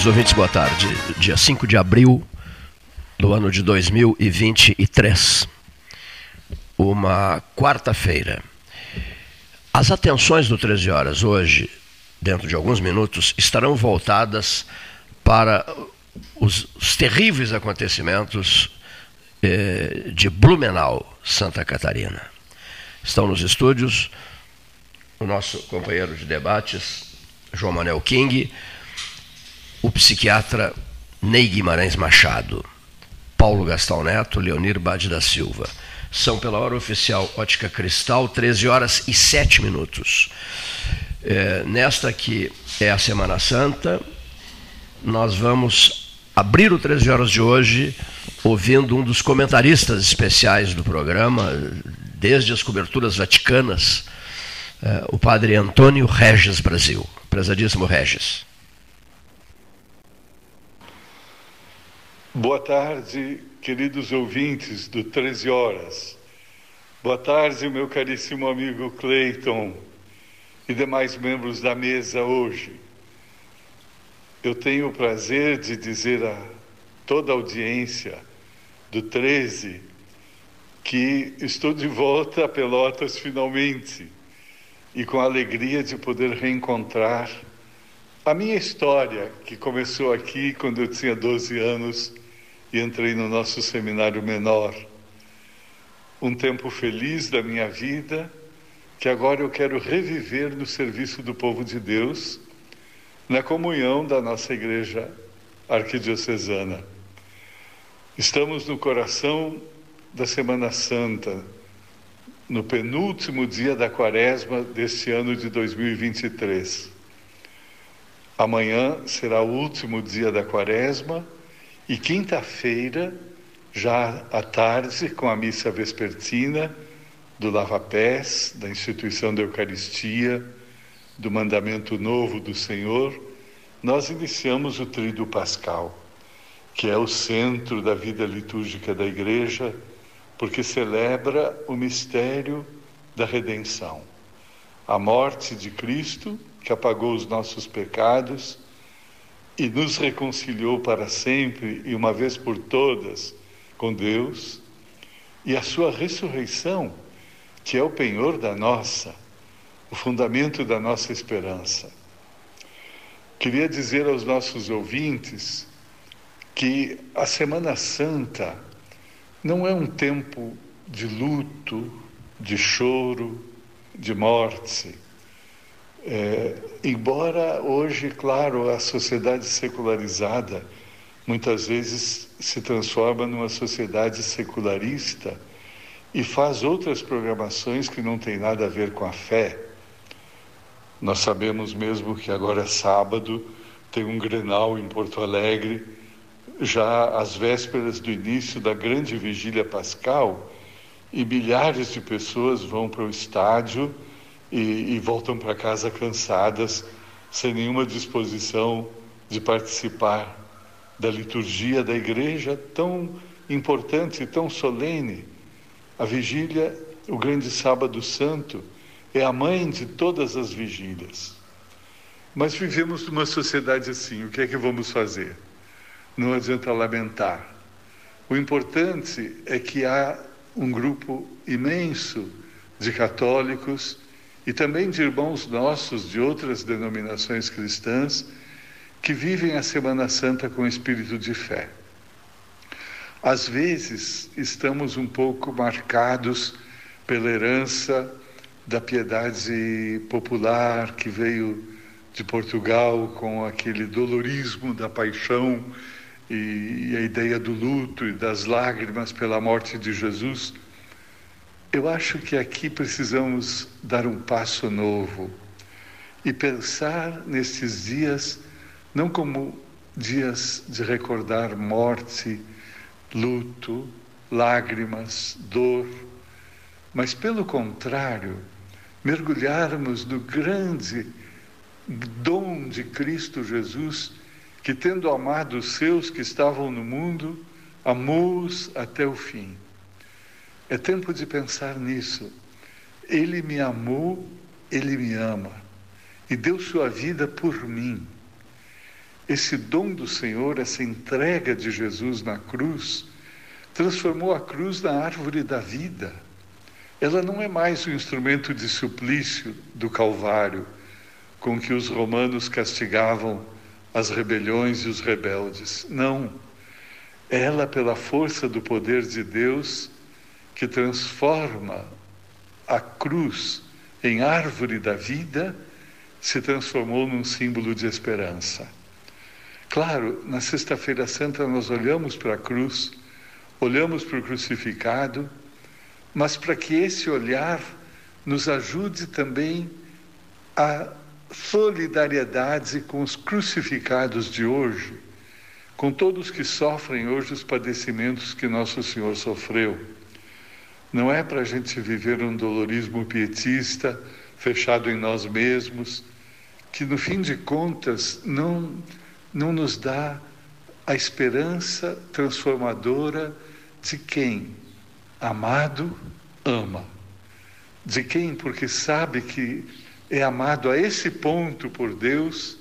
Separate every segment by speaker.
Speaker 1: Os ouvintes, boa tarde. Dia 5 de abril do ano de 2023. Uma quarta-feira. As atenções do 13 Horas hoje, dentro de alguns minutos, estarão voltadas para os, os terríveis acontecimentos eh, de Blumenau, Santa Catarina. Estão nos estúdios o nosso companheiro de debates, João Manuel King, o psiquiatra Ney Guimarães Machado, Paulo Gastão Neto, Leonir Bade da Silva. São pela hora oficial Ótica Cristal, 13 horas e 7 minutos. É, nesta que é a Semana Santa, nós vamos abrir o 13 horas de hoje ouvindo um dos comentaristas especiais do programa, desde as coberturas vaticanas, é, o padre Antônio Regis Brasil. Prezadíssimo Regis.
Speaker 2: Boa tarde, queridos ouvintes do 13 Horas. Boa tarde, meu caríssimo amigo Cleiton e demais membros da mesa hoje. Eu tenho o prazer de dizer a toda a audiência do 13 que estou de volta a Pelotas finalmente e com a alegria de poder reencontrar a minha história, que começou aqui quando eu tinha 12 anos e entrei no nosso seminário menor. Um tempo feliz da minha vida, que agora eu quero reviver no serviço do povo de Deus, na comunhão da nossa igreja arquidiocesana. Estamos no coração da Semana Santa, no penúltimo dia da quaresma deste ano de 2023. Amanhã será o último dia da quaresma e quinta-feira, já à tarde, com a missa vespertina do Lava-Pés, da instituição da Eucaristia, do mandamento novo do Senhor, nós iniciamos o Tríduo Pascal, que é o centro da vida litúrgica da Igreja, porque celebra o mistério da redenção. A morte de Cristo que apagou os nossos pecados e nos reconciliou para sempre e uma vez por todas com Deus, e a sua ressurreição, que é o penhor da nossa, o fundamento da nossa esperança. Queria dizer aos nossos ouvintes que a Semana Santa não é um tempo de luto, de choro, de morte é, embora hoje, claro, a sociedade secularizada muitas vezes se transforma numa sociedade secularista e faz outras programações que não têm nada a ver com a fé. Nós sabemos mesmo que agora é sábado, tem um Grenal em Porto Alegre, já às vésperas do início da grande vigília pascal, e milhares de pessoas vão para o estádio e, e voltam para casa cansadas, sem nenhuma disposição de participar da liturgia da igreja tão importante, tão solene. A vigília, o grande sábado santo, é a mãe de todas as vigílias. Mas vivemos numa sociedade assim, o que é que vamos fazer? Não adianta lamentar. O importante é que há um grupo imenso de católicos e também de irmãos nossos de outras denominações cristãs que vivem a Semana Santa com espírito de fé. Às vezes estamos um pouco marcados pela herança da piedade popular que veio de Portugal com aquele dolorismo da paixão e a ideia do luto e das lágrimas pela morte de Jesus. Eu acho que aqui precisamos dar um passo novo e pensar nestes dias não como dias de recordar morte, luto, lágrimas, dor, mas pelo contrário, mergulharmos no grande dom de Cristo Jesus, que tendo amado os seus que estavam no mundo, amou-os até o fim. É tempo de pensar nisso. Ele me amou, ele me ama e deu sua vida por mim. esse dom do Senhor, essa entrega de Jesus na cruz, transformou a cruz na árvore da vida. Ela não é mais o instrumento de suplício do Calvário, com que os romanos castigavam as rebeliões e os rebeldes. Não. Ela, pela força do poder de Deus, que transforma a cruz em árvore da vida, se transformou num símbolo de esperança. Claro, na Sexta-feira Santa nós olhamos para a cruz, olhamos para o crucificado, mas para que esse olhar nos ajude também a solidariedade com os crucificados de hoje, com todos que sofrem hoje os padecimentos que Nosso Senhor sofreu. Não é para a gente viver um dolorismo pietista, fechado em nós mesmos, que no fim de contas não, não nos dá a esperança transformadora de quem, amado, ama. De quem, porque sabe que é amado a esse ponto por Deus,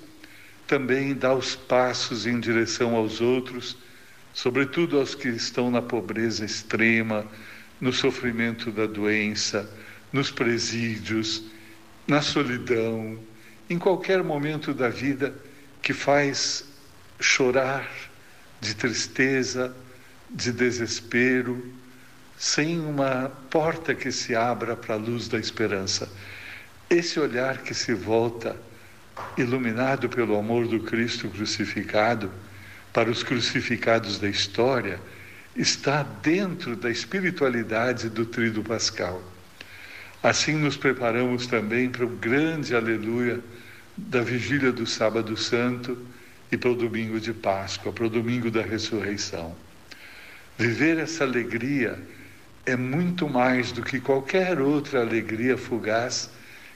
Speaker 2: também dá os passos em direção aos outros, sobretudo aos que estão na pobreza extrema, no sofrimento da doença, nos presídios, na solidão, em qualquer momento da vida que faz chorar de tristeza, de desespero, sem uma porta que se abra para a luz da esperança. Esse olhar que se volta, iluminado pelo amor do Cristo crucificado, para os crucificados da história, está dentro da espiritualidade do Tríduo Pascal. Assim nos preparamos também para o grande aleluia da vigília do Sábado Santo e para o domingo de Páscoa, para o domingo da ressurreição. Viver essa alegria é muito mais do que qualquer outra alegria fugaz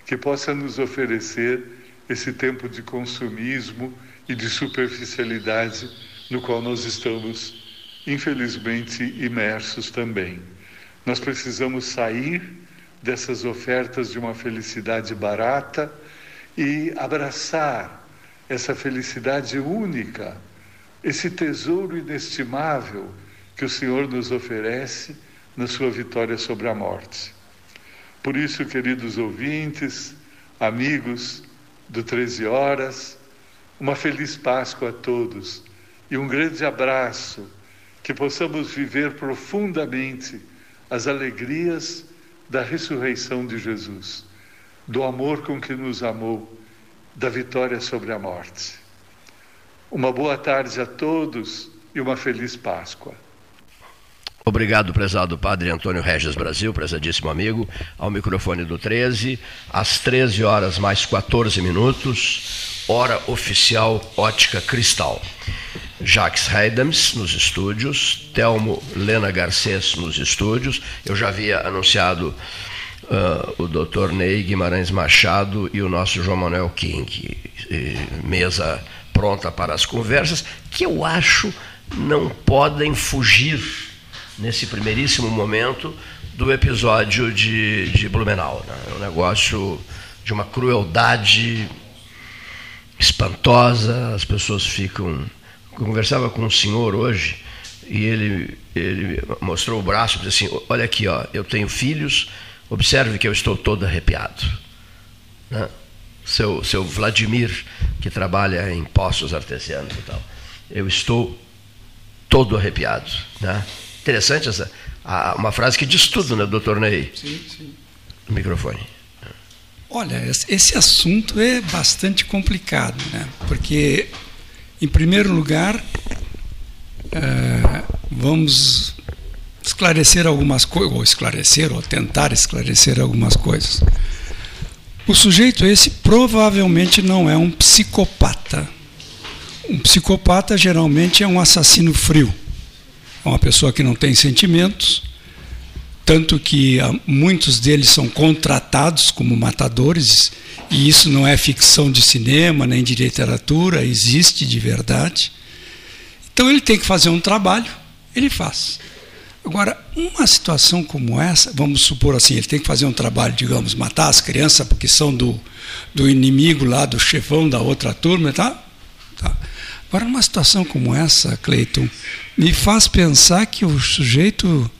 Speaker 2: que possa nos oferecer esse tempo de consumismo e de superficialidade no qual nós estamos, infelizmente, imersos também. Nós precisamos sair dessas ofertas de uma felicidade barata e abraçar essa felicidade única, esse tesouro inestimável que o Senhor nos oferece na sua vitória sobre a morte. Por isso, queridos ouvintes, amigos do 13 Horas, uma feliz Páscoa a todos e um grande abraço, que possamos viver profundamente as alegrias da ressurreição de Jesus, do amor com que nos amou, da vitória sobre a morte. Uma boa tarde a todos e uma feliz Páscoa.
Speaker 1: Obrigado, prezado Padre Antônio Regis Brasil, prezadíssimo amigo, ao microfone do 13, às 13 horas mais 14 minutos, hora oficial Ótica Cristal. Jacques Heidems nos estúdios, Telmo Lena Garcês nos estúdios. Eu já havia anunciado uh, o Dr. Ney Guimarães Machado e o nosso João Manuel King. E, mesa pronta para as conversas, que eu acho não podem fugir nesse primeiríssimo momento do episódio de, de Blumenau. Né? É um negócio de uma crueldade espantosa, as pessoas ficam. Eu conversava com um senhor hoje e ele, ele mostrou o braço e disse assim: Olha aqui, ó, eu tenho filhos, observe que eu estou todo arrepiado. Né? Seu, seu Vladimir, que trabalha em poços artesianos e tal, eu estou todo arrepiado. Né? Interessante essa, a, uma frase que diz tudo, né, doutor Ney?
Speaker 3: Sim, sim.
Speaker 1: O microfone.
Speaker 3: Olha, esse assunto é bastante complicado, né? Porque, em primeiro lugar, uh, vamos esclarecer algumas coisas, ou esclarecer, ou tentar esclarecer algumas coisas. O sujeito esse provavelmente não é um psicopata. Um psicopata geralmente é um assassino frio é uma pessoa que não tem sentimentos, tanto que ah, muitos deles são contratados como matadores, e isso não é ficção de cinema nem de literatura, existe de verdade. Então ele tem que fazer um trabalho, ele faz. Agora, uma situação como essa, vamos supor assim, ele tem que fazer um trabalho, digamos, matar as crianças porque são do, do inimigo lá, do chefão da outra turma, tá? tá. Agora, numa situação como essa, Cleiton, me faz pensar que o sujeito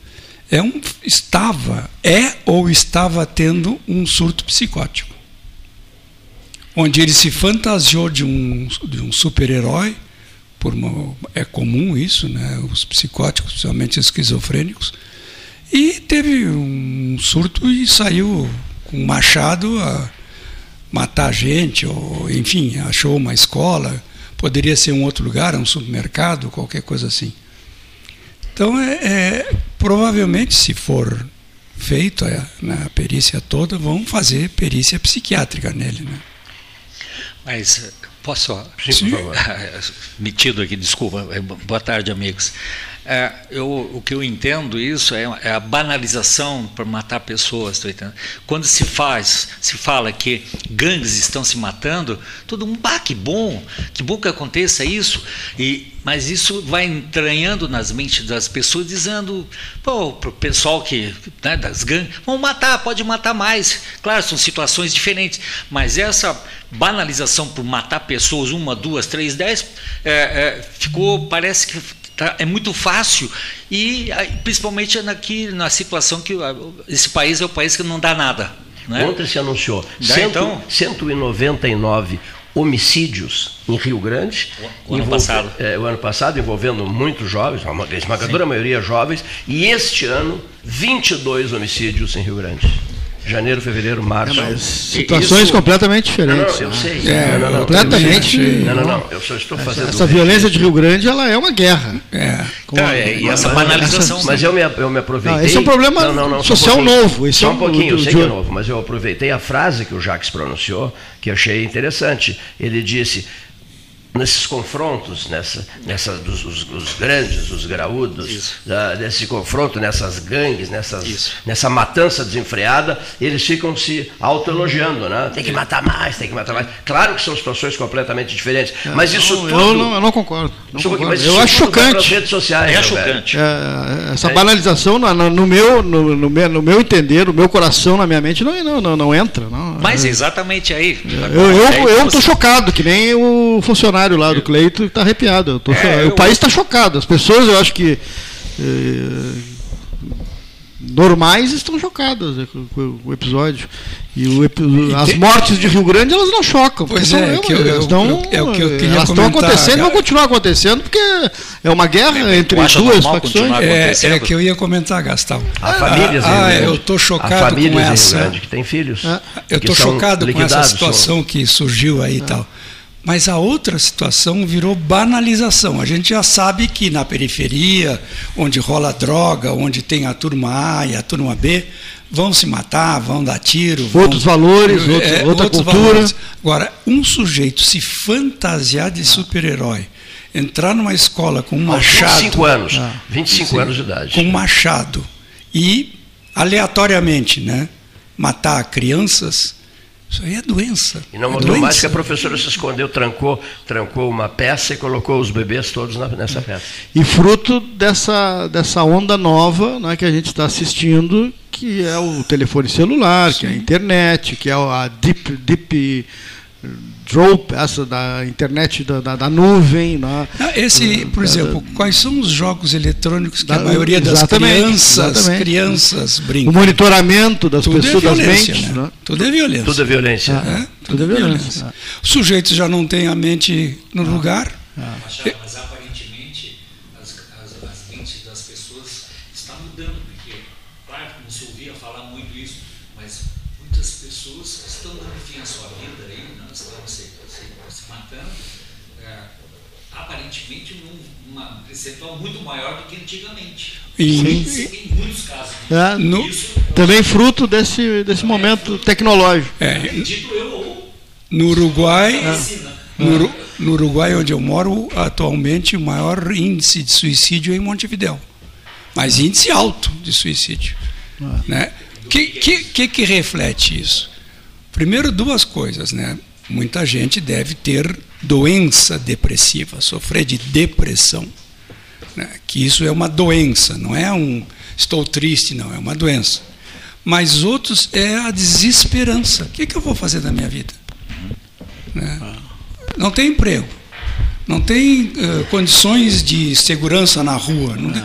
Speaker 3: é um, estava, é ou estava tendo um surto psicótico. Onde ele se fantasiou de um, de um super-herói, é comum isso, né? os psicóticos, principalmente esquizofrênicos, e teve um surto e saiu com um machado a matar gente, ou enfim, achou uma escola, poderia ser um outro lugar, um supermercado, qualquer coisa assim. Então, é, é provavelmente, se for feito a, né, a, perícia toda, vão fazer perícia psiquiátrica nele. Né?
Speaker 4: Mas posso? Sim, por favor. Metido aqui, desculpa. Boa tarde, amigos. É, eu, o que eu entendo isso é, é a banalização para matar pessoas. Quando se faz, se fala que gangues estão se matando, todo mundo, ah, que bom, que bom que aconteça isso. E, mas isso vai entranhando nas mentes das pessoas, dizendo para o pessoal que né, das gangues, vão matar, pode matar mais. Claro, são situações diferentes, mas essa banalização por matar pessoas, uma, duas, três, dez, é, é, ficou, parece que Tá? É muito fácil e principalmente aqui na situação que esse país é o país que não dá nada. Né?
Speaker 1: Ontem se anunciou cento, então, 199 homicídios em Rio Grande.
Speaker 4: O ano passado.
Speaker 1: É, o ano passado, envolvendo muitos jovens, uma esmagadora Sim. maioria jovens, e este ano, 22 homicídios em Rio Grande. Janeiro, fevereiro, março. É,
Speaker 5: situações isso... completamente diferentes.
Speaker 1: Não, não, eu sei.
Speaker 5: É, não, não, completamente.
Speaker 1: Não, não, não. Eu só estou fazendo.
Speaker 5: Essa violência de Rio Grande ela é uma guerra.
Speaker 4: É. Tá, é e essa banalização.
Speaker 1: Mas, mas eu, me, eu me aproveitei. Não,
Speaker 5: esse é um problema social um novo.
Speaker 1: Esse só um pouquinho, eu sei que é novo, mas eu aproveitei a frase que o Jacques pronunciou, que eu achei interessante. Ele disse: nesses confrontos, nessa, nessa dos os, os grandes, os graúdos, da, nesse confronto, nessas gangues, nessas, nessa matança desenfreada, eles ficam se autoelogiando, né? Tem que matar mais, tem que matar mais. Claro que são situações completamente diferentes, é, mas isso
Speaker 5: não,
Speaker 1: tudo.
Speaker 5: Eu não, eu não concordo. Não concordo. eu acho chocante.
Speaker 1: Redes sociais,
Speaker 4: é chocante.
Speaker 5: É, essa é. banalização, no, no, meu, no, no, meu, no meu entender, no meu coração, na minha mente, não, não, não, não entra. Não,
Speaker 4: mas é. exatamente aí.
Speaker 5: Eu, eu, eu, tô chocado, que nem o funcionário funcionário lá do Cleito está arrepiado. Tô, é, o país está chocado. As pessoas, eu acho que. Eh, normais estão chocadas né, com o episódio. E o, as mortes de Rio Grande elas não chocam.
Speaker 3: Pois é, é, que eu, elas estão,
Speaker 5: é o que eu queria elas estão acontecendo e vão continuar acontecendo porque é uma guerra é, entre duas facções.
Speaker 3: É, é, que eu ia comentar, Gastão.
Speaker 1: A família
Speaker 3: ah, ah eu estou chocado com essa.
Speaker 1: Grande, que tem filhos.
Speaker 3: É. Eu estou chocado com essa situação que surgiu aí e tal. Mas a outra situação virou banalização. A gente já sabe que na periferia, onde rola droga, onde tem a turma A e a turma B, vão se matar, vão dar tiro.
Speaker 5: Outros vão, valores, outro, é, outra outros cultura. Valores.
Speaker 3: Agora, um sujeito se fantasiar de super-herói, entrar numa escola com um machado.
Speaker 1: 25 anos. Ah, 25 sim, anos de idade.
Speaker 3: Com um machado. E, aleatoriamente, né, matar crianças isso aí é doença.
Speaker 1: E não
Speaker 3: é
Speaker 1: mudou mais que a professora se escondeu, trancou, trancou uma peça e colocou os bebês todos nessa peça.
Speaker 5: E fruto dessa, dessa onda nova né, que a gente está assistindo, que é o telefone celular, Sim. que é a internet, que é a deep, deep drop, essa da internet da, da, da nuvem. Né?
Speaker 3: Esse, por exemplo, quais são os jogos eletrônicos que da, a maioria das crianças, exatamente. crianças brinca?
Speaker 5: O monitoramento das Tudo é pessoas, é das mentes. Né?
Speaker 3: Né? Tudo é violência.
Speaker 1: Tudo é violência. É,
Speaker 3: Tudo, Tudo, é violência. violência. O sujeito já não tem a mente no ah. lugar.
Speaker 4: Ah. Mas aparentemente as, as, as mentes das pessoas estão mudando, porque, claro, não se ouvia falar muito isso, mas muitas pessoas estão dando fim à sua vida aí, não estão se, se, se matando, é, aparentemente num uma percentual muito maior do que antigamente.
Speaker 3: E,
Speaker 4: em muitos casos.
Speaker 5: É, no, isso, também fruto desse, desse momento tecnológico.
Speaker 3: É, acredito eu no Uruguai. É. No, no, Uruguai, onde eu moro, atualmente o maior índice de suicídio é em Montevidéu. Mas índice alto de suicídio. O né? que, que, que, que reflete isso? Primeiro, duas coisas. Né? Muita gente deve ter doença depressiva, sofrer de depressão. Né? Que isso é uma doença, não é um estou triste, não, é uma doença. Mas outros é a desesperança. O que, que eu vou fazer da minha vida? Né? Não tem emprego. não tem uh, condições de segurança na rua. Não. Tem,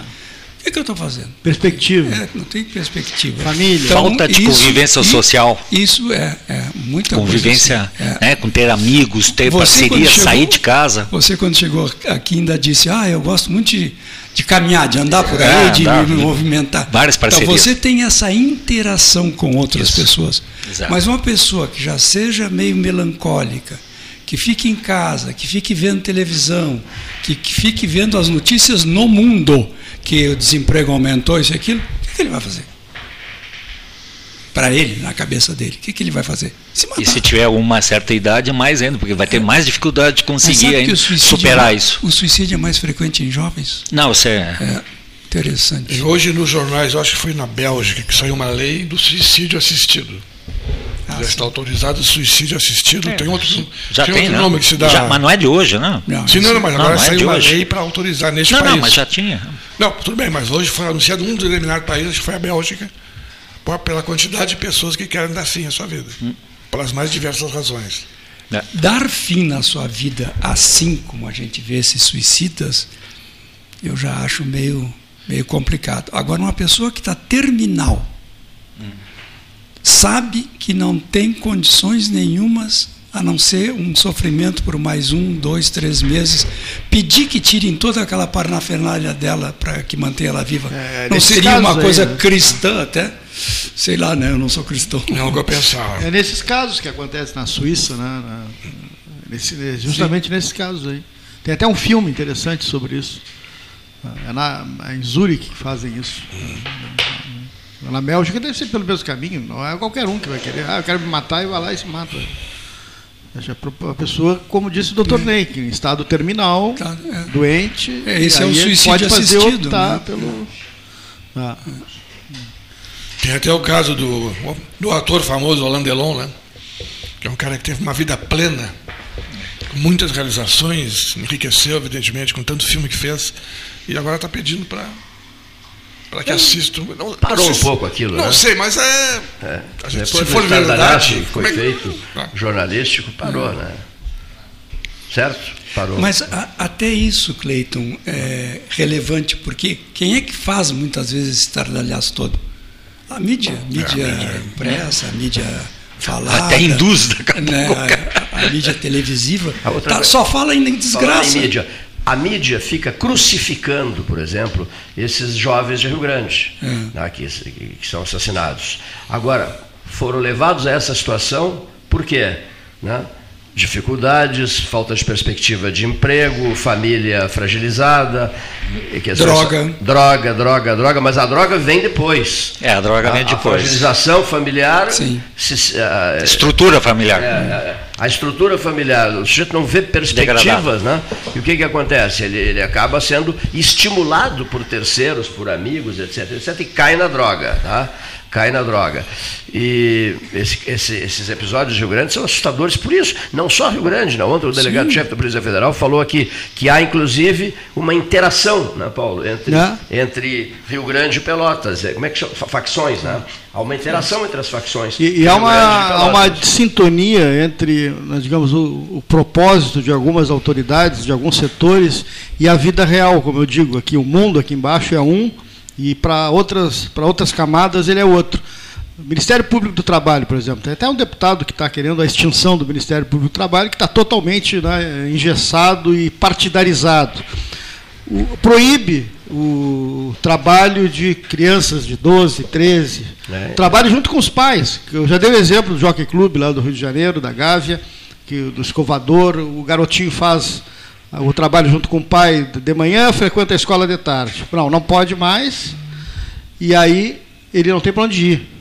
Speaker 3: que, é que eu estou fazendo?
Speaker 5: Perspectiva.
Speaker 3: É, não tem perspectiva.
Speaker 5: Família.
Speaker 4: Então, Falta de isso, convivência social.
Speaker 3: Isso é, é muita
Speaker 4: Convivência, assim. é. né, com ter amigos, ter você, parceria, chegou, sair de casa.
Speaker 3: Você, quando chegou aqui, ainda disse: Ah, eu gosto muito de, de caminhar, de andar por aí, é, de andar, me movimentar.
Speaker 4: Várias então, parcerias.
Speaker 3: Então, você tem essa interação com outras isso. pessoas. Exato. Mas uma pessoa que já seja meio melancólica, que fique em casa, que fique vendo televisão, que, que fique vendo as notícias no mundo, que o desemprego aumentou, isso e aquilo, o que, que ele vai fazer? Para ele, na cabeça dele, o que, que ele vai fazer?
Speaker 4: Se e se tiver uma certa idade, mais ainda, porque vai ter é. mais dificuldade de conseguir ainda superar
Speaker 3: é,
Speaker 4: isso.
Speaker 3: O suicídio é mais frequente em jovens?
Speaker 4: Não, você é.
Speaker 3: é interessante.
Speaker 6: E hoje nos jornais, eu acho que foi na Bélgica que saiu uma lei do suicídio assistido. Ah, já está autorizado suicídio assistido. É, tem outro,
Speaker 4: já tem,
Speaker 6: tem
Speaker 4: outro nome que se dá. Já, mas não é de hoje, não.
Speaker 6: não Sim, não, não mas agora não, não é saiu uma hoje. lei para autorizar neste
Speaker 4: não,
Speaker 6: país.
Speaker 4: Não, mas já tinha.
Speaker 6: Não, tudo bem, mas hoje foi anunciado um determinado país, acho que foi a Bélgica, pela quantidade de pessoas que querem dar fim à sua vida. Hum. Pelas mais diversas razões.
Speaker 3: É. Dar fim na sua vida assim como a gente vê esses suicidas, eu já acho meio, meio complicado. Agora, uma pessoa que está terminal. Hum sabe que não tem condições nenhumas a não ser um sofrimento por mais um, dois, três meses, pedir que tirem toda aquela parnafernália dela para que mantenha ela viva. É, não seria uma coisa aí, né? cristã até? Sei lá, né? Eu não sou cristão.
Speaker 6: Não é o que eu pensava.
Speaker 5: É nesses casos que acontece na Suíça, né? Nesse, justamente Sim. nesses casos aí. Tem até um filme interessante sobre isso. É na, é em Zurique que fazem isso. Hum. Na Bélgica deve ser pelo mesmo caminho, não é qualquer um que vai querer. Ah, eu quero me matar e vai lá e se mata. A pessoa, como disse o doutor Ney, em estado terminal, tá, é. doente,
Speaker 3: é, esse é o suicídio pode fazer assistido,
Speaker 5: optar né? pelo. Ah.
Speaker 6: Tem até o caso do, do ator famoso Alain Delon, né? que é um cara que teve uma vida plena, com muitas realizações, enriqueceu, evidentemente, com tanto filme que fez, e agora está pedindo para para que assistam.
Speaker 1: Não, Parou não um pouco aquilo,
Speaker 6: não
Speaker 1: né?
Speaker 6: sei, mas é.
Speaker 1: é. A gente, Depois se for verdade. foi é... feito ah. jornalístico, parou, né? Certo? Parou.
Speaker 3: Mas a, até isso, Cleiton, é relevante, porque quem é que faz muitas vezes esse estardalhaço todo? A mídia, mídia, é, a mídia impressa, a mídia falada.
Speaker 4: Até induz
Speaker 3: né, a, a, mídia televisiva. Tá, só fala em desgraça.
Speaker 1: Em mídia a mídia fica crucificando, por exemplo, esses jovens de Rio Grande, hum. né, que, que, são assassinados. Agora, foram levados a essa situação por quê? Né? dificuldades, falta de perspectiva de emprego, família fragilizada.
Speaker 3: droga.
Speaker 1: Droga, droga, droga, mas a droga vem depois.
Speaker 4: É, a droga vem depois.
Speaker 1: A fragilização familiar.
Speaker 3: Sim.
Speaker 4: Se, uh, estrutura familiar. É,
Speaker 1: é, a estrutura familiar, o sujeito não vê perspectivas, né? E o que, que acontece? Ele, ele acaba sendo estimulado por terceiros, por amigos, etc, etc, e cai na droga. Tá? Cai na droga. E esse, esse, esses episódios de Rio Grande são assustadores por isso. Não só Rio Grande, não. Ontem o delegado-chefe da Polícia Federal falou aqui que há, inclusive, uma interação, né, Paulo, entre, é. entre Rio Grande e Pelotas. É, como é que chama? Facções, né? Há uma interação entre as facções.
Speaker 5: E, e há, uma, há uma sintonia entre, digamos, o, o propósito de algumas autoridades, de alguns setores, e a vida real, como eu digo aqui. O mundo aqui embaixo é um e para outras, outras camadas ele é outro. O Ministério Público do Trabalho, por exemplo, tem até um deputado que está querendo a extinção do Ministério Público do Trabalho, que está totalmente né, engessado e partidarizado. O, proíbe o trabalho de crianças de 12, 13, é. trabalho junto com os pais. Eu já dei o exemplo do Jockey Club lá do Rio de Janeiro, da Gávea, que, do escovador, o garotinho faz o trabalho junto com o pai de manhã, frequenta a escola de tarde. Não, não pode mais. E aí ele não tem para onde ir.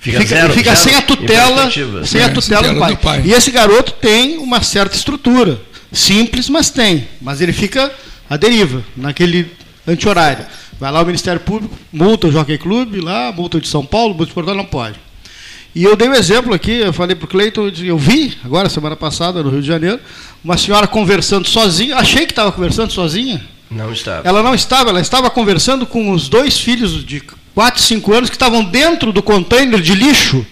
Speaker 5: Fica, fica, zero, fica zero sem a tutela, sem a é, tutela do pai. do pai. E esse garoto tem uma certa estrutura, simples, mas tem. Mas ele fica à deriva, naquele anti-horário. Vai lá o Ministério Público, multa o Jockey Clube, lá, multa de São Paulo, multa de Portugal, não pode. E eu dei um exemplo aqui, eu falei para o Cleiton, eu vi, agora, semana passada, no Rio de Janeiro, uma senhora conversando sozinha, achei que estava conversando sozinha.
Speaker 1: Não estava.
Speaker 5: Ela não estava, ela estava conversando com os dois filhos de 4, 5 anos que estavam dentro do container de lixo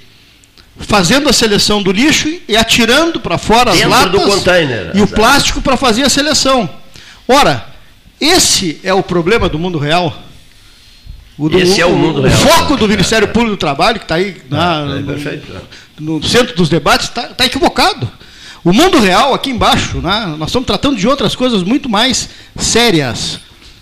Speaker 5: fazendo a seleção do lixo e atirando para fora as
Speaker 1: Dentro
Speaker 5: latas
Speaker 1: do container,
Speaker 5: e o plástico para fazer a seleção. Ora, esse é o problema do mundo real. Do-
Speaker 1: Esse é o mundo real.
Speaker 5: foco do Ministério Público do Trabalho, que está aí na-
Speaker 1: é,
Speaker 5: no-
Speaker 1: é.
Speaker 5: no centro dos debates, está equivocado. O mundo real, aqui embaixo, né, nós estamos tratando de outras coisas muito mais sérias.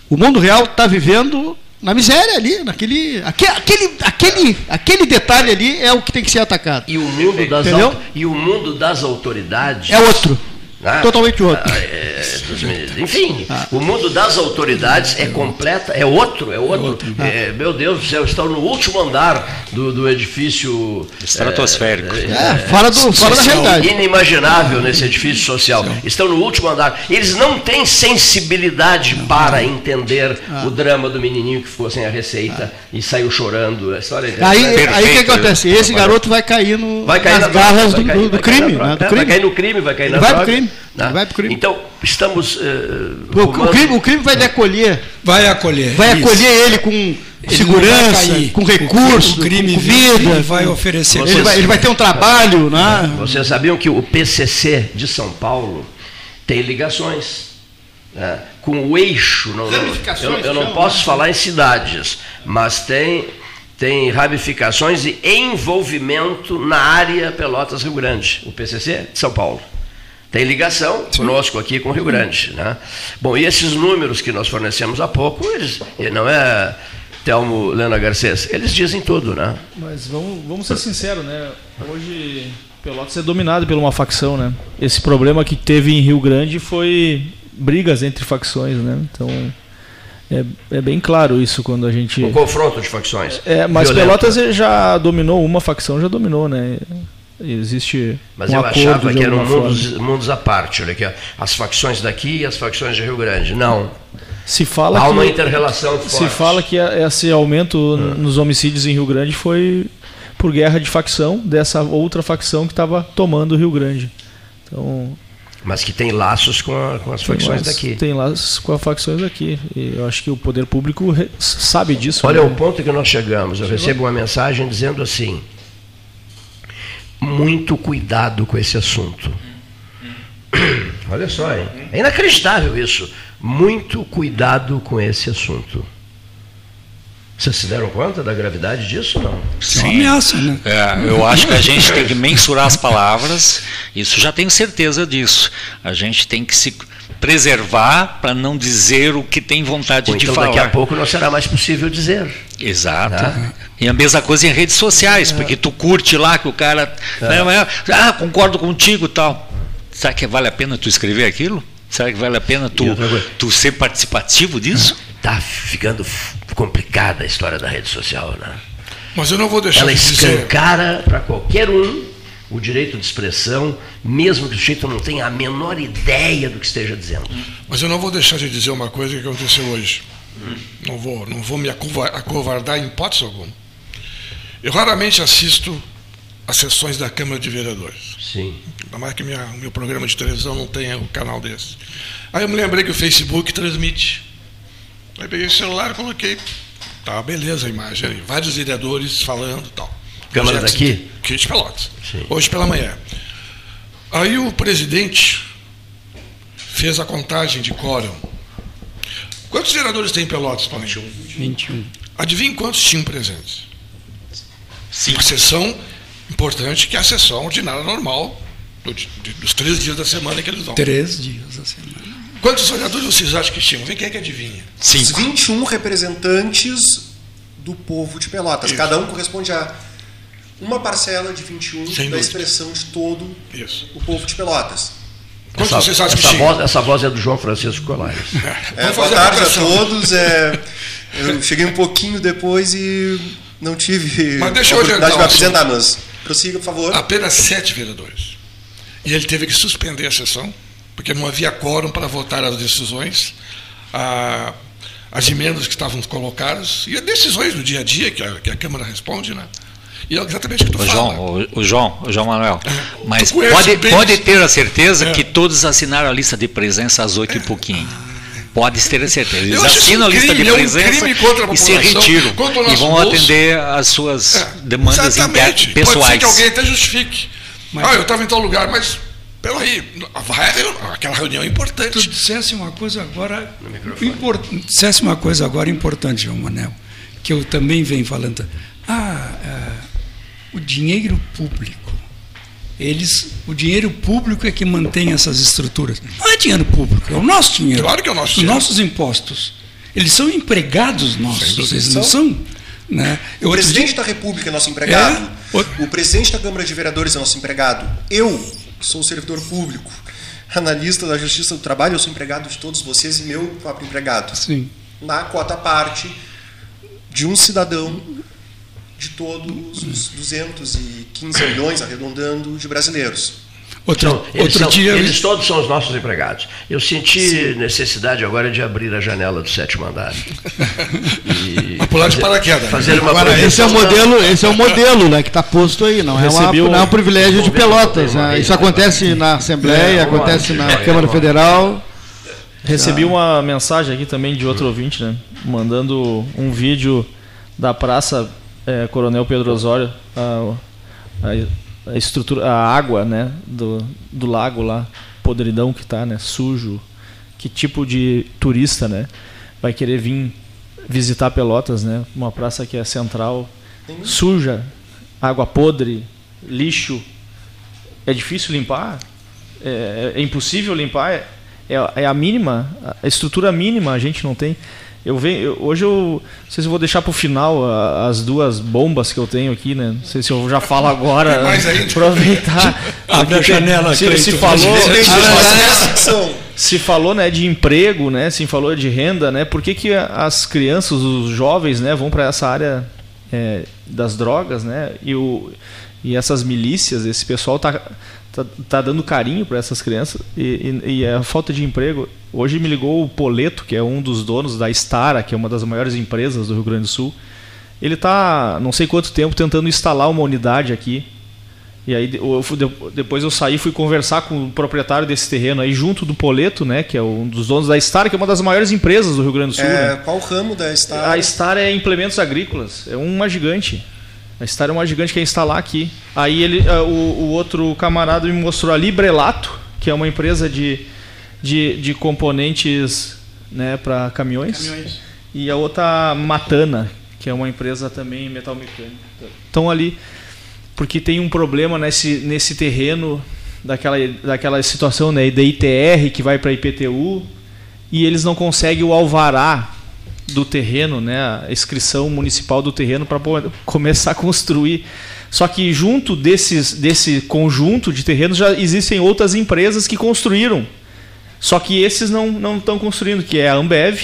Speaker 5: O mundo real está vivendo na miséria ali, naquele, aque- aquele, aquele, aquele detalhe ali é o que tem que ser atacado.
Speaker 1: E o mundo das, e o mundo das autoridades.
Speaker 5: É outro.
Speaker 1: Né?
Speaker 5: Totalmente outro.
Speaker 1: Ah, é, dos ministros. Enfim, o mundo das autoridades é completa, é outro, é outro. É, meu Deus do céu, estão no último andar do, do edifício
Speaker 4: Estratosférico.
Speaker 5: É, fora, do, fora da realidade.
Speaker 1: inimaginável nesse edifício social. Estão no último andar. Eles não têm sensibilidade para entender
Speaker 5: Ah.
Speaker 1: o drama do menininho que ficou sem a receita e saiu chorando. A história é
Speaker 5: Aí,
Speaker 1: é-
Speaker 5: aí o que acontece? Esse garoto vai cair, no,
Speaker 1: Vai cair
Speaker 5: nas
Speaker 1: na
Speaker 5: garras do,
Speaker 1: cair-
Speaker 5: do- crime. né, do
Speaker 1: é,
Speaker 5: crime.
Speaker 1: Vai cair no crime, vai cair na
Speaker 5: vai
Speaker 1: droga,
Speaker 5: crime,
Speaker 1: né?
Speaker 5: vai pro crime.
Speaker 1: Então, estamos. eh,
Speaker 5: O, o crime. o crime vai decolher.
Speaker 3: Vai acolher.
Speaker 5: Vai
Speaker 3: isso.
Speaker 5: acolher ele com segurança,
Speaker 3: cair.
Speaker 5: com recurso,
Speaker 3: o crime
Speaker 5: com
Speaker 3: e vai oferecer.
Speaker 5: Ele vai, ele vai ter um trabalho, né?
Speaker 1: Vocês sabiam que o PCC de São Paulo tem ligações né, com o eixo. Não, eu, eu não
Speaker 5: chama,
Speaker 1: posso falar em cidades, mas tem, tem ramificações e envolvimento na área Pelotas-Rio Grande, o PCC de São Paulo. Tem ligação conosco aqui com o Rio Grande. Né? Bom, e esses números que nós fornecemos há pouco, eles, não é Telmo Lena Garcês, eles dizem tudo, né?
Speaker 7: Mas vamos, vamos ser sinceros, né? Hoje Pelotas é dominado por uma facção, né? Esse problema que teve em Rio Grande foi brigas entre facções, né? Então é, é bem claro isso quando a gente.
Speaker 1: Um confronto de facções.
Speaker 7: É, mas
Speaker 1: Violento.
Speaker 7: Pelotas já dominou, uma facção já dominou, né? Existe
Speaker 1: Mas
Speaker 7: um
Speaker 1: eu achava que eram mundos, mundos à parte. Olha aqui, as facções daqui e as facções de Rio Grande. Não.
Speaker 7: Se fala
Speaker 1: Há
Speaker 7: que
Speaker 1: uma inter-relação forte.
Speaker 7: se fala que esse aumento
Speaker 1: É.
Speaker 7: nos homicídios em Rio Grande foi por guerra de facção dessa outra facção que estava tomando o Rio Grande. Então
Speaker 1: Mas que tem laços com, a- com as facções
Speaker 7: lá-
Speaker 1: daqui.
Speaker 7: Tem as- com as facções daqui. E eu acho que o poder público sabe disso.
Speaker 1: Olha
Speaker 7: né?
Speaker 1: o ponto que nós chegamos. Eu recebo uma mensagem dizendo assim: muito cuidado com esse assunto. Olha só, hein? É inacreditável isso. Muito cuidado com esse assunto. Vocês se deram conta da gravidade disso ou não?
Speaker 3: É uma ameaça, né?
Speaker 4: É, eu acho que a gente tem que mensurar as palavras, isso já tenho certeza disso. A gente tem que se preservar para não dizer o que tem vontade
Speaker 1: Ou
Speaker 4: de
Speaker 1: então
Speaker 4: falar.
Speaker 1: daqui a pouco não será mais possível dizer.
Speaker 4: Exato.
Speaker 1: Tá.
Speaker 4: E a mesma coisa em redes sociais, porque tu curte lá que o cara. né, mas, ah, concordo contigo e tal. Será que vale a pena tu escrever aquilo? Será que vale a pena tu, tu ser participativo disso?
Speaker 1: Tá ficando complicada a história da rede social, né?
Speaker 6: Mas eu não vou deixar
Speaker 1: Ela
Speaker 6: de dizer.
Speaker 1: escancara para qualquer um o direito de expressão, mesmo que o sujeito não tenha a menor ideia do que esteja dizendo.
Speaker 6: Mas eu não vou deixar de dizer uma coisa que aconteceu hoje. Não vou, não vou me acova- acovardar em hipótese alguma. Eu raramente assisto às sessões da Câmara de Vereadores.
Speaker 1: Sim.
Speaker 6: Ainda mais que minha, o meu programa de televisão não tenha um canal desse. Aí eu me lembrei que o Facebook transmite. Aí peguei o celular e coloquei. Tá, beleza a imagem. Vários vereadores falando e tal.
Speaker 1: Câmara daqui?
Speaker 6: Aqui de Pelotas.
Speaker 1: Sim.
Speaker 6: Hoje pela manhã. Aí o presidente fez a contagem de quórum. Quantos vereadores tem em Pelotas, Paulinho?
Speaker 3: 21.
Speaker 6: Adivinhe quantos tinham presentes?
Speaker 4: Sim.
Speaker 6: Uma sessão importante, que é a sessão ordinária normal do- de- dos três dias da semana que eles vão.
Speaker 3: Três dias assim.
Speaker 6: Quantos vereadores vocês acham que tinham? Vem quem é que adivinha?
Speaker 8: Os 21 representantes do povo de Pelotas. Cada um corresponde a uma parcela de 21
Speaker 6: Sem
Speaker 8: da
Speaker 6: dúvida.
Speaker 8: expressão de todo
Speaker 6: Isso.
Speaker 8: o povo de Pelotas.
Speaker 1: Essa,
Speaker 6: vocês acham que
Speaker 1: essa
Speaker 6: tinham?
Speaker 1: voz, essa voz é do João Francisco Colares.
Speaker 8: É,
Speaker 6: Vamos
Speaker 8: boa
Speaker 6: fazer a
Speaker 8: tarde a
Speaker 6: votação.
Speaker 8: todos. é, eu cheguei um pouquinho depois e não tive
Speaker 6: Mas deixa eu
Speaker 8: a oportunidade de me apresentar, mas prossiga, por favor.
Speaker 6: Apenas sete vereadores. E ele teve que suspender a sessão, porque não havia quórum para votar as decisões, a- as emendas que estavam colocadas, e as decisões do dia a dia que a, que a Câmara responde, né? E é exatamente o que tu
Speaker 4: O
Speaker 6: fala.
Speaker 4: João, o, o João, o João Manuel. Mas
Speaker 6: conhece
Speaker 4: pode, pode ter a certeza
Speaker 6: É.
Speaker 4: que todos assinaram a lista de presença às oito e pouquinho. Pode ter a certeza. Eles assinam a lista de presença
Speaker 6: é um
Speaker 4: e se retiram. E vão bolso. atender às suas é, demandas
Speaker 6: exatamente.
Speaker 4: pessoais. Pode ser
Speaker 6: que alguém até justifique. Mas, ah, eu estava em tal lugar, mas peraí, vai, aquela reunião é importante.
Speaker 3: Tu dissesse uma coisa agora. Import, dissesse uma coisa agora importante, João Manel, que eu também venho falando. Ah, é, o dinheiro público eles, o dinheiro público é que mantém essas estruturas. Não é dinheiro público, é o nosso dinheiro.
Speaker 6: Claro que é o nosso
Speaker 3: dinheiro. Os nossos impostos. Eles são empregados nossos, eles não são. Né?
Speaker 8: O presidente dia... da República é nosso empregado. É? O... o presidente da Câmara de Vereadores é nosso empregado. Eu sou servidor público, analista da Justiça do Trabalho, eu sou empregado de todos vocês e meu próprio empregado.
Speaker 3: Sim.
Speaker 8: Na cota parte de um cidadão de todos os 215 milhões, arredondando, de brasileiros.
Speaker 1: Outro, então, eles, outro são, dia... eles todos são os nossos empregados. Eu senti Sim. necessidade agora de abrir a janela do sétimo andar.
Speaker 6: E pular de paraquedas.
Speaker 5: Fazer uma agora, esse é o modelo, esse é o modelo né, que está posto aí, não é, uma, não é um privilégio de Pelotas. Né? Isso acontece na Assembleia, é, acontece na é, Câmara Federal.
Speaker 7: Recebi uma mensagem aqui também de outro ouvinte, né? Mandando um vídeo da Praça é, Coronel Pedro Osório, a, a, a, estrutura, a água, né, do, do lago lá, podridão que tá, né, sujo. Que tipo de turista, né, vai querer vir visitar Pelotas, né, uma praça que é central, suja, água podre, lixo, é difícil limpar, é, é impossível limpar, é, é, a mínima, a estrutura mínima a gente não tem. Eu venho, hoje eu não sei se eu vou deixar para o final as duas bombas que eu tenho aqui, né? Não sei se eu já falo agora. aproveitar.
Speaker 3: Abre a janela.
Speaker 7: Se, se falou, se falou, né, de emprego, né? Se falou de renda, né? Por que, que as crianças, os jovens, né, vão para essa área é, das drogas, né? E o e essas milícias, esse pessoal tá tá, tá dando carinho para essas crianças e, e, e, a falta de emprego. Hoje me ligou o Poleto, que é um dos donos da Stara, que é uma das maiores empresas do Rio Grande do Sul. Ele está, não sei quanto tempo, tentando instalar uma unidade aqui. E aí eu, depois eu saí fui conversar com o proprietário desse terreno aí junto do Poleto, né, que é um dos donos da Star, que é uma das maiores empresas do Rio Grande do Sul. É,
Speaker 8: né? Qual o ramo da Star?
Speaker 7: A Star é implementos agrícolas, é uma gigante. A Star é uma gigante que quer instalar aqui. Aí ele, uh, o, o, outro camarada me mostrou a Librelato, que é uma empresa de, de, de componentes né, para caminhões. caminhões. E a outra Matana, que é uma empresa também metal mecânico. Estão ali porque tem um problema nesse, nesse terreno daquela, daquela situação né, da ITR que vai para a IPTU e eles não conseguem o alvará do terreno, né, a inscrição municipal do terreno para começar a construir. Só que junto desses, desse conjunto de terrenos já existem outras empresas que construíram. Só que esses não não estão construindo, que é a Ambev,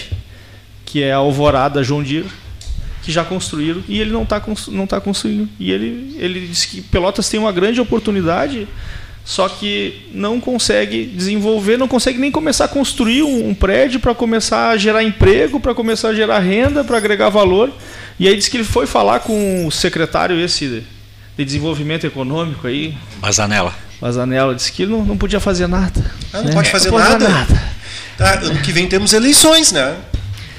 Speaker 7: que é a Alvorada João Deere, que já construíram e ele não está não tá construindo. E ele, ele disse que Pelotas tem uma grande oportunidade só que não consegue desenvolver, não consegue nem começar a construir um, um prédio para começar a gerar emprego, para começar a gerar renda, para agregar valor. E aí diz que ele foi falar com o secretário esse de desenvolvimento econômico aí.
Speaker 4: Mazanella.
Speaker 7: Mazanella disse que ele não, não podia fazer nada.
Speaker 8: Ah, não né? pode fazer não nada? nada. Tá, ano que vem temos eleições, né?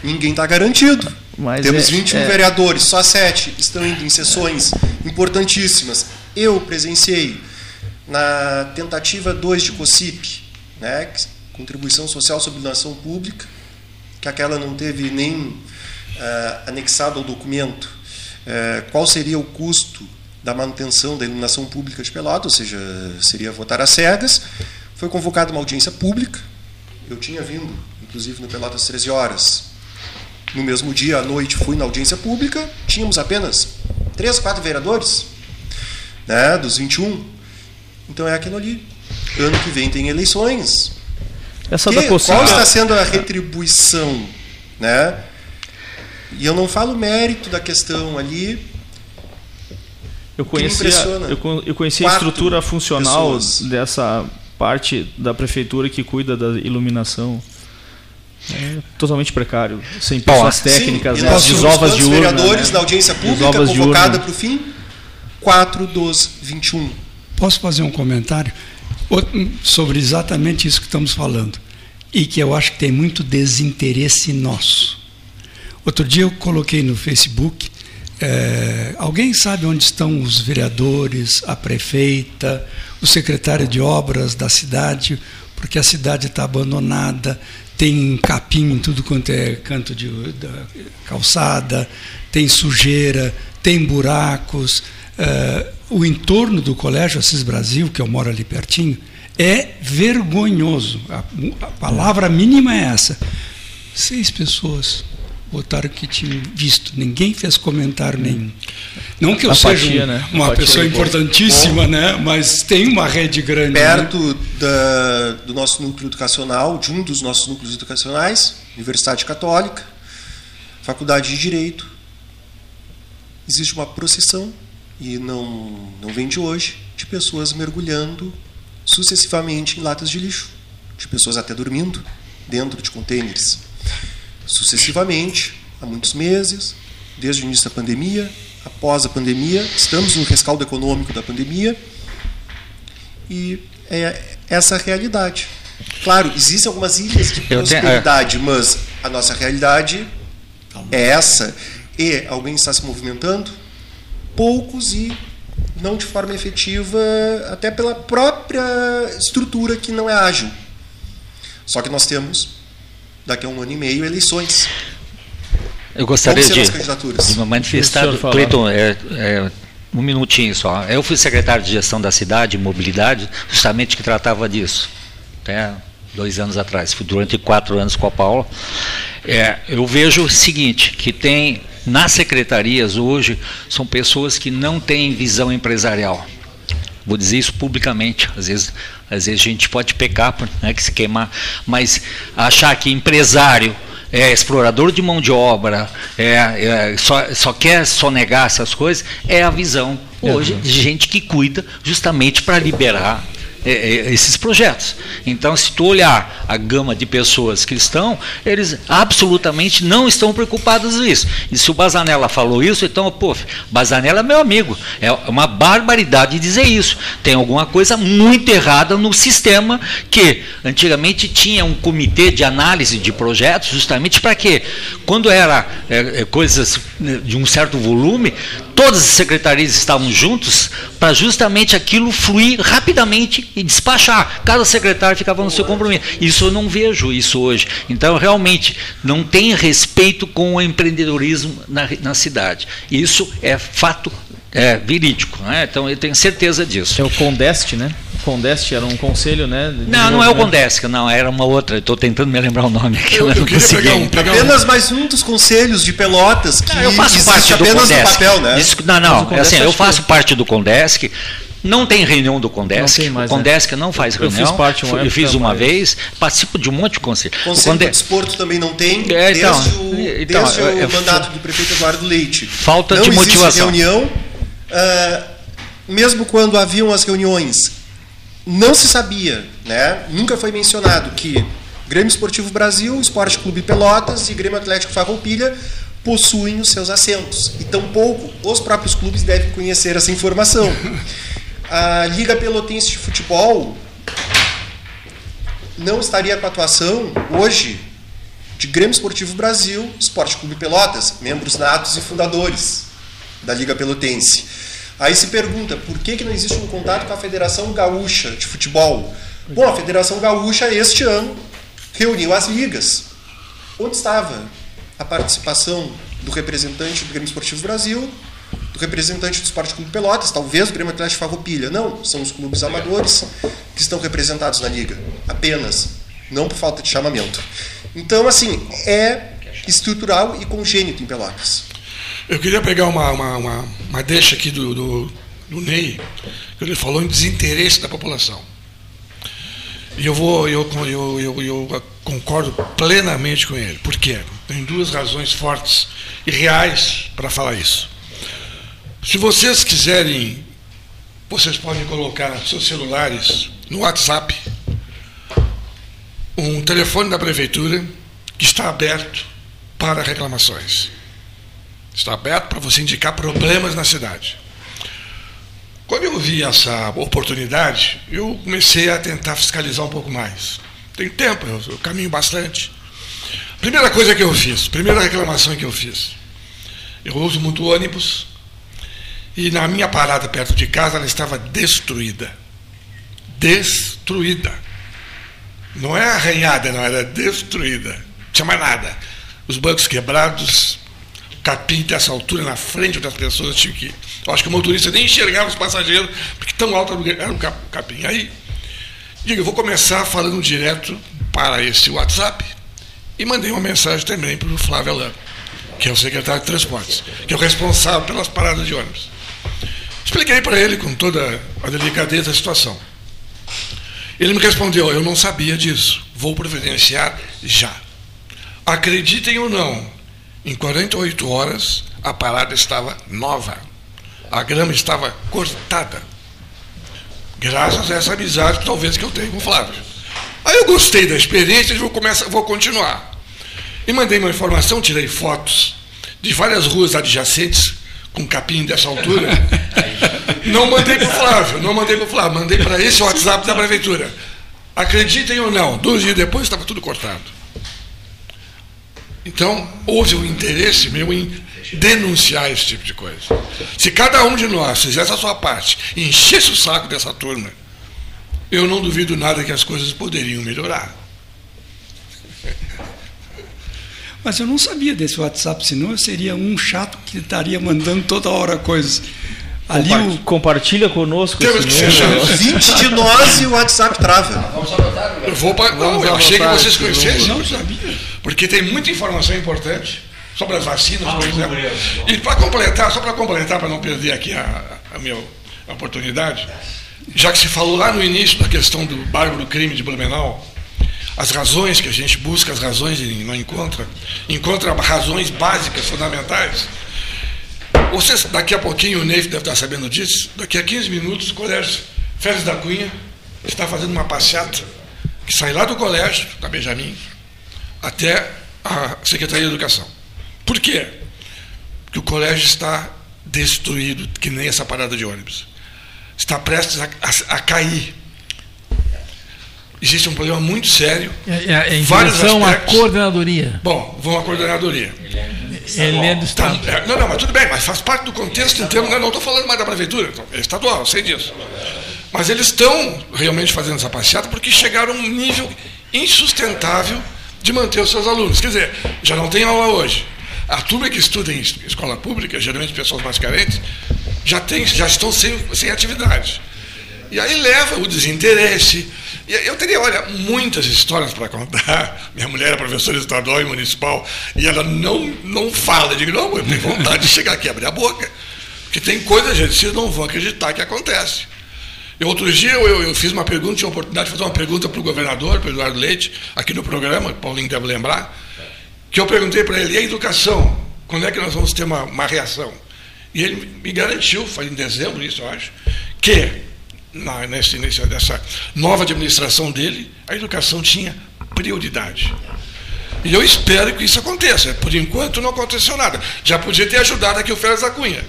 Speaker 8: Ninguém está garantido. Mas temos é, 21 é... vereadores, só 7 estão indo em sessões importantíssimas. Eu presenciei na tentativa 2 de COSIP, né, Contribuição Social sobre Donação Pública, que aquela não teve nem uh, anexado ao documento, uh, qual seria o custo da manutenção da iluminação pública de Pelotas, ou seja, seria votar às cegas. Foi convocada uma audiência pública, eu tinha vindo, inclusive no Pelotas 13 horas. No mesmo dia, à noite, fui na audiência pública, tínhamos apenas três, quatro vereadores, né, dos 21, então é aquilo ali. Ano que vem tem eleições.
Speaker 7: Essa
Speaker 8: que,
Speaker 7: da
Speaker 8: qual está sendo a retribuição, né? E eu não falo mérito da questão ali.
Speaker 7: Eu conheci, eu, eu conheci a estrutura funcional pessoas. dessa parte da prefeitura que cuida da iluminação. É totalmente precário, sem pessoas Bom, técnicas, sim, né? desovas de urna.
Speaker 8: vereadores né? na audiência pública convocada para o fim? 4, 12, 21.
Speaker 3: Posso fazer um comentário sobre exatamente isso que estamos falando? e que eu acho que tem muito desinteresse nosso. Outro dia eu coloquei no Facebook é, alguém sabe onde estão os vereadores, a prefeita, o secretário de obras da cidade, porque a cidade está abandonada, tem capim em tudo quanto é canto de da calçada, tem sujeira, tem buracos. É, o entorno do Colégio Assis Brasil, que eu moro ali pertinho, é vergonhoso. A, a palavra mínima é essa. Seis pessoas botaram que tinham visto. Ninguém fez comentário hum. nenhum. Não que eu Apatia, seja um, né? uma Apatia pessoa importantíssima, né? mas tem uma rede grande.
Speaker 8: Né? Perto né? da, do nosso núcleo educacional, de um dos nossos núcleos educacionais, Universidade Católica, Faculdade de Direito, existe uma procissão, e não, não vem de hoje, de pessoas mergulhando sucessivamente em latas de lixo, de pessoas até dormindo dentro de contêineres sucessivamente, há muitos meses, desde o início da pandemia, após a pandemia, estamos no rescaldo econômico da pandemia e é essa a realidade. Claro, existem algumas ilhas de prosperidade, é. mas a nossa realidade é essa. E alguém está se movimentando? Poucos e não de forma efetiva, até pela própria estrutura que não é ágil. Só que nós temos daqui a um ano e meio, eleições.
Speaker 4: Eu gostaria de, de me manifestar, Cleiton, é, é, um minutinho só. Eu fui secretário de gestão da cidade, mobilidade, justamente que tratava disso, até dois anos atrás. Fui durante quatro anos com a Paula. É, eu vejo o seguinte, que tem nas secretarias hoje são pessoas que não têm visão empresarial. Vou dizer isso publicamente. Às vezes, às vezes a gente pode pecar, né, que se queimar, mas achar que empresário é explorador de mão de obra, é, é só, só quer sonegar essas coisas, é a visão hoje de gente que cuida justamente para liberar é, é, esses projetos. Então, se tu olhar a gama de pessoas que estão, eles absolutamente não estão preocupados com isso. E se o Bazanella falou isso, então, pô, Bazanella é meu amigo. É uma barbaridade dizer isso. Tem alguma coisa muito errada no sistema que antigamente tinha um comitê de análise de projetos, justamente para quê? Quando era é, é coisas né, de um certo volume, todas as secretarias estavam juntos para justamente aquilo fluir rapidamente e despachar. Cada secretário ficava no seu compromisso. Isso eu não vejo isso hoje. Então, realmente, não tem respeito com o empreendedorismo na, na cidade. Isso é fato é, verídico. Né? Então, eu tenho certeza disso.
Speaker 7: É o Condeste, né? Condeste era um conselho, né?
Speaker 4: Não, não é o Condeste, não, era uma outra. Estou tentando me lembrar o nome aqui. Eu, eu, eu
Speaker 8: pegar um, pegar apenas um... mais um dos conselhos de Pelotas que não,
Speaker 4: eu faço parte do apenas Condesc. no papel, né? Isso, não, não, é assim, eu faço que... parte do Condesc. Não tem reunião do Condesc. Mais, o Condesc né? não faz reunião. Eu fiz parte uma Eu fiz uma vez, participo de um monte de conselho.
Speaker 8: Conselho Conde... do Desporto também não tem, é, então, desde o, então, desde o mandato do prefeito Eduardo Leite.
Speaker 4: Falta não de motivação.
Speaker 8: reunião, uh, mesmo quando haviam as reuniões, não se sabia, né? nunca foi mencionado que Grêmio Esportivo Brasil, Esporte Clube Pelotas e Grêmio Atlético Farroupilha possuem os seus assentos. E tampouco os próprios clubes devem conhecer essa informação. A Liga Pelotense de Futebol não estaria com a atuação hoje de Grêmio Esportivo Brasil, Esporte Clube Pelotas, membros natos e fundadores da Liga Pelotense. Aí se pergunta, por que, que não existe um contato com a Federação Gaúcha de Futebol? Bom, a Federação Gaúcha, este ano, reuniu as ligas. Onde estava a participação do representante do Grêmio Esportivo Brasil, do representante do Esporte Clube Pelotas, talvez do Grêmio Atlético Farroupilha? Não, são os clubes amadores que estão representados na liga, apenas, não por falta de chamamento. Então, assim, é estrutural e congênito em Pelotas.
Speaker 6: Eu queria pegar uma, uma, uma, uma deixa aqui do, do, do Ney, que ele falou em desinteresse da população. E eu vou, eu, eu, eu, eu, concordo plenamente com ele. Por quê? Tem duas razões fortes e reais para falar isso. Se vocês quiserem, vocês podem colocar seus celulares, no WhatsApp, um telefone da prefeitura que está aberto para reclamações. Está aberto para você indicar problemas na cidade. Quando eu vi essa oportunidade, eu comecei a tentar fiscalizar um pouco mais. tenho tempo, eu, caminho bastante. Primeira coisa que eu fiz, primeira reclamação que eu fiz. Eu uso muito ônibus e na minha parada perto de casa ela estava destruída. Destruída. Não é arranhada, não, era destruída. Não tinha mais nada. Os bancos quebrados, capim dessa altura na frente das pessoas tinha que. Eu acho que o motorista nem enxergava os passageiros, porque tão alto era o capim. Aí, digo, eu vou começar falando direto para esse WhatsApp e mandei uma mensagem também para o Flávio Alain, que é o secretário de Transportes, que é o responsável pelas paradas de ônibus. Expliquei para ele com toda a delicadeza a situação. Ele me respondeu: Eu não sabia disso, vou providenciar já. Acreditem ou não, em 48 horas a parada estava nova, a grama estava cortada, graças a essa amizade talvez que eu tenho com o Flávio. Aí eu gostei da experiência e vou, começar, vou continuar. E mandei uma informação, tirei fotos de várias ruas adjacentes com capim dessa altura. Não mandei para o Flávio, não mandei para o Flávio, mandei para esse WhatsApp da prefeitura. Acreditem ou não, dois dias depois estava tudo cortado. Então, houve um interesse meu em denunciar esse tipo de coisa. Se cada um de nós fizesse a sua parte e enchesse o saco dessa turma, eu não duvido nada que as coisas poderiam melhorar.
Speaker 3: Mas eu não sabia desse WhatsApp, senão eu seria um chato que estaria mandando toda hora coisas.
Speaker 7: Ali Compa o... Compartilha conosco.
Speaker 8: Temos que fechar. 20 de nós e o WhatsApp trava.
Speaker 6: Vamos. Eu vou para. Não, eu achei que vocês conhecessem. Não sabia. Porque tem muita informação importante sobre as vacinas, ah, por exemplo. E para completar, só para completar, para não perder aqui a, a minha oportunidade, já que se falou lá no início da questão do bárbaro crime de Blumenau, as razões que a gente busca, as razões e não encontra, encontra razões básicas, fundamentais. Vocês, daqui a pouquinho, o Neif deve estar sabendo disso, daqui a 15 minutos, o colégio Félix da Cunha está fazendo uma passeata que sai lá do colégio, da Benjamin, até a Secretaria de Educação. Por quê? Porque o colégio está destruído, que nem essa parada de ônibus. Está prestes a, a, a cair existe um problema muito sério.
Speaker 7: É, é, em relação à coordenadoria.
Speaker 6: Bom, vão à coordenadoria.
Speaker 7: Ele é do Estado.
Speaker 6: Tá, não, não, mas tudo bem, mas faz parte do contexto termos. Não estou falando mais da prefeitura, é estadual, sei disso. Mas eles estão realmente fazendo essa passeata porque chegaram a um nível insustentável de manter os seus alunos. Quer dizer, já não tem aula hoje. A turma que estuda em escola pública, geralmente pessoas mais carentes, já, tem, já estão sem, sem atividade. E aí leva o desinteresse, eu teria, olha, muitas histórias para contar. Minha mulher é professora estadual e municipal e ela não, não fala. Eu digo, não, eu tenho vontade de chegar aqui e abrir a boca. Porque tem coisas, gente, vocês não vão acreditar que acontece. E outro dia eu, eu, fiz uma pergunta, tinha a oportunidade de fazer uma pergunta para o governador, para o Eduardo Leite, aqui no programa, Paulinho deve lembrar, que eu perguntei para ele, e a educação? Quando é que nós vamos ter uma, uma reação? E ele me garantiu, foi em dezembro isso, eu acho, que na, nesse, nessa nova administração dele, a educação tinha prioridade. E eu espero que isso aconteça. Por enquanto não aconteceu nada. Já podia ter ajudado aqui o Félix da Cunha.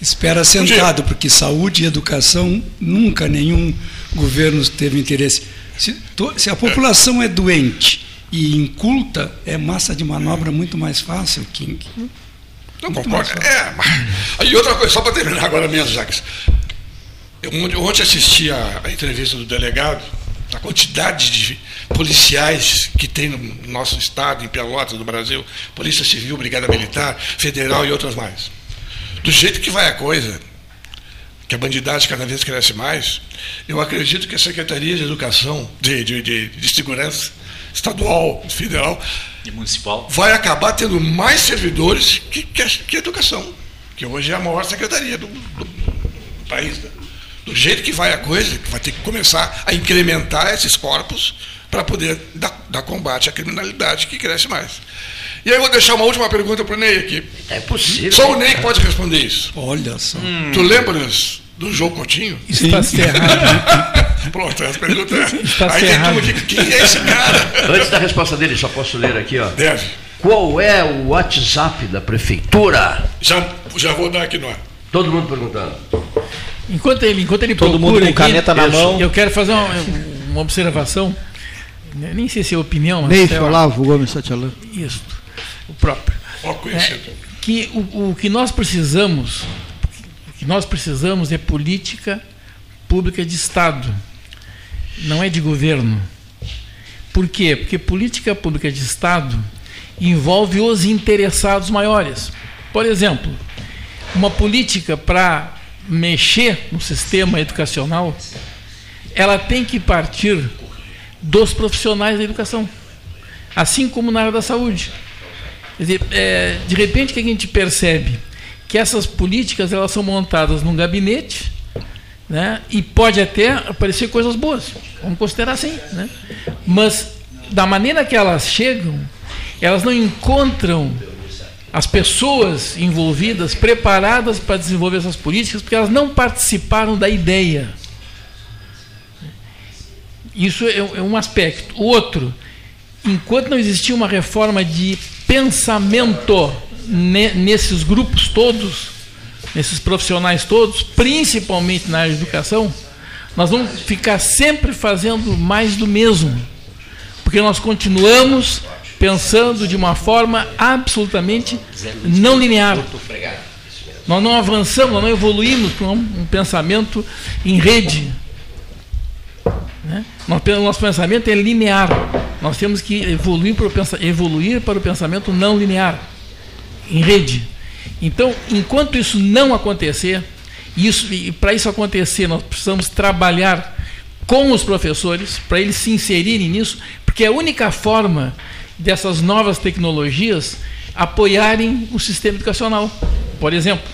Speaker 3: Espera sentado, porque saúde e educação nunca nenhum governo teve interesse. Se, se a população é doente e inculta, é massa de manobra muito mais fácil. Que,
Speaker 6: não concordo. É, mas... E outra coisa, só para terminar agora mesmo, Jacques. Eu ontem assisti a, a entrevista do delegado, a quantidade de policiais que tem no nosso estado, em Pelotas, no Brasil, Polícia Civil, Brigada Militar, Federal e outras mais. Do jeito que vai a coisa, que a bandidagem cada vez cresce mais, eu acredito que a Secretaria de Educação, de, de, de, de Segurança Estadual, Federal,
Speaker 4: e municipal,
Speaker 6: vai acabar tendo mais servidores que, que, que educação, que hoje é a maior secretaria do, do, do país. Né? Do jeito que vai a coisa, vai ter que começar a incrementar esses corpos para poder dar, dar, combate à criminalidade que cresce mais. E aí eu vou deixar uma última pergunta para o Ney aqui.
Speaker 1: É possível.
Speaker 6: Só o Ney que pode responder isso.
Speaker 3: Olha só. Hum.
Speaker 6: Tu lembras do João Coutinho?
Speaker 7: Está cerrado.
Speaker 6: Pronto, essa pergunta é. Está aí cerrado. tem quem é esse cara?
Speaker 1: Antes da resposta dele, só posso ler aqui, ó.
Speaker 6: Deve.
Speaker 1: Qual é o WhatsApp da prefeitura?
Speaker 6: Já, já vou dar aqui no ar.
Speaker 1: Todo mundo perguntando.
Speaker 7: Enquanto ele, enquanto ele
Speaker 4: Todo mundo com
Speaker 7: aqui,
Speaker 4: caneta na mão.
Speaker 7: Eu quero fazer uma, uma observação.
Speaker 9: nem sei se é opinião,
Speaker 5: mas. Neif Olavo Gomes.
Speaker 9: Isso, o próprio. É, que o, o que nós precisamos, o que nós precisamos é política pública de Estado, não é de governo. Por quê? Porque política pública de Estado envolve os interessados maiores. Por exemplo, uma política para mexer no sistema educacional, ela tem que partir dos profissionais da educação, assim como na área da saúde. Quer dizer, é, de repente que a gente percebe que essas políticas elas são montadas num gabinete, né, e pode até aparecer coisas boas, vamos considerar assim, né? mas da maneira que elas chegam, elas não encontram as pessoas envolvidas preparadas para desenvolver essas políticas, porque elas não participaram da ideia. Isso é, é um aspecto. Outro, enquanto não existia uma reforma de pensamento nesses grupos todos, nesses profissionais todos, principalmente na área de educação, nós vamos ficar sempre fazendo mais do mesmo. Porque nós continuamos pensando de uma forma absolutamente não linear. Nós não avançamos, nós não evoluímos para um pensamento em rede. Né? Nosso pensamento é linear. Nós temos que evoluir para, o, evoluir para o pensamento não linear, em rede. Então, enquanto isso não acontecer, isso, e para isso acontecer, nós precisamos trabalhar com os professores, para eles se inserirem nisso, porque a única forma dessas novas tecnologias apoiarem o sistema educacional. Por exemplo,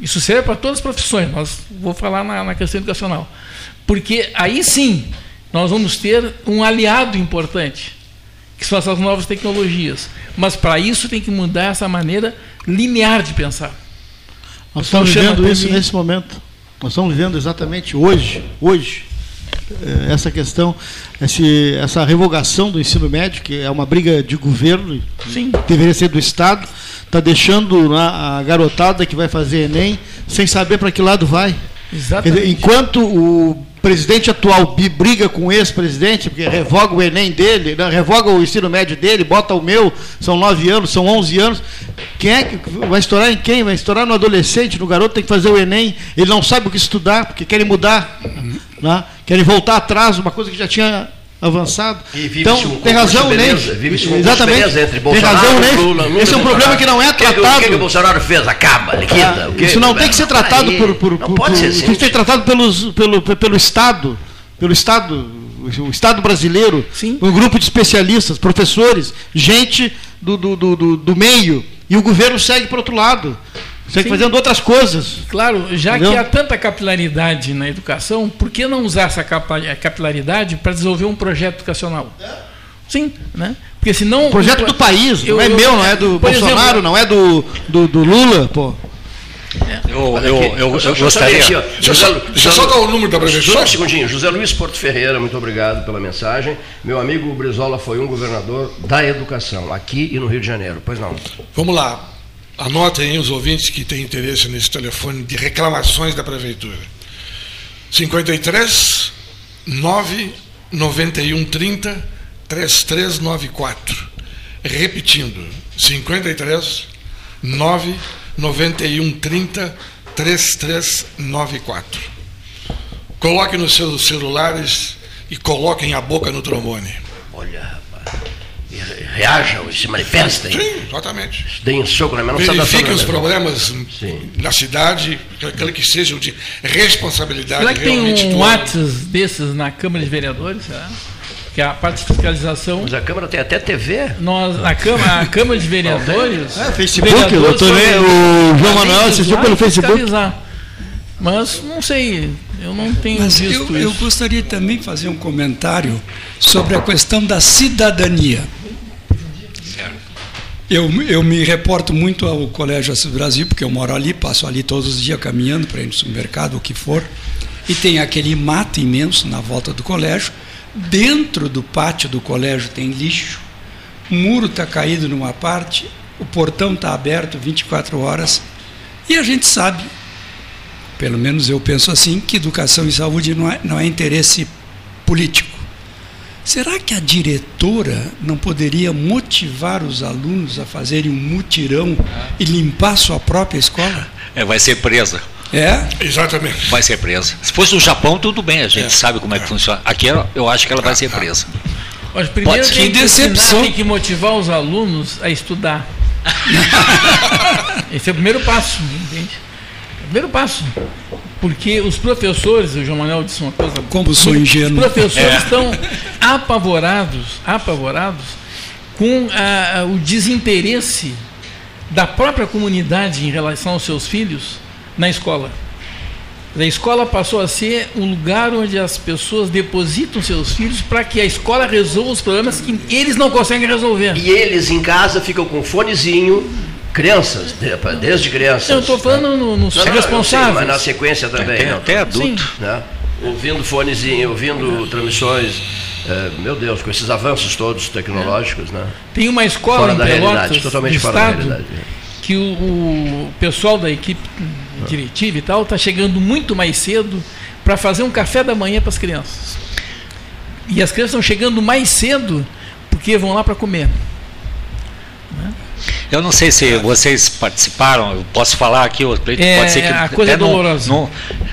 Speaker 9: isso serve para todas as profissões, mas vou falar na, na questão educacional. Porque aí sim nós vamos ter um aliado importante, que são essas novas tecnologias. Mas para isso tem que mudar essa maneira linear de pensar.
Speaker 5: Nós estamos vivendo isso mim... nesse momento. Nós estamos vivendo exatamente hoje, hoje, essa questão, esse, essa revogação do ensino médio, que é uma briga de governo, Sim. deveria ser do Estado, está deixando a garotada que vai fazer Enem sem saber para que lado vai. Exatamente. Enquanto o presidente atual briga com o ex-presidente, porque revoga o Enem dele, né, revoga o ensino médio dele, bota o meu, são nove anos, são onze anos. Quem é que vai estourar em quem? Vai estourar no adolescente, no garoto tem que fazer o Enem, ele não sabe o que estudar, porque querem mudar, né? querem voltar atrás, uma coisa que já tinha avançado. então, um tem razão, nem. Exatamente. Entre tem razão, nem. Lula, Esse é um problema que não é tratado.
Speaker 1: O que, que, o Bolsonaro fez? Acaba, liquida.
Speaker 5: Ah, isso não tem que ser tratado por. por, por, por assim. Tem que ser tratado pelos, pelo, pelo Estado. Pelo Estado, o Estado brasileiro, Sim. um grupo de especialistas, professores, gente do, do, do, do meio. E o governo segue para outro lado. Segue Sim. fazendo outras coisas.
Speaker 9: Claro, já entendeu? que há tanta capilaridade na educação, por que não usar essa capilaridade para desenvolver um projeto educacional? Sim, né? Porque senão.
Speaker 5: O projeto do país, eu, não é eu, meu, não é do Bolsonaro, exemplo, não é do, do, do Lula, pô.
Speaker 1: Eu, eu, eu, eu gostaria. Aqui,
Speaker 6: José, deixa eu só dar o número da prefeitura.
Speaker 1: Só um segundinho. José Luiz Porto Ferreira, muito obrigado pela mensagem. Meu amigo Brizola foi um governador da educação, aqui e no Rio de Janeiro. Pois não.
Speaker 6: Vamos lá. Anotem aí os ouvintes que têm interesse nesse telefone de reclamações da Prefeitura. 53 9 91 30 3394. Repetindo, 53 9 91 30 3394. Coloquem nos seus celulares e coloquem a boca no trombone.
Speaker 1: Olha, reajam e se manifestem.
Speaker 6: Sim, exatamente.
Speaker 1: Deem soco na mão.
Speaker 6: Verifiquem os problemas Sim. na cidade, aquele que sejam de responsabilidade
Speaker 9: será que tem um WhatsApp desses na Câmara de Vereadores? Será? que é a parte de fiscalização.
Speaker 1: Mas a Câmara tem até TV.
Speaker 9: Nós, a, Câmara, a Câmara de Vereadores.
Speaker 5: É, Facebook, vereadores doutor, o João Manuel assistiu pelo Facebook.
Speaker 9: Mas não sei, eu não tenho Mas visto
Speaker 3: eu, isso. Eu gostaria também de fazer um comentário sobre a questão da cidadania. Eu, eu me reporto muito ao Colégio Assis Brasil, porque eu moro ali, passo ali todos os dias caminhando para ir no supermercado, o que for. E tem aquele mato imenso na volta do colégio. Dentro do pátio do colégio tem lixo. O muro está caído numa parte, o portão está aberto 24 horas. E a gente sabe, pelo menos eu penso assim, que educação e saúde não é, não é interesse político. Será que a diretora não poderia motivar os alunos a fazerem um mutirão e limpar sua própria escola?
Speaker 4: É, vai ser presa.
Speaker 3: É?
Speaker 6: Exatamente.
Speaker 4: Vai ser presa. Se fosse no Japão, tudo bem, a gente é. sabe como é que é. funciona. Aqui eu acho que ela vai ser presa.
Speaker 9: Mas primeiro Pode, tem que, decepção. tem que motivar os alunos a estudar. Esse é o primeiro passo, entende? Primeiro passo. Porque os professores, o João Manuel disse uma coisa.
Speaker 3: Como sou ingênuo.
Speaker 9: Os professores é. estão apavorados, apavorados com a, a, o desinteresse da própria comunidade em relação aos seus filhos na escola. A escola passou a ser um lugar onde as pessoas depositam seus filhos para que a escola resolva os problemas que eles não conseguem resolver.
Speaker 1: E eles em casa ficam com fonezinho, crianças, desde crianças.
Speaker 9: Eu estou falando né? no, no responsável.
Speaker 1: Mas na sequência também.
Speaker 4: Tem, até adulto.
Speaker 1: Né? Ouvindo fonezinho, ouvindo transmissões. É, meu Deus, com esses avanços todos tecnológicos, né?
Speaker 9: Tem uma escola fora em da Pelotas, realidade, totalmente fora estado, da realidade. Que o, o pessoal da equipe diretiva e tal, está chegando muito mais cedo para fazer um café da manhã para as crianças. E as crianças estão chegando mais cedo porque vão lá para comer.
Speaker 4: Né? Eu não sei se vocês participaram, eu posso falar aqui,
Speaker 9: é, pode ser que a coisa é dolorosa.
Speaker 4: Não, não,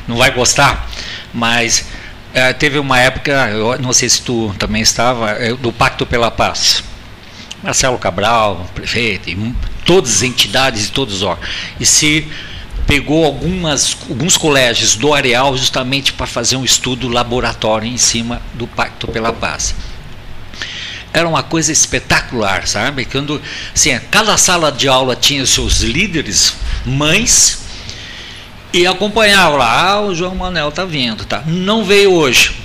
Speaker 4: não vai gostar, mas é, teve uma época, eu não sei se tu também estava, é, do Pacto pela Paz. Marcelo Cabral, prefeito, e todas as entidades e todos os órgãos. E se pegou algumas, alguns colégios do Areal justamente para fazer um estudo laboratório em cima do Pacto pela Paz. Era uma coisa espetacular, sabe? Quando assim, cada sala de aula tinha seus líderes, mães, e acompanhava lá, ah, o João Manuel está vindo, tá? Não veio hoje,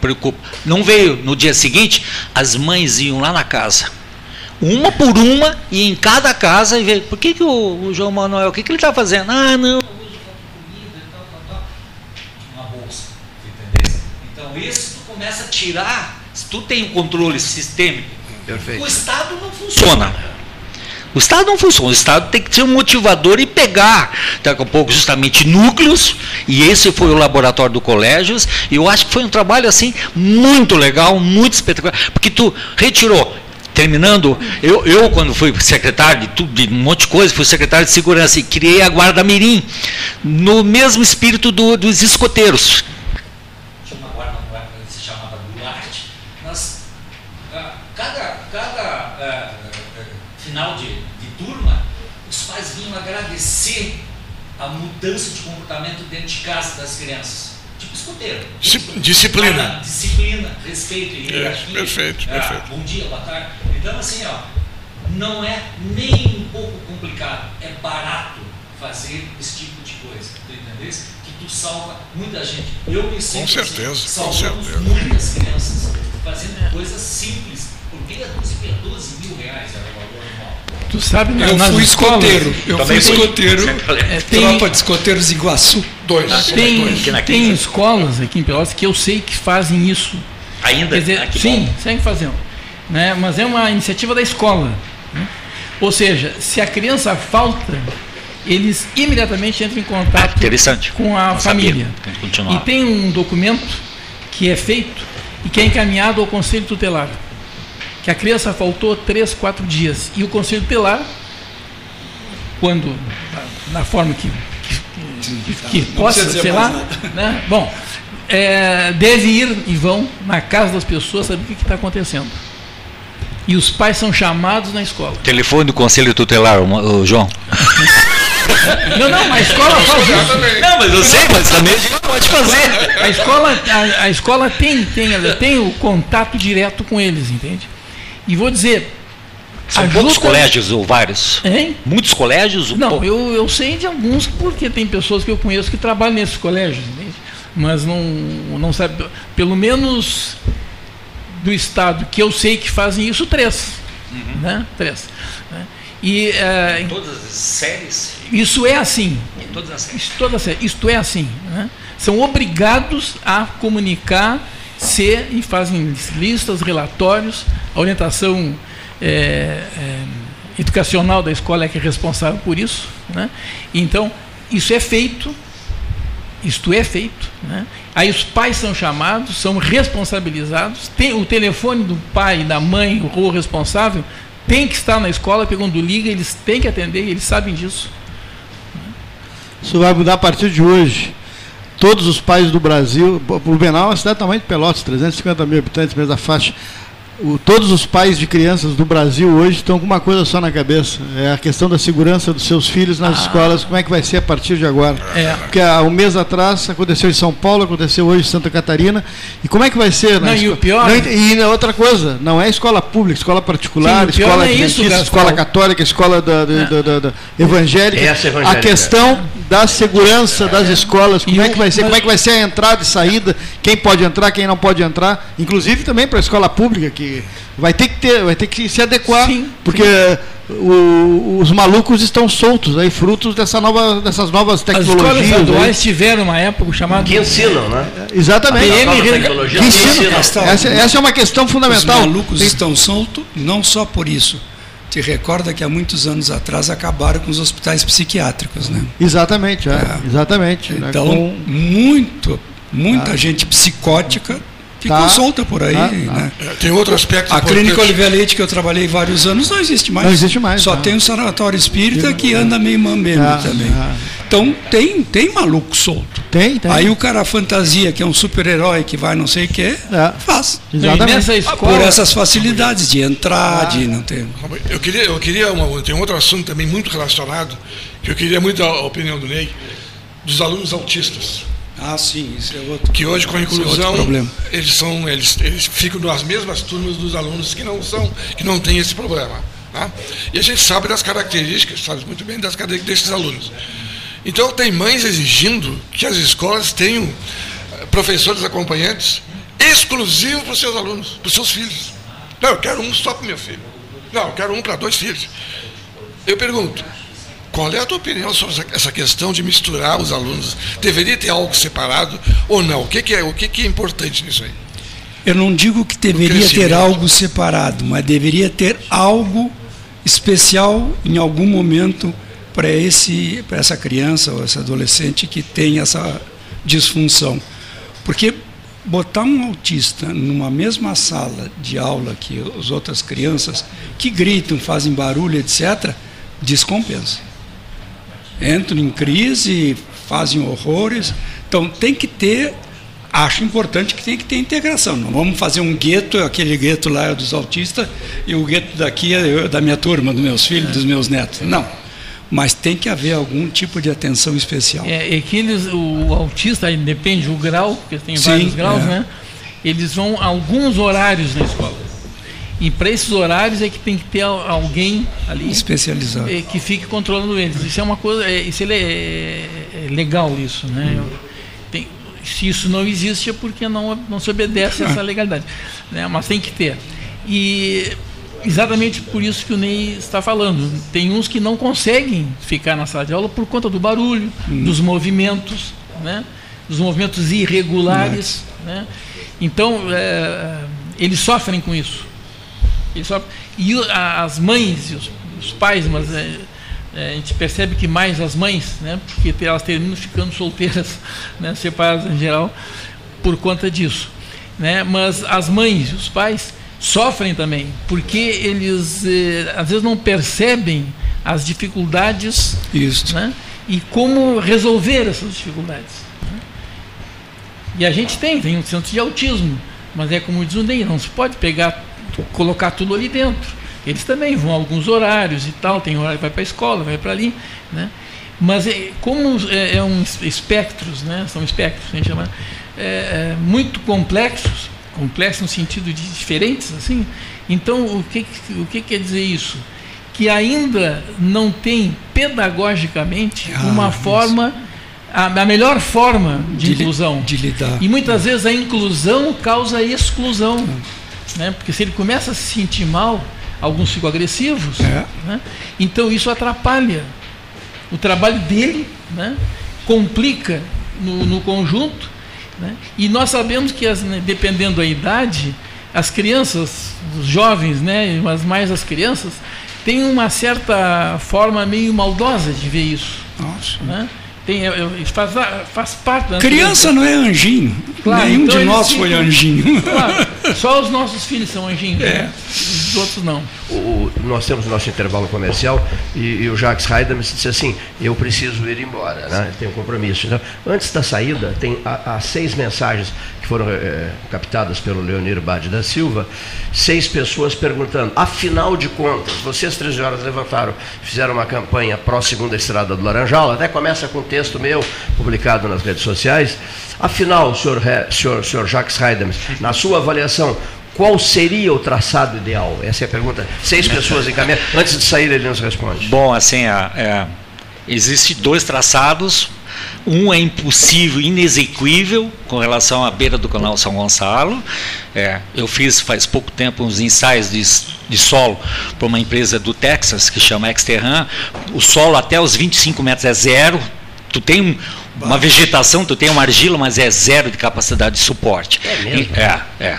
Speaker 4: preocupa. Não veio no dia seguinte, as mães iam lá na casa uma por uma, e em cada casa, e ver, por que, que o, o João Manuel, o que, que ele está fazendo? Ah, não. Uma bolsa, entendeu? Então isso tu começa a tirar, tu tem um controle sistêmico, Perfeito. o Estado não funciona. O Estado não funciona. O Estado tem que ser um motivador e pegar, daqui a pouco, justamente núcleos, e esse foi o laboratório do Colégios, e eu acho que foi um trabalho assim muito legal, muito espetacular, porque tu retirou terminando, eu, eu quando fui secretário de, tudo, de um monte de coisa, fui secretário de segurança e criei a Guarda Mirim, no mesmo espírito do, dos escoteiros. Tinha uma guarda, que se chamava Duarte, mas ah, cada, cada uh, final de, de turma, os pais vinham agradecer a mudança de comportamento dentro de casa das crianças tipo escoteiro.
Speaker 6: Disciplina.
Speaker 4: disciplina, respeito e
Speaker 6: hierarquia. perfeito, ah, perfeito.
Speaker 4: Bom dia, boa tarde. Então, assim, ó, não é nem um pouco complicado, é barato fazer esse tipo de coisa. Tu entendeu? Que tu salva muita gente. Eu me sinto
Speaker 6: com certeza, assim,
Speaker 4: salvamos com certeza. muitas crianças fazendo coisas simples. Por meia dúzia, 12 mil reais era o valor.
Speaker 3: Tu sabe, eu fui escoteiro. Eu Também fui escoteiro. É, tem, tropa de escoteiros Iguaçu.
Speaker 9: Dois. Ah, tem, dois. tem escolas aqui em Pelotas que eu sei que fazem isso.
Speaker 4: Ainda?
Speaker 9: Dizer, ah, sim, seguem fazendo. Né? Mas é uma iniciativa da escola. Né? Ou seja, se a criança falta, eles imediatamente entram em contato com a Não família. Tem e tem um documento que é feito e que é encaminhado ao Conselho Tutelar que a criança faltou três, quatro dias. E o Conselho Tutelar, quando, na forma que, que, que, que possa, sei lá, né? bom, é, deve ir e vão na casa das pessoas saber o que está acontecendo. E os pais são chamados na escola.
Speaker 4: Telefone do Conselho Tutelar, o João.
Speaker 9: Não, não, a escola faz isso.
Speaker 4: Não, mas eu sei, mas também a gente pode fazer.
Speaker 9: A escola, a, a escola tem, tem, tem o contato direto com eles, entende? E vou dizer.
Speaker 4: São poucos colégios ou vários?
Speaker 9: Hein?
Speaker 4: Muitos colégios?
Speaker 9: Não, eu, eu sei de alguns porque tem pessoas que eu conheço que trabalham nesses colégios, entende? mas não, não sabe. Pelo menos do estado que eu sei que fazem isso, três. Uhum. Né? Três. Né? E,
Speaker 4: uh, em todas as séries?
Speaker 9: Isso é assim.
Speaker 4: Em todas as séries?
Speaker 9: Todas as, isto é assim. Né? São obrigados a comunicar C e fazem listas, relatórios, a orientação é, é, educacional da escola é que é responsável por isso. Né? Então, isso é feito isto é feito. Né? Aí os pais são chamados, são responsabilizados. Tem o telefone do pai, da mãe, o responsável, tem que estar na escola, porque quando liga, eles têm que atender, eles sabem disso.
Speaker 5: Isso vai mudar a partir de hoje. Todos os pais do Brasil, Blumenau é uma cidade tamanho de Pelotas, 350 mil habitantes, mesma faixa o, todos os pais de crianças do Brasil hoje estão com uma coisa só na cabeça: é a questão da segurança dos seus filhos nas ah. escolas. Como é que vai ser a partir de agora? É. Porque há um mês atrás aconteceu em São Paulo, aconteceu hoje em Santa Catarina. E como é que vai ser?
Speaker 9: Não, e o pior. Não,
Speaker 5: e outra coisa: não é escola pública, escola particular, Sim, escola é isso, escola católica, escola da, da, da, da evangélica. Essa evangélica. A questão da segurança das escolas, como e é que vai ser? Como é que vai ser a entrada e saída? Quem pode entrar, quem não pode entrar? Inclusive também para a escola pública que que vai ter que ter, vai ter que se adequar, sim, porque sim. O, os malucos estão soltos aí, frutos dessa nova, dessas novas tecnologias. As escolas
Speaker 9: estaduais tiveram uma época chamada.
Speaker 1: Que ensinam, né?
Speaker 5: Exatamente. Que ensinam. Essa, essa, é uma questão fundamental.
Speaker 3: Os malucos Tem... estão soltos não só por isso. Te recorda que há muitos anos atrás acabaram com os hospitais psiquiátricos, né?
Speaker 5: Exatamente, é, é. exatamente.
Speaker 3: Né? Então, né? com... muito, muita ah. gente psicótica ficou tá. solta por aí. Tá, tá. Né?
Speaker 6: Tem outro aspecto.
Speaker 3: A importante. Clínica Oliveira Leite, que eu trabalhei vários anos, não existe mais.
Speaker 5: Não existe mais.
Speaker 3: Só tem o Sanatório Espírita que anda meio mambembe ah, também. Ah. Então tem, tem maluco solto.
Speaker 5: Tem, tem.
Speaker 3: Aí o cara fantasia, que é um super-herói que vai não sei o quê, é. faz.
Speaker 9: Exatamente.
Speaker 3: Escola... Por essas facilidades de entrar, ah. de não ter.
Speaker 6: Eu queria, eu queria uma, tem um outro assunto também muito relacionado, que eu queria muito a opinião do Ney, dos alunos autistas.
Speaker 3: Ah, sim, isso é outro.
Speaker 6: Que hoje com a é inclusão é eles são eles, eles ficam nas mesmas turmas dos alunos que não são que não têm esse problema. Tá? E a gente sabe das características, sabe muito bem das características desses alunos. Então tem mães exigindo que as escolas tenham eh, professores acompanhantes exclusivos para os seus alunos, para os seus filhos. Não, eu quero um só para o meu filho. Não, eu quero um para dois filhos. Eu pergunto, qual é a tua opinião sobre essa questão de misturar os alunos? Deveria ter algo separado ou não? O que, que é, o que, que é importante nisso aí?
Speaker 3: Eu não digo que deveria ter algo separado, mas deveria ter algo especial em algum momento para esse para essa criança ou esse adolescente que tem essa disfunção. Porque botar um autista numa mesma sala de aula que as outras crianças que gritam, fazem barulho, etc, descompensa entram em crise, fazem horrores. Então tem que ter, acho importante que tem que ter integração. Não vamos fazer um gueto, aquele gueto lá é dos autistas, e o gueto daqui é da minha turma, dos meus filhos, dos meus netos. Não. Mas tem que haver algum tipo de atenção especial.
Speaker 9: É, é que eles, o autista, depende do grau, porque tem Sim, vários graus, é. né? Eles vão a alguns horários na escola. E para esses horários é que tem que ter alguém ali
Speaker 3: especializado
Speaker 9: é, que fique controlando eles. Isso é uma coisa, é, isso é, é, é legal isso, né? Tem, se isso não existe é porque não, não se obedece a essa legalidade, né? Mas tem que ter. E exatamente por isso que o Ney está falando. Tem uns que não conseguem ficar na sala de aula por conta do barulho, hum. dos movimentos, né? Dos movimentos irregulares, né? Então é, eles sofrem com isso. Só, e as mães e os, os pais, mas é, é, a gente percebe que mais as mães, né, porque elas terminam ficando solteiras, né, separadas em geral, por conta disso. Né, mas as mães e os pais sofrem também, porque eles é, às vezes não percebem as dificuldades né, e como resolver essas dificuldades. Né. E a gente tem, tem um centro de autismo, mas é como diz o Ney, não se pode pegar colocar tudo ali dentro. Eles também vão a alguns horários e tal, tem horário que vai para a escola, vai para ali, né? Mas é, como é, é um espectros, né? São espectros, a gente chama, é, é, muito complexos, complexos no sentido de diferentes, assim. Então, o que, o que quer dizer isso? Que ainda não tem pedagogicamente ah, uma forma a, a, melhor forma de, de inclusão.
Speaker 3: De lidar.
Speaker 9: E muitas vezes a inclusão causa exclusão. Né? Porque se ele começa a se sentir mal, alguns ficam agressivos. É. Né? Então isso atrapalha o trabalho dele, né? complica no, no conjunto. Né? E nós sabemos que, as, né, dependendo da idade, as crianças, os jovens, né, mas mais as crianças, têm uma certa forma meio maldosa de ver isso. Nossa. Né? Tem, faz, faz parte da
Speaker 3: Criança não é anjinho. Claro, Nenhum então de nós ficam, foi anjinho. Claro,
Speaker 9: só os nossos filhos são anjinhos. É. Né? Os outros não.
Speaker 1: O, nós temos o nosso intervalo comercial e, e o Jacques me disse assim: eu preciso ir embora, né? tenho um compromisso. Então, antes da saída, tem há, há seis mensagens que foram é, captadas pelo Leonir Bade da Silva, seis pessoas perguntando: afinal de contas, vocês 13 horas levantaram, fizeram uma campanha pró-segunda estrada do Laranjal, até começa com um texto meu publicado nas redes sociais. Afinal, senhor, senhor, senhor Jacques Heidemann, na sua avaliação, qual seria o traçado ideal? Essa é a pergunta. Seis pessoas encaminham. Antes de sair, ele nos responde.
Speaker 4: Bom, assim, é, é, existe dois traçados. Um é impossível, inexequível, com relação à beira do canal São Gonçalo. É, eu fiz faz pouco tempo uns ensaios de, de solo para uma empresa do Texas, que chama Exterran. O solo até os 25 metros é zero. Tu tem um, uma vegetação, tu tem uma argila, mas é zero de capacidade de suporte.
Speaker 1: É mesmo?
Speaker 4: É, é.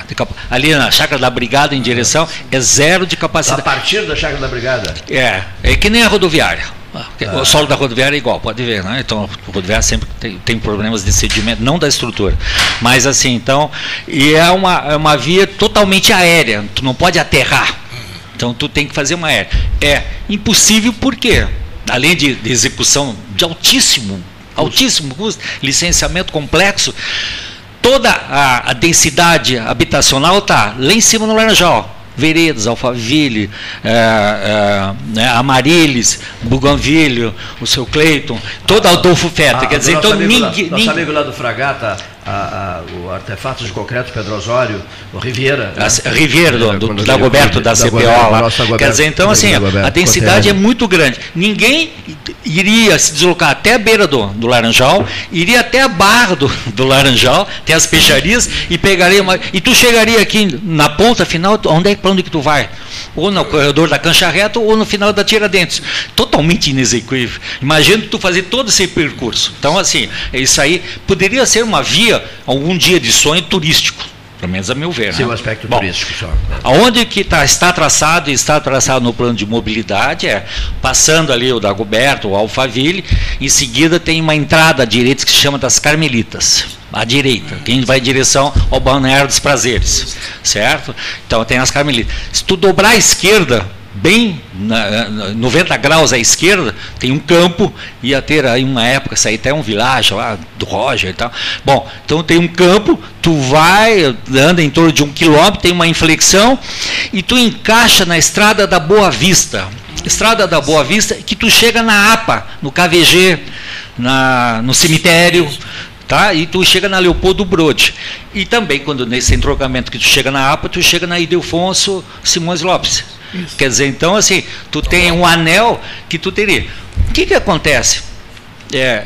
Speaker 4: Ali na chácara da Brigada, em direção, é zero de capacidade. A
Speaker 1: partir da chácara da Brigada?
Speaker 4: É, é que nem a rodoviária. Ah. O solo da rodoviária é igual, pode ver, né? Então, a rodoviária sempre tem, tem, problemas de sedimento, não da estrutura. Mas assim, então, e é uma, é uma via totalmente aérea, tu não pode aterrar. Então, tu tem que fazer uma aérea. É impossível porque, além de, de execução de altíssimo altíssimo custo, licenciamento complexo. Toda a, a densidade habitacional está lá em cima no Laranjal. Veredas, Alphaville, é, é, né, Amarilis, Bougainville, o seu Cleiton, toda ah, Adolfo Feta. Ah, quer dizer, então ninguém.
Speaker 1: Nosso amigo lá do Fragata, a, a, o artefato de concreto Pedro Osório, o Riviera. Né?
Speaker 4: A, Riviera, do, do, do Dagoberto, da CPO lá. Quer dizer, então, assim, a densidade é muito grande. Ninguém iria se deslocar até a beira do, do Laranjal, iria até a barra do, do Laranjal, até as peixarias, e pegaria uma, E tu chegaria aqui na ponta final, onde é para onde que tu vai? Ou no corredor da cancha reta ou no final da Tiradentes. Totalmente inexequível. Imagina tu fazer todo esse percurso. Então, assim, isso aí poderia ser uma via algum dia de sonho turístico, pelo menos a meu ver.
Speaker 1: Sim, né? o aspecto Bom, turístico só.
Speaker 4: Aonde que tá, está traçado, está traçado no plano de mobilidade, é passando ali o Dagoberto, o Alphaville, em seguida tem uma entrada à direita que se chama das Carmelitas à direita, quem vai em direção ao Balneário dos Prazeres, certo? Então tem as Carmelitas. Se tu dobrar à esquerda, bem na, 90 graus à esquerda, tem um campo, ia ter aí uma época, sair até um vilarejo lá do Roger e tal. Bom, então tem um campo, tu vai, anda em torno de um quilômetro, tem uma inflexão, e tu encaixa na estrada da Boa Vista. Estrada da Boa Vista, que tu chega na APA, no KVG, na, no cemitério, tá? E tu chega na Leopoldo Brode. E também, quando nesse entrocamento que tu chega na APA, tu chega na Idelfonso Simões Lopes. Isso. Quer dizer, então assim, tu tem um anel que tu teria. O que, que acontece? É,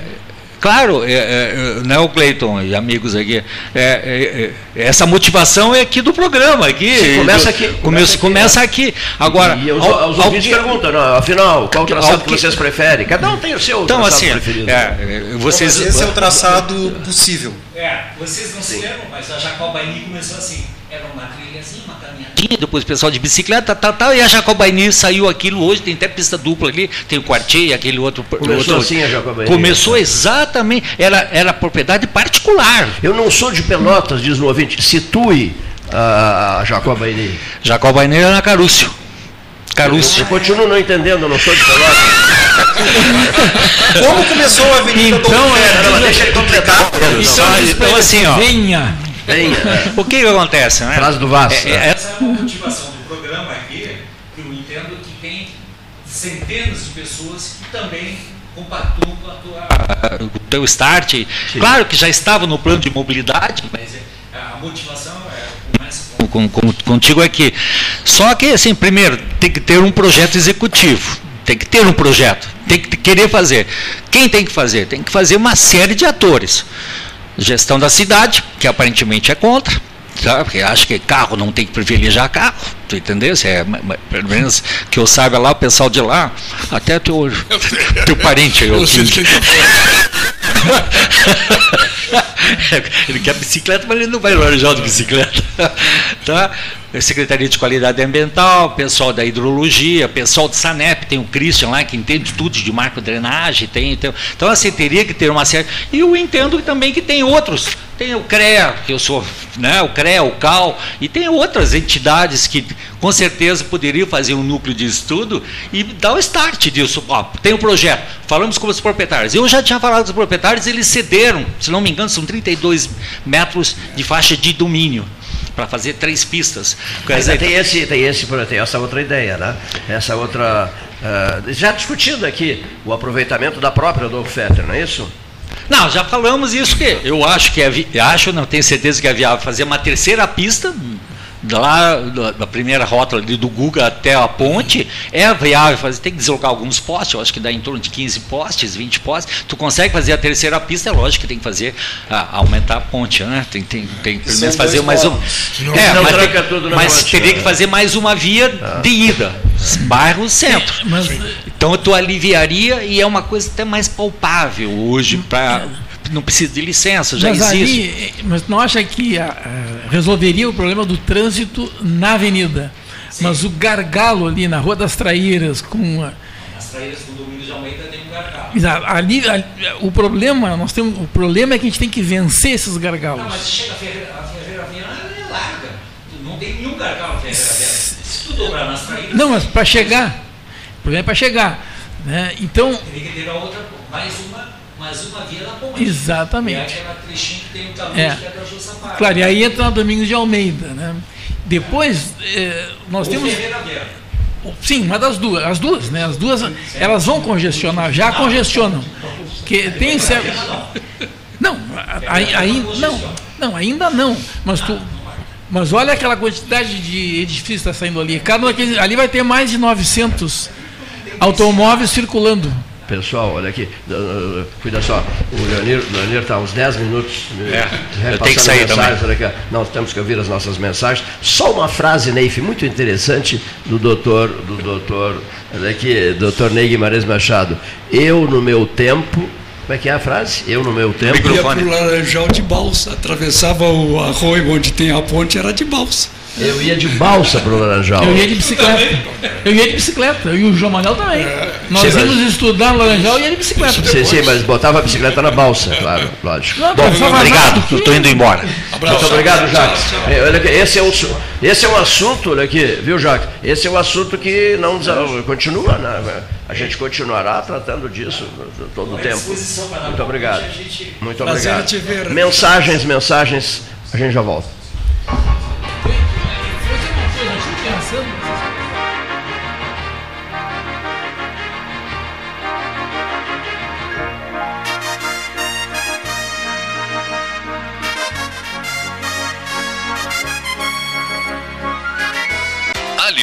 Speaker 4: Claro, é, é, né, o Cleiton e amigos aqui, é, é, é, essa motivação é aqui do programa. Aqui,
Speaker 1: Sim, começa aqui.
Speaker 4: Começa, começa aqui. Agora,
Speaker 1: e, os, ao, os ouvintes ao, perguntam, não, afinal, qual o traçado que, que vocês preferem? Cada um tem o seu
Speaker 4: então,
Speaker 1: traçado
Speaker 4: assim,
Speaker 1: preferido.
Speaker 4: É, vocês,
Speaker 8: então, esse é o traçado possível.
Speaker 4: É, vocês não se lembram, mas a Jacobaini começou assim. Era uma trilhazinha, uma caminhadinha, depois o pessoal de bicicleta, tal, tal, e a Jacobaini saiu aquilo hoje, tem até pista dupla ali, tem o Quartier, aquele outro.
Speaker 1: Começou
Speaker 4: outro,
Speaker 1: assim a Jacobaini.
Speaker 4: Começou exatamente, era, era propriedade particular.
Speaker 1: Eu não sou de Pelotas, diz o ouvinte, situe a Jacobaini.
Speaker 4: Jacobaini era na Carúcio.
Speaker 1: Carúcio. Eu continuo não entendendo, eu não sou de Pelotas.
Speaker 8: Como começou a Avenida
Speaker 4: então, é, deixa ele completar. Então, então, assim, ó.
Speaker 1: Venha.
Speaker 4: Venha. O que, que acontece, né?
Speaker 1: Frase do Vasco. É,
Speaker 4: é, essa é a motivação do programa aqui, que eu entendo que tem centenas de pessoas que também compactuam com a tua, o teu start. Sim. Claro que já estava no plano de mobilidade, mas a motivação é, começa com, com, contigo aqui. Só que, assim, primeiro, tem que ter um projeto executivo. Tem que ter um projeto, tem que querer fazer. Quem tem que fazer? Tem que fazer uma série de atores. Gestão da cidade, que aparentemente é contra, tá? porque acha que carro não tem que privilegiar carro, tu entendeu? É, pelo menos que eu saiba lá, o pessoal de lá, até teu, teu parente. Eu, eu ele quer bicicleta, mas ele não vai Laranjal de bicicleta. tá? Secretaria de Qualidade Ambiental, pessoal da hidrologia, pessoal do SANEP, tem o Christian lá que entende tudo de marco drenagem, tem, tem, então assim teria que ter uma série. E eu entendo também que tem outros, tem o CREA, que eu sou, né, o CREA, o CAL, e tem outras entidades que com certeza poderiam fazer um núcleo de estudo e dar o start disso. Ó, tem o um projeto, falamos com os proprietários. Eu já tinha falado com os proprietários, eles cederam, se não me engano, são 32 metros de faixa de domínio para fazer três pistas.
Speaker 1: Mas tem, esse, tem, esse, tem essa outra ideia, né? Essa outra. Uh, já discutindo aqui o aproveitamento da própria Adolfo Fetter, não é isso?
Speaker 4: Não, já falamos isso que eu acho que é, acho, não tenho certeza que é viável fazer uma terceira pista lá da primeira rota ali do Guga até a ponte, é viável fazer, tem que deslocar alguns postes, eu acho que dá em torno de 15 postes, 20 postes. Tu consegue fazer a terceira pista, é lógico que tem que fazer aumentar a ponte, né? Tem, tem, tem pelo menos fazer mais um. É, não mas, tem, tudo mas ponte, teria né? que fazer mais uma via ah. de ida, bairro centro. Mas, então tu aliviaria e é uma coisa até mais palpável hoje para não precisa de licença, já mas existe. Ali,
Speaker 9: mas não acha que a, a, resolveria o problema do trânsito na avenida? Sim. Mas o gargalo ali na Rua das Traíras, com a,
Speaker 4: as traíras do Domingos de Almeida tem um gargalo.
Speaker 9: Ali, ali, o problema, nós temos, o problema é que a gente tem que vencer esses gargalos. Não,
Speaker 4: mas chega a Ferreira, a Ferreira Viana, é larga. Não tem nenhum gargalo a Ferreira Viana. Se tu dobrar nas traíras.
Speaker 9: Não, mas para chegar. O problema é para chegar. Né? Então.
Speaker 4: Teria que ter outra, mais uma mas uma via da ponte.
Speaker 9: Exatamente. E
Speaker 4: aquela trechinho que tem o caminho é. que é da
Speaker 9: Claro, e aí entra na Domingos de Almeida. Né? Depois, eh, nós Ou temos. Sim, uma das duas. As duas, né? As duas, elas vão congestionar, já congestionam. Que tem certo. Não, aí, não, não, ainda não. Mas tu, mas olha aquela quantidade de edifícios que está saindo ali. Cada ali vai ter mais de 900 automóveis circulando.
Speaker 1: Pessoal, olha aqui, cuida só, o Leonir está há uns 10 minutos
Speaker 4: é, eu tenho que sair mensagens,
Speaker 1: também. Aqui, nós temos que ouvir as nossas mensagens. Só uma frase, Neif, muito interessante do doutor, do doutor, olha aqui, doutor Ney Guimarães Machado. Eu, no meu tempo, como é que é a frase? Eu no meu tempo.
Speaker 3: Eu ia para o Laranjal de balsa, atravessava o arroio onde tem a ponte, era de balsa.
Speaker 1: Eu ia de balsa para o Laranjal.
Speaker 9: Eu ia de bicicleta. Eu ia de bicicleta. E o João Manuel também. É. Nós sim, íamos mas... estudar no Laranjal e ia de bicicleta.
Speaker 1: Sim, sim, mas botava a bicicleta na balsa, claro, lógico.
Speaker 4: Não, Bom, obrigado, estou indo embora.
Speaker 1: Muito obrigado, Jacques. Esse é, o, esse é um assunto, olha aqui, viu, Jacques? Esse é um assunto que não continua, né? A gente continuará tratando disso todo o tempo. Muito obrigado. Muito obrigado. Mensagens, mensagens, a gente já volta.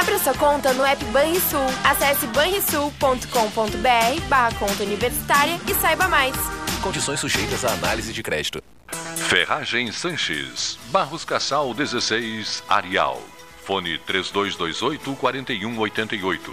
Speaker 10: Abra sua conta no app Banrisul. Acesse banrisul.com.br barra conta universitária e saiba mais.
Speaker 11: Condições sujeitas à análise de crédito.
Speaker 12: Ferragem Sanches, Barros Cassal 16, Arial. Fone 3228 4188.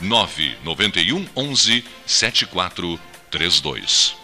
Speaker 12: 991 11 7432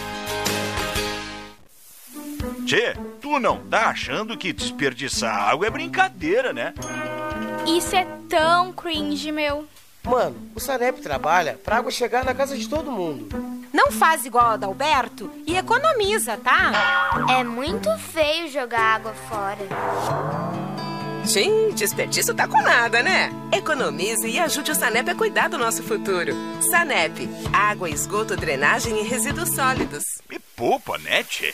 Speaker 13: Tchê, tu não tá achando que desperdiçar água é brincadeira, né?
Speaker 14: Isso é tão cringe, meu.
Speaker 15: Mano, o Sanep trabalha pra água chegar na casa de todo mundo.
Speaker 16: Não faz igual a Adalberto e economiza, tá?
Speaker 14: É muito feio jogar água fora.
Speaker 17: Sim, desperdício tá com nada, né? Economize e ajude o Sanep a cuidar do nosso futuro. Sanep, água, esgoto, drenagem e resíduos sólidos.
Speaker 13: Me poupa, né, tchê?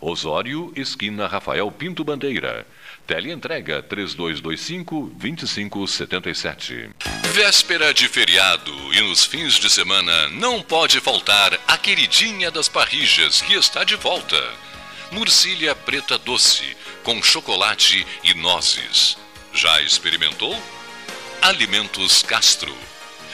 Speaker 12: Osório, esquina Rafael Pinto Bandeira. Teleentrega 3225-2577. Véspera de feriado e nos fins de semana não pode faltar a queridinha das parrijas que está de volta. Murcilha preta doce, com chocolate e nozes. Já experimentou? Alimentos Castro.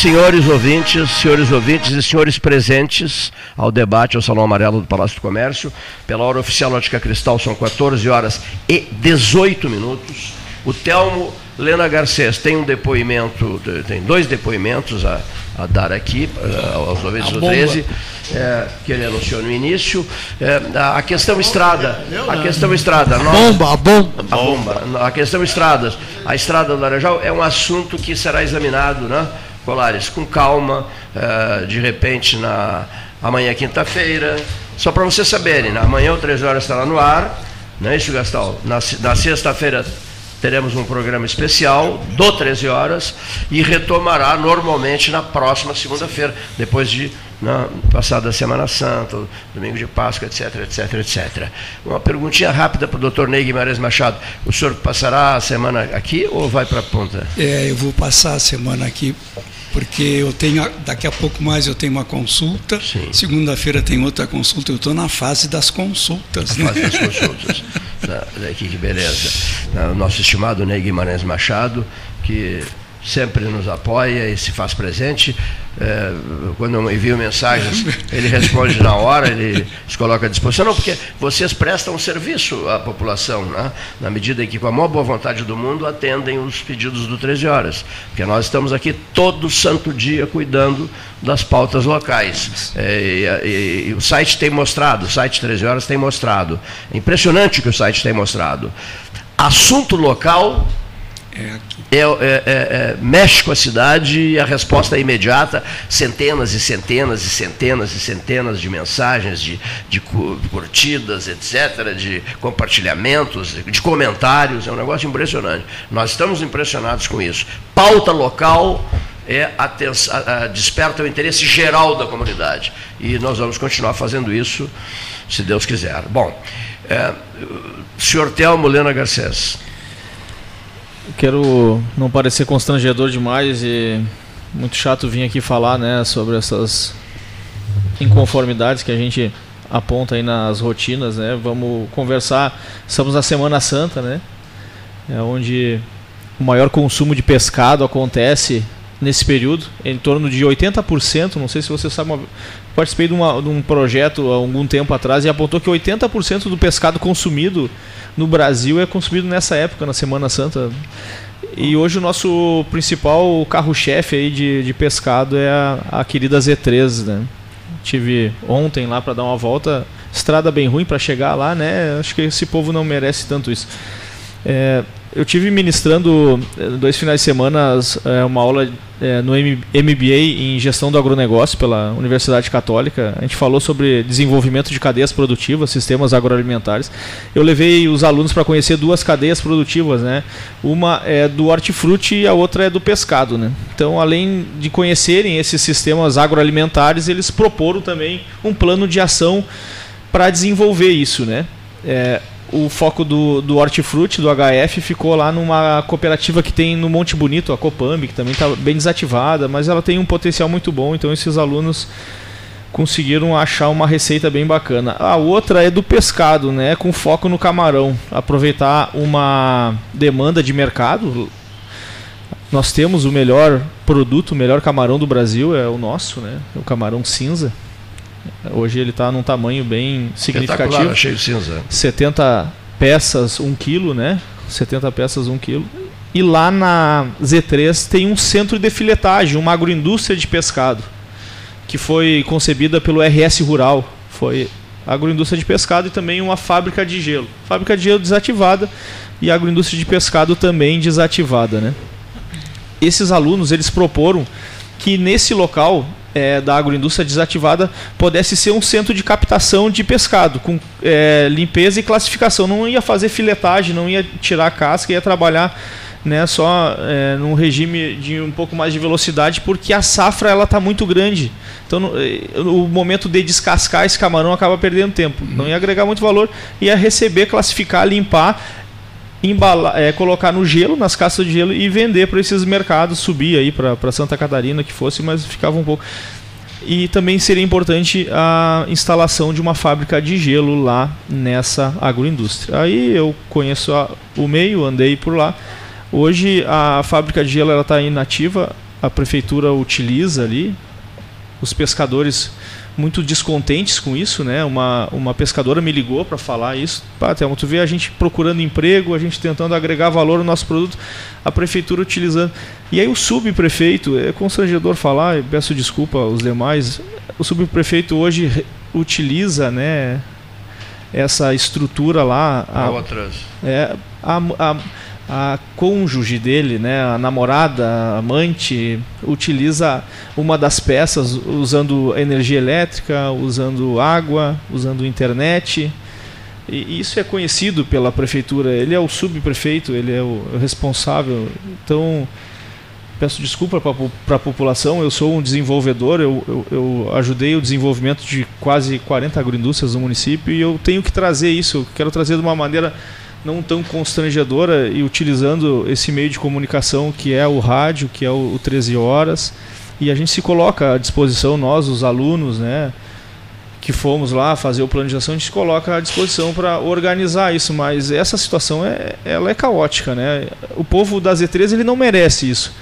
Speaker 1: Senhores ouvintes, senhores ouvintes e senhores presentes ao debate ao Salão Amarelo do Palácio do Comércio. Pela hora oficial Ótica Cristal são 14 horas e 18 minutos. O Telmo Lena Garcês tem um depoimento, tem dois depoimentos a, a dar aqui eh, aos ouvintes do 13, é, que ele anunciou no início. É, a questão estrada, a questão estrada. A
Speaker 5: bomba, a bomba.
Speaker 1: A bomba. A questão estradas, a estrada do Laranjal é um assunto que será examinado, né? Colares, com calma, uh, de repente na amanhã quinta-feira. Só para vocês saberem, né? amanhã o 13 horas estará no ar, não é isso, Gastal? Na, na sexta-feira teremos um programa especial do 13 horas e retomará normalmente na próxima segunda-feira, depois de na né, passada Semana Santa, domingo de Páscoa, etc, etc, etc. Uma perguntinha rápida para o doutor Ney Guimarães Machado. O senhor passará a semana aqui ou vai para a ponta?
Speaker 3: É, eu vou passar a semana aqui porque eu tenho daqui a pouco mais eu tenho uma consulta. Segunda-feira tem outra consulta. Eu estou na fase das consultas.
Speaker 1: Na né? fase das consultas. que beleza. O nosso estimado Ney Guimarães Machado, que sempre nos apoia e se faz presente. É, quando eu envio mensagens, ele responde na hora, ele se coloca à disposição. Não, porque vocês prestam serviço à população, né? na medida em que, com a maior boa vontade do mundo, atendem os pedidos do 13 Horas. Porque nós estamos aqui todo santo dia cuidando das pautas locais. É, e, e, e, o site tem mostrado, o site 13 Horas tem mostrado. É impressionante o que o site tem mostrado. Assunto local é, é, é, é, mexe com a cidade e a resposta é imediata, centenas e centenas e centenas e centenas de mensagens, de, de curtidas, etc., de compartilhamentos, de comentários, é um negócio impressionante. Nós estamos impressionados com isso. Pauta local é a, desperta o interesse geral da comunidade. E nós vamos continuar fazendo isso, se Deus quiser. Bom, é, senhor Telmo Lena Garcês.
Speaker 7: Quero não parecer constrangedor demais e muito chato vir aqui falar né, sobre essas inconformidades que a gente aponta aí nas rotinas, né? Vamos conversar. Estamos na Semana Santa, né? É onde o maior consumo de pescado acontece nesse período, em torno de 80%. Não sei se você sabe, participei de, uma, de um projeto há algum tempo atrás e apontou que 80% do pescado consumido no Brasil é consumido nessa época, na Semana Santa. E hoje o nosso principal carro-chefe aí de, de pescado é a, a querida Z3, né? Tive ontem lá para dar uma volta, estrada bem ruim para chegar lá, né? Acho que esse povo não merece tanto isso. É, eu tive ministrando eh, dois finais de semana eh, uma aula eh, no MBA em gestão do agronegócio pela Universidade Católica. A gente falou sobre desenvolvimento de cadeias produtivas, sistemas agroalimentares. Eu levei os alunos para conhecer duas cadeias produtivas, né? Uma é do hortifruti e a outra é do pescado, né? Então, além de conhecerem esses sistemas agroalimentares, eles proporam também um plano de ação para desenvolver isso, né? É, o foco do, do hortifruti, do HF, ficou lá numa cooperativa que tem no Monte Bonito, a Copambi, que também está bem desativada, mas ela tem um potencial muito bom, então esses alunos conseguiram achar uma receita bem bacana. A outra é do pescado, né, com foco no camarão, aproveitar uma demanda de mercado. Nós temos o melhor produto, o melhor camarão do Brasil, é o nosso, né, o camarão cinza. Hoje ele está num tamanho bem significativo.
Speaker 1: cheio de cinza.
Speaker 7: 70 peças, 1 kg, né? 70 peças, 1 kg. E lá na Z3 tem um centro de filetagem, uma agroindústria de pescado, que foi concebida pelo RS Rural. Foi agroindústria de pescado e também uma fábrica de gelo. Fábrica de gelo desativada e agroindústria de pescado também desativada, né? Esses alunos, eles proporam que nesse local é, da agroindústria desativada pudesse ser um centro de captação de pescado, com é, limpeza e classificação. Não ia fazer filetagem, não ia tirar a casca, ia trabalhar né, só é, num regime de um pouco mais de velocidade, porque a safra ela está muito grande. Então, no, é, o momento de descascar esse camarão acaba perdendo tempo. Não ia agregar muito valor, ia receber, classificar, limpar embalar, é, colocar no gelo, nas caças de gelo e vender para esses mercados, subir aí para Santa Catarina que fosse, mas ficava um pouco. E também seria importante a instalação de uma fábrica de gelo lá nessa agroindústria. Aí eu conheço a, o meio, andei por lá. Hoje a fábrica de gelo está inativa, a prefeitura utiliza ali. Os pescadores muito descontentes com isso, né? Uma, uma pescadora me ligou para falar isso. Pá, Thelma, tu vê a gente procurando emprego, a gente tentando agregar valor no nosso produto, a prefeitura utilizando. E aí o subprefeito, é constrangedor falar, peço desculpa aos demais, o subprefeito hoje utiliza, né, essa estrutura lá.
Speaker 1: A, outras.
Speaker 7: É, a, a a cônjuge dele, né, a namorada, a amante, utiliza uma das peças usando energia elétrica, usando água, usando internet. E isso é conhecido pela prefeitura. Ele é o subprefeito, ele é o responsável. Então, peço desculpa para a população. Eu sou um desenvolvedor, eu, eu, eu, ajudei o desenvolvimento de quase 40 agroindústrias no município e eu tenho que trazer isso. Eu quero trazer de uma maneira não tão constrangedora e utilizando esse meio de comunicação que é o rádio, que é o, o 13 horas, e a gente se coloca à disposição, nós, os alunos, né, que fomos lá fazer o plano de ação, a gente se coloca à disposição para organizar isso, mas essa situação é, ela é caótica, né? O povo da Z13 ele não merece isso.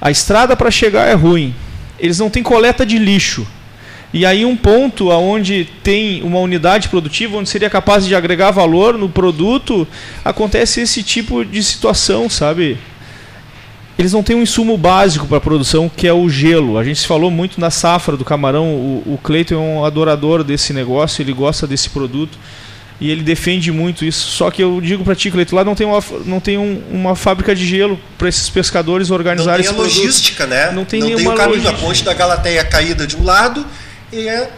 Speaker 7: A estrada para chegar é ruim. Eles não têm coleta de lixo. E aí um ponto aonde tem uma unidade produtiva, onde seria capaz de agregar valor no produto, acontece esse tipo de situação, sabe? Eles não têm um insumo básico para a produção, que é o gelo. A gente falou muito na safra do camarão. O, o Cleiton é um adorador desse negócio, ele gosta desse produto e ele defende muito isso. Só que eu digo para ti, Cleiton, lá não tem uma, não tem um, uma fábrica de gelo para esses pescadores organizarem
Speaker 8: Não tem a logística,
Speaker 7: produto.
Speaker 8: né?
Speaker 7: Não tem
Speaker 8: não
Speaker 7: nenhuma
Speaker 8: tem o caminho.
Speaker 7: logística.
Speaker 8: A ponte da Galateia caída de um lado e é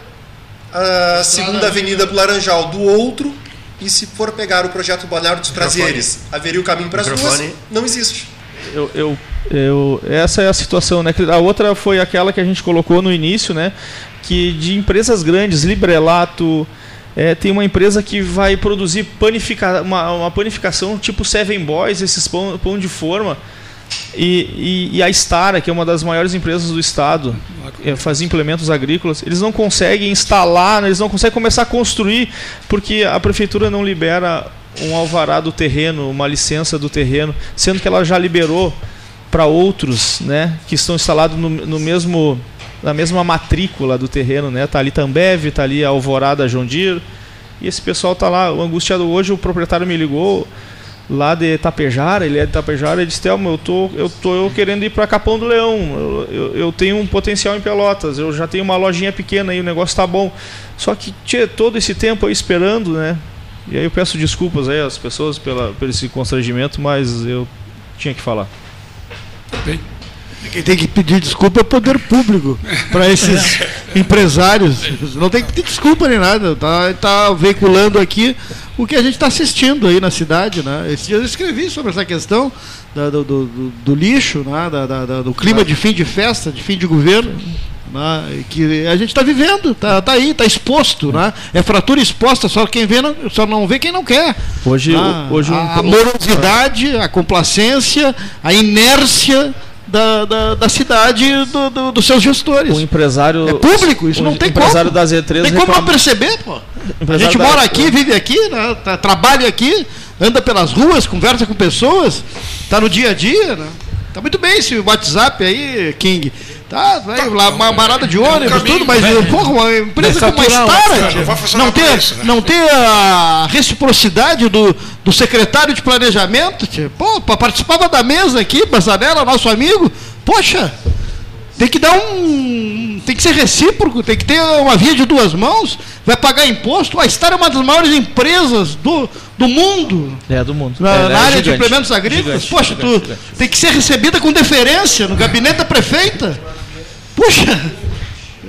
Speaker 8: a segunda avenida do Laranjal do outro. E se for pegar o projeto Balneário dos Prazeres, haveria o caminho para as duas? Não existe.
Speaker 7: Eu, eu, eu, essa é a situação, né? A outra foi aquela que a gente colocou no início, né? Que de empresas grandes, Librelato, É, tem uma empresa que vai produzir panifica, uma, uma panificação tipo Seven Boys, esses pão, pão de forma. E, e, e, a Stara, que é uma das maiores empresas do estado, é, faz implementos agrícolas, eles não conseguem instalar, eles não conseguem começar a construir, porque a prefeitura não libera um alvará do terreno, uma licença do terreno, sendo que ela já liberou para outros né, que estão instalados no, no mesmo na mesma matrícula do terreno, né? Tá ali Tambev, tá ali a Alvorada Jondir. E esse pessoal tá lá, angustiado hoje, o proprietário me ligou lá de Tapejara, ele é de Tapejara, ele disse, Thelma, eu tô, eu tô querendo ir para Capão do Leão, eu, eu, eu, tenho um potencial em Pelotas, eu já tenho uma lojinha pequena e o negócio tá bom. Só que tinha todo esse tempo aí esperando, né? E aí eu peço desculpas aí às pessoas pela, por esse constrangimento, mas eu tinha que falar.
Speaker 5: Bem. Quem tem que pedir desculpa é o poder público para esses empresários. Não tem que pedir desculpa nem nada. Tá, tá veiculando aqui o que a gente está assistindo aí na cidade. Né? Esses dias eu escrevi sobre essa questão da, do, do, do, lixo, né? Da, da, do clima de fim de festa, de fim de governo. Né? que a gente está vivendo, tá, tá aí, está exposto, né? É fratura exposta, só quem vê não, só não vê quem não quer.
Speaker 7: Hoje, né? hoje
Speaker 5: a, a morosidade, a complacência, a inércia da, da, da cidade do, do, dos seus gestores.
Speaker 7: O empresário.
Speaker 5: É público, isso não tem
Speaker 7: empresário
Speaker 5: como.
Speaker 7: da Z3
Speaker 5: tem como reclama... não perceber, pô. A gente mora aqui, vive aqui, né? Tá, trabalha aqui, anda pelas ruas, conversa com pessoas, tá no dia a dia, né? Tá muito bem esse WhatsApp aí, King. Tá, vai, tá, lá, uma barada de ônibus, um tudo, mas né? porra, uma empresa como a Stara não, tem, isso, né? não tem a reciprocidade do, do secretário de planejamento, pô, participava da mesa aqui, Basanella, nosso amigo, poxa, tem que dar um. Tem que ser recíproco, tem que ter uma via de duas mãos, vai pagar imposto. A Star é uma das maiores empresas do, do mundo.
Speaker 7: É, do mundo.
Speaker 5: Na,
Speaker 7: é,
Speaker 5: na é, área gigante, de implementos agrícolas. Gigante, Poxa, gigante, tu gigante. tem que ser recebida com deferência no gabinete da prefeita. Puxa!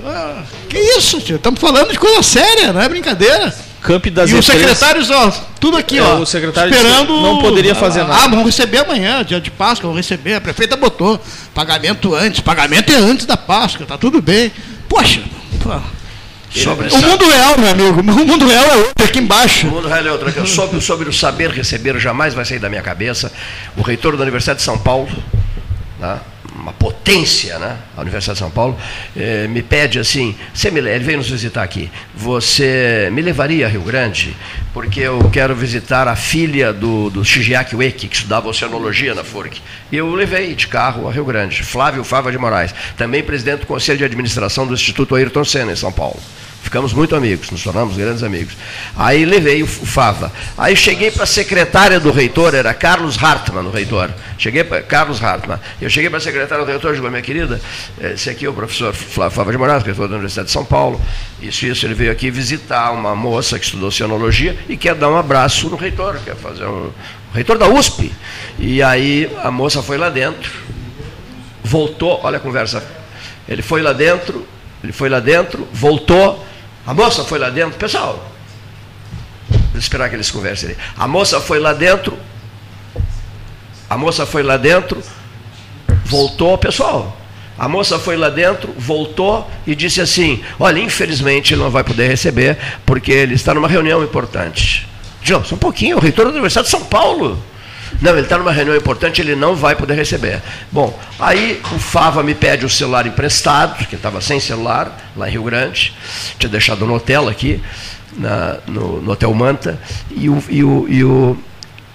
Speaker 5: Ah, que isso, tio? Estamos falando de coisa séria, não é brincadeira.
Speaker 7: Camp das
Speaker 5: e os secretários, ó, tudo aqui, é, ó.
Speaker 7: O secretário esperando. Não poderia fazer
Speaker 5: ah,
Speaker 7: nada.
Speaker 5: Ah, vamos receber amanhã, dia de Páscoa, vamos receber. A prefeita botou pagamento antes, pagamento é antes da Páscoa, tá tudo bem. Poxa, pô. Sobre o mundo real, meu amigo, o mundo real é outro aqui embaixo.
Speaker 1: O mundo real é outro. Sobre, sobre o saber receber jamais vai sair da minha cabeça. O reitor da Universidade de São Paulo, né? Uma potência, né? A Universidade de São Paulo, eh, me pede assim, você me, ele veio nos visitar aqui, você me levaria a Rio Grande, porque eu quero visitar a filha do, do Shigeaki Ueki, que estudava oceanologia na FURC. E eu levei de carro a Rio Grande, Flávio Fava de Moraes, também presidente do Conselho de Administração do Instituto Ayrton Senna, em São Paulo. Ficamos muito amigos, nos tornamos grandes amigos. Aí levei o Fava. Aí cheguei para a secretária do reitor, era Carlos Hartmann, o reitor. Cheguei para Carlos Hartmann. Eu cheguei para a secretária do reitor, digo, minha querida, esse aqui é o professor Fava de Moraes, reitor da Universidade de São Paulo. Isso, isso, ele veio aqui visitar uma moça que estudou oceanologia e quer dar um abraço no reitor, quer fazer um. Reitor da USP. E aí a moça foi lá dentro, voltou, olha a conversa. Ele foi lá dentro, ele foi lá dentro, voltou a moça foi lá dentro, pessoal, vou esperar que eles conversem ali. A moça foi lá dentro, a moça foi lá dentro, voltou, pessoal. A moça foi lá dentro, voltou e disse assim: Olha, infelizmente ele não vai poder receber, porque ele está numa reunião importante. Só um pouquinho, o reitor da Universidade de São Paulo. Não, ele está numa reunião importante, ele não vai poder receber. Bom, aí o Fava me pede o celular emprestado, que estava sem celular, lá em Rio Grande, tinha deixado no hotel aqui, na, no, no, Hotel Manta, e o, e o, e o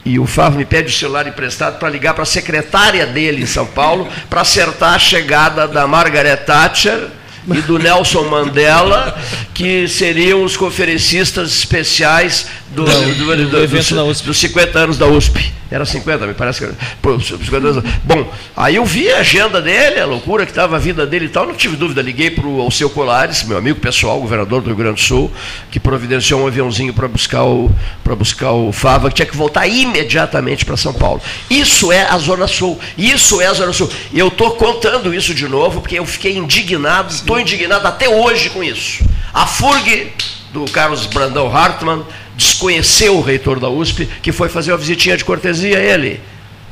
Speaker 1: e o Fava me pede o celular emprestado para ligar para a secretária dele em São Paulo para acertar a chegada da Margaret Thatcher e do Nelson Mandela, que seriam os conferencistas especiais do, do, do, do evento da USP. dos 50 anos da USP. Era 50, me parece que era. 50 anos. Bom, aí eu vi a agenda dele, a loucura que estava a vida dele e tal, não tive dúvida, liguei para o Alceu Colares, meu amigo pessoal, governador do Rio Grande do Sul, que providenciou um aviãozinho para buscar o para buscar o Fava, que tinha que voltar imediatamente para São Paulo. Isso é a Zona Sul. Isso é a Zona Sul. E eu estou contando isso de novo, porque eu fiquei indignado, estou indignado até hoje com isso. A FURG do Carlos Brandão Hartmann desconheceu o reitor da USP, que foi fazer uma visitinha de cortesia a ele.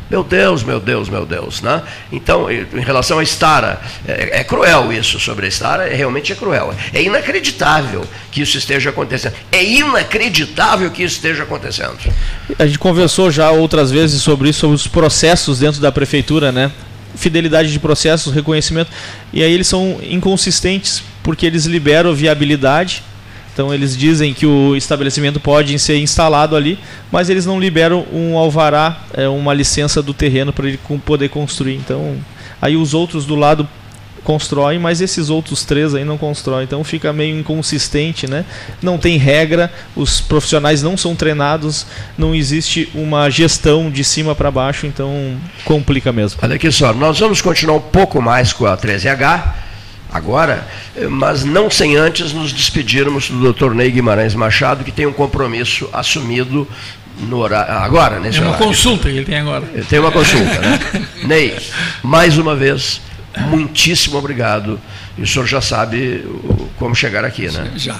Speaker 1: Meu Deus, meu Deus, meu Deus. Né? Então, em relação à Stara, é, é cruel isso sobre a Stara, é, realmente é cruel. É inacreditável que isso esteja acontecendo. É inacreditável que isso esteja acontecendo.
Speaker 7: A gente conversou já outras vezes sobre isso, sobre os processos dentro da prefeitura, né? Fidelidade de processos, reconhecimento. E aí eles são inconsistentes porque eles liberam viabilidade então eles dizem que o estabelecimento pode ser instalado ali, mas eles não liberam um alvará, é, uma licença do terreno para ele poder construir. Então aí os outros do lado constroem, mas esses outros três aí não constroem. Então fica meio inconsistente, né? Não tem regra, os profissionais não são treinados, não existe uma gestão de cima para baixo, então complica mesmo.
Speaker 1: Olha aqui só, nós vamos continuar um pouco mais com a 13H agora, mas não sem antes nos despedirmos do Dr. Ney Guimarães Machado, que tem um compromisso assumido no horário, agora, nesse
Speaker 9: É uma
Speaker 1: horário.
Speaker 9: consulta que ele tem agora.
Speaker 1: Ele tem uma consulta, né? Ney, mais uma vez, muitíssimo obrigado. E o senhor já sabe como chegar aqui, né?
Speaker 3: Já.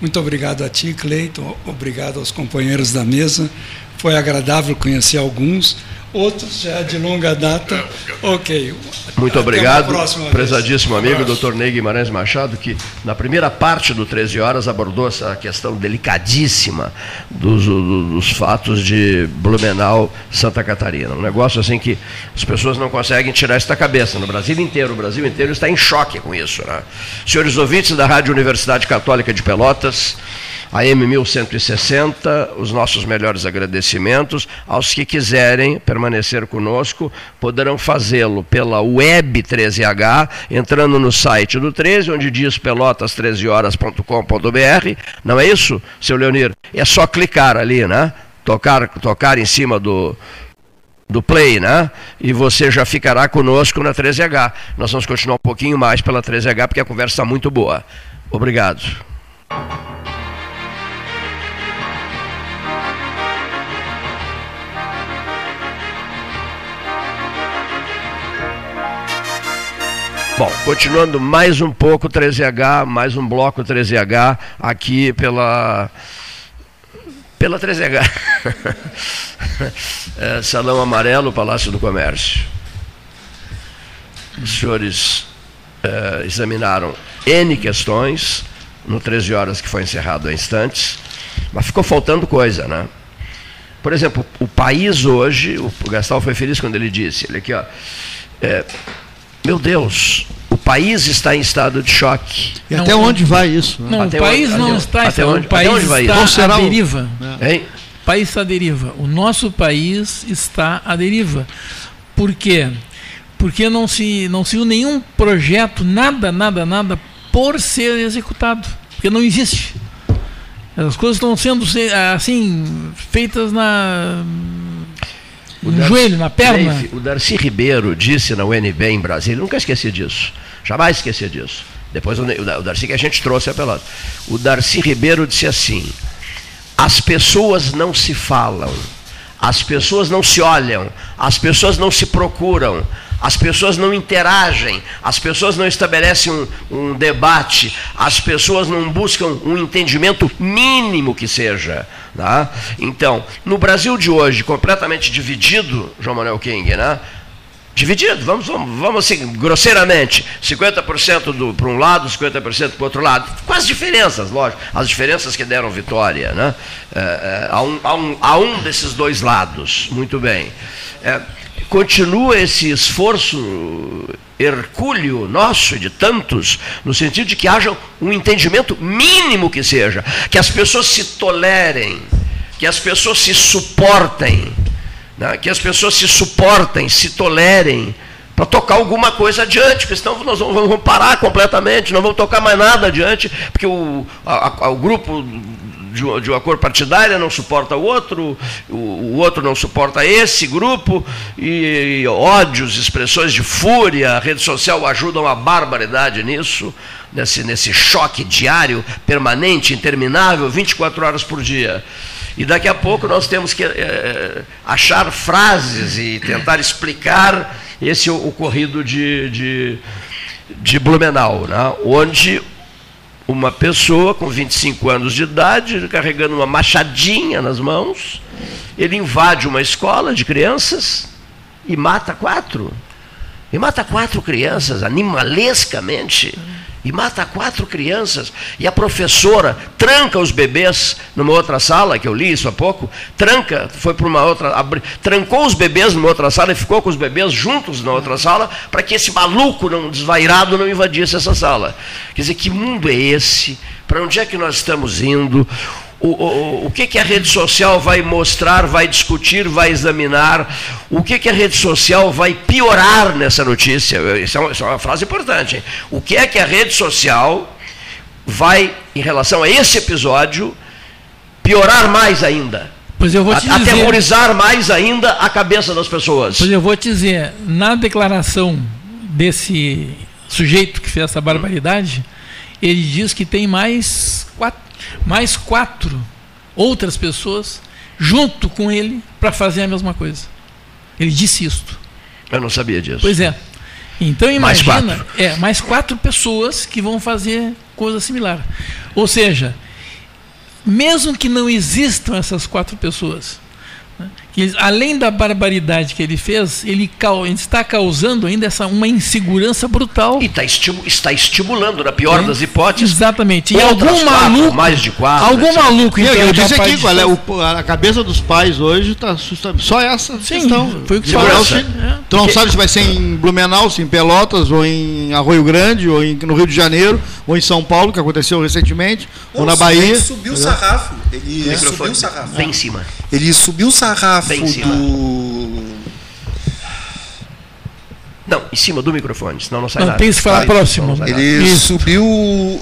Speaker 3: Muito obrigado a ti, Cleiton. Obrigado aos companheiros da mesa. Foi agradável conhecer alguns outros já de longa data. Ok.
Speaker 1: Muito obrigado, prezadíssimo amigo, Dr. Ney Guimarães Machado, que na primeira parte do 13 Horas abordou essa questão delicadíssima dos, dos fatos de Blumenau, Santa Catarina. Um negócio assim que as pessoas não conseguem tirar isso da cabeça. No Brasil inteiro, o Brasil inteiro está em choque com isso. Né? Senhores ouvintes da Rádio Universidade Católica de Pelotas, AM 1160, os nossos melhores agradecimentos. Aos que quiserem permanecer conosco, poderão fazê-lo pela web 13H, entrando no site do 13, onde diz pelotas13horas.com.br. Não é isso, seu Leonir? É só clicar ali, né? Tocar, tocar em cima do, do Play, né? E você já ficará conosco na 13H. Nós vamos continuar um pouquinho mais pela 13H, porque a conversa está muito boa. Obrigado. Bom, continuando mais um pouco 13H, mais um bloco 13H aqui pela pela 13H. é, Salão Amarelo, Palácio do Comércio. Os senhores é, examinaram N questões no 13 horas que foi encerrado há instantes, mas ficou faltando coisa, né? Por exemplo, o país hoje, o Gastal foi feliz quando ele disse, ele aqui, ó, é, meu Deus, o país está em estado de choque.
Speaker 5: E até não, onde vai isso? Né?
Speaker 9: Não,
Speaker 5: até
Speaker 9: o país
Speaker 5: onde,
Speaker 9: não
Speaker 5: até,
Speaker 9: está
Speaker 5: até
Speaker 9: onde, o país
Speaker 5: onde vai
Speaker 9: está
Speaker 5: isso?
Speaker 9: à deriva.
Speaker 1: É.
Speaker 9: O país está à deriva. O nosso país está à deriva. Por quê? Porque não se não se viu nenhum projeto, nada, nada, nada por ser executado. Porque não existe. As coisas estão sendo assim feitas na
Speaker 1: o
Speaker 9: no joelho, na perna.
Speaker 1: Leif, o Darcy Ribeiro disse na UNB em Brasília, nunca esqueci disso, jamais esqueci disso. Depois o, o Darcy que a gente trouxe a pelota. O Darcy Ribeiro disse assim: as pessoas não se falam, as pessoas não se olham, as pessoas não se procuram, as pessoas não interagem, as pessoas não estabelecem um, um, debate, as pessoas não buscam um entendimento mínimo que seja. Tá? Então, no Brasil de hoje, completamente dividido, João Manuel King, né? dividido, vamos, vamos, vamos assim, grosseiramente, 50% para um lado, 50% para o outro lado, com as diferenças, lógico, as diferenças que deram vitória, né? É, é, a, um, a, um, a um desses dois lados, muito bem. É, continua esse esforço hercúleo nosso de tantos, no sentido de que haja um entendimento mínimo que seja, que as pessoas se tolerem, que as pessoas se suportem, né? que as pessoas se suportem, se tolerem, para tocar alguma coisa adiante, porque senão nós vamos parar completamente, não vamos tocar mais nada adiante, porque o, a, a, o grupo de, uma cor partidária não suporta o outro, o, outro não suporta esse grupo, e, ódios, expressões de fúria, a rede social ajudam a barbaridade nisso, nesse, nesse choque diário, permanente, interminável, 24 horas por dia. E daqui a pouco nós temos que é, achar frases e tentar explicar esse ocorrido de, de, de Blumenau, né? onde uma pessoa com 25 anos de idade, carregando uma machadinha nas mãos, ele invade uma escola de crianças, e mata quatro. E mata quatro crianças, animalescamente. E mata quatro crianças. E a professora tranca os bebês numa outra sala, que eu li isso há pouco. Tranca, foi para uma outra. Abri, trancou os bebês numa outra sala e ficou com os bebês juntos na outra sala, para que esse maluco não, desvairado não invadisse essa sala. Quer dizer, que mundo é esse? Para onde é que nós estamos indo? O, o, o que, que a rede social vai mostrar, vai discutir, vai examinar, o que, que a rede social vai piorar nessa notícia. Isso é uma, isso é uma frase importante. Hein? O que é que a rede social vai, em relação a esse episódio, piorar mais ainda?
Speaker 9: Pois eu vou te
Speaker 1: dizer, aterrorizar mais ainda a cabeça das pessoas.
Speaker 9: Pois eu vou te dizer, na declaração desse sujeito que fez essa barbaridade, ele diz que tem mais quatro mais quatro outras pessoas junto com ele para fazer a mesma coisa. Ele disse isto.
Speaker 1: Eu não sabia disso.
Speaker 9: Pois é. Então imagina, mais quatro. é, mais quatro pessoas que vão fazer coisa similar. Ou seja, mesmo que não existam essas quatro pessoas, que além da barbaridade que ele fez, ele, ele está causando ainda essa uma insegurança brutal.
Speaker 1: E tá estimu está estimulando, na pior é? das hipóteses.
Speaker 9: Exatamente. E algum maluco. Quatro,
Speaker 1: mais de quatro.
Speaker 9: Algum etc. maluco.
Speaker 5: Então, eu disse aqui, qual é o, a cabeça dos pais hoje está só essa Sim, questão.
Speaker 9: Foi o que
Speaker 5: você é. Tu não sabe se vai ser em Blumenau, se em Pelotas, ou em Arroio Grande, ou em, no Rio de Janeiro, ou em São Paulo, que aconteceu recentemente, ou na Bahia. Ele
Speaker 8: subiu o sarrafo. Ele é. subiu o sarrafo.
Speaker 1: Bem em cima.
Speaker 8: Ele subiu o sarrafo do.
Speaker 1: Não, em cima do microfone, senão não sai não, nada.
Speaker 9: Tem que falar Vai, próximo.
Speaker 8: Ele Isso. subiu uh,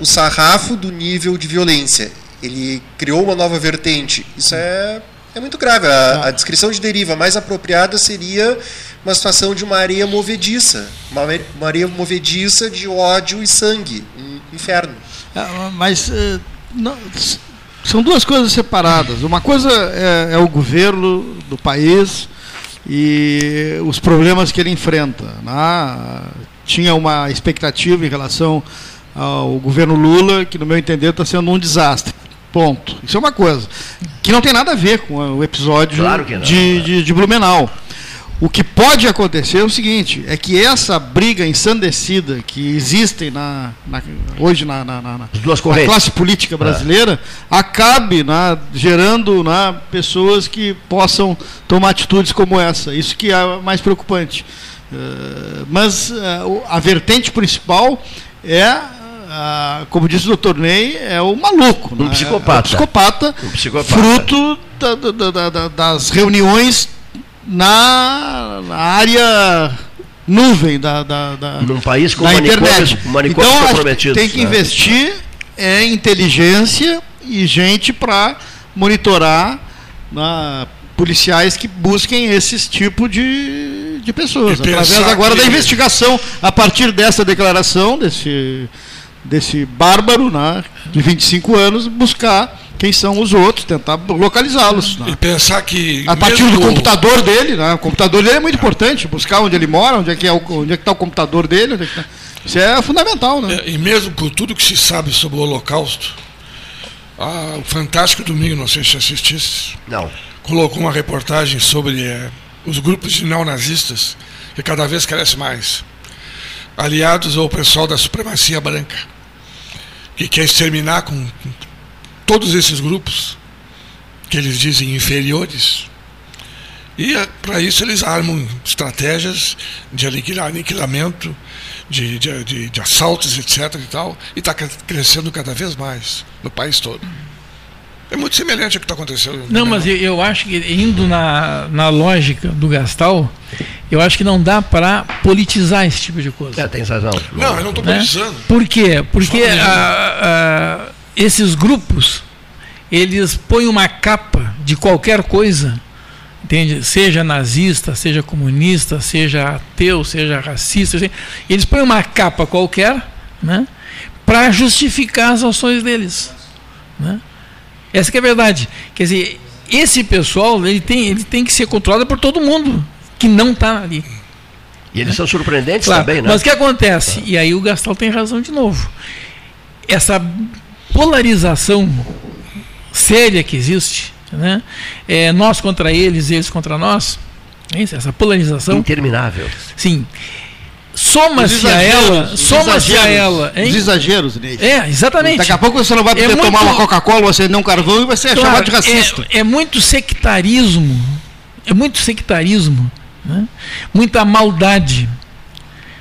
Speaker 8: o sarrafo do nível de violência. Ele criou uma nova vertente. Isso é, é muito grave. A, a descrição de deriva mais apropriada seria uma situação de uma areia movediça. Uma, uma areia movediça de ódio e sangue. Um inferno.
Speaker 5: É, mas. Uh, não, são duas coisas separadas. Uma coisa é, é o governo do país e os problemas que ele enfrenta. Né? Tinha uma expectativa em relação ao governo Lula, que, no meu entender, está sendo um desastre. Ponto. Isso é uma coisa. Que não tem nada a ver com o episódio
Speaker 1: claro
Speaker 5: de, de, de Blumenau. O que pode acontecer é o seguinte: é que essa briga ensandecida que existe na, na hoje na, na, na, classe política é. brasileira é. acabe né, gerando né, pessoas que possam tomar atitudes como essa. Isso que é mais preocupante. Uh, mas uh, a vertente principal é uh, como disse o doutor Ney, é o maluco.
Speaker 1: Um
Speaker 5: né?
Speaker 1: psicopata.
Speaker 5: É um psicopata,
Speaker 1: um psicopata.
Speaker 5: fruto da, da, da, das reuniões na, na área nuvem da, da, da
Speaker 1: num país com
Speaker 5: da internet.
Speaker 1: então
Speaker 5: tem que né? investir em inteligência e gente para monitorar na, policiais que busquem esses tipo de, de pessoas através agora que... da investigação a partir dessa declaração desse desse bárbaro né, de 25 anos buscar quem são os outros, tentar localizá-los.
Speaker 6: Né? E pensar que.
Speaker 5: A partir mesmo... do computador dele, né? o computador dele é muito importante, buscar onde ele mora, onde é que é onde é está o computador dele. É tá... Isso é fundamental. Né?
Speaker 6: É, e mesmo por tudo que se sabe sobre o Holocausto, ah, o Fantástico Domingo, não sei se assistisse.
Speaker 1: Não.
Speaker 6: Colocou uma reportagem sobre é, os grupos de neonazistas, que cada vez cresce mais, aliados ao pessoal da supremacia branca, que quer exterminar com todos esses grupos, que eles dizem inferiores, e eh, para isso eles armam estratégias de aniquilamento, de, de, de, de assaltos, etc. e tal, e está crescendo cada vez mais no país todo. É muito semelhante ao que está acontecendo.
Speaker 9: Não, mas eu, eu, acho que indo na, na lógica do Gastal, eu acho que não dá para politizar esse tipo de coisa.
Speaker 1: É, tem razão.
Speaker 6: Não, eu não estou né? politizando.
Speaker 9: Por quê? Porque a, a, esses grupos, eles põem uma capa de qualquer coisa, entende? Seja nazista, seja comunista, seja ateu, seja racista, eles põem uma capa qualquer, né? Para justificar as ações deles, né? Essa é a verdade. Quer dizer, esse pessoal ele tem, ele tem que ser controlado por todo mundo que não está ali.
Speaker 1: E eles né? são surpreendentes claro, também, né?
Speaker 9: Mas o que acontece? E aí o Gastal tem razão de novo. Essa polarização séria que existe, né? É, nós contra eles, eles contra nós, essa polarização.
Speaker 1: Interminável.
Speaker 9: Sim. Soma-se a ela. Soma-se a ela.
Speaker 5: Hein? Os exageros, Ney.
Speaker 9: É, exatamente.
Speaker 5: Daqui a pouco você não vai poder é tomar muito... uma Coca-Cola ou acender um carvão e vai ser claro, chamado de racista.
Speaker 9: É, é, muito sectarismo. É muito sectarismo. Né? Muita maldade.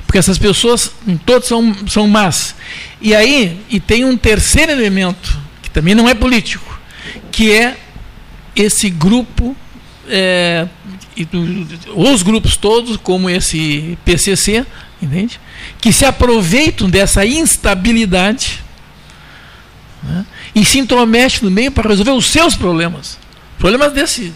Speaker 9: Porque essas pessoas, todas são, são más. E aí, e tem um terceiro elemento, que também não é político, que é esse grupo é, os grupos todos, como esse PCC, entende? que se aproveitam dessa instabilidade né? e se intrometem no meio para resolver os seus problemas, problemas desse,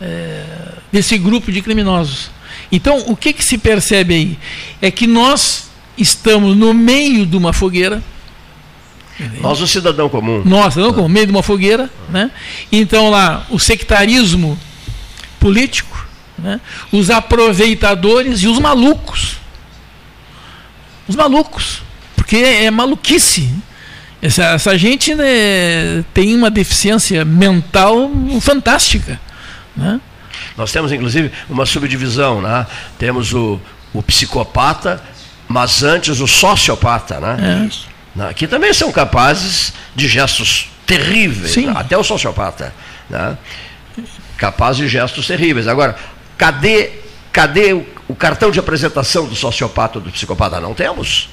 Speaker 9: é, desse grupo de criminosos. Então, o que, que se percebe aí? É que nós estamos no meio de uma fogueira.
Speaker 1: Nós, o cidadão comum.
Speaker 9: Nós, cidadão comum, no meio de uma fogueira. Né? Então, lá, o sectarismo político, né? os aproveitadores e os malucos. Os malucos. Porque é maluquice. Essa, essa gente né, tem uma deficiência mental fantástica. Né?
Speaker 1: Nós temos, inclusive, uma subdivisão. Né? Temos o, o psicopata, mas antes o sociopata. Né? É. Aqui também são capazes de gestos terríveis, né? até o sociopata. Né? Capaz de gestos terríveis. Agora, cadê, cadê o, o cartão de apresentação do sociopata ou do psicopata? Não temos.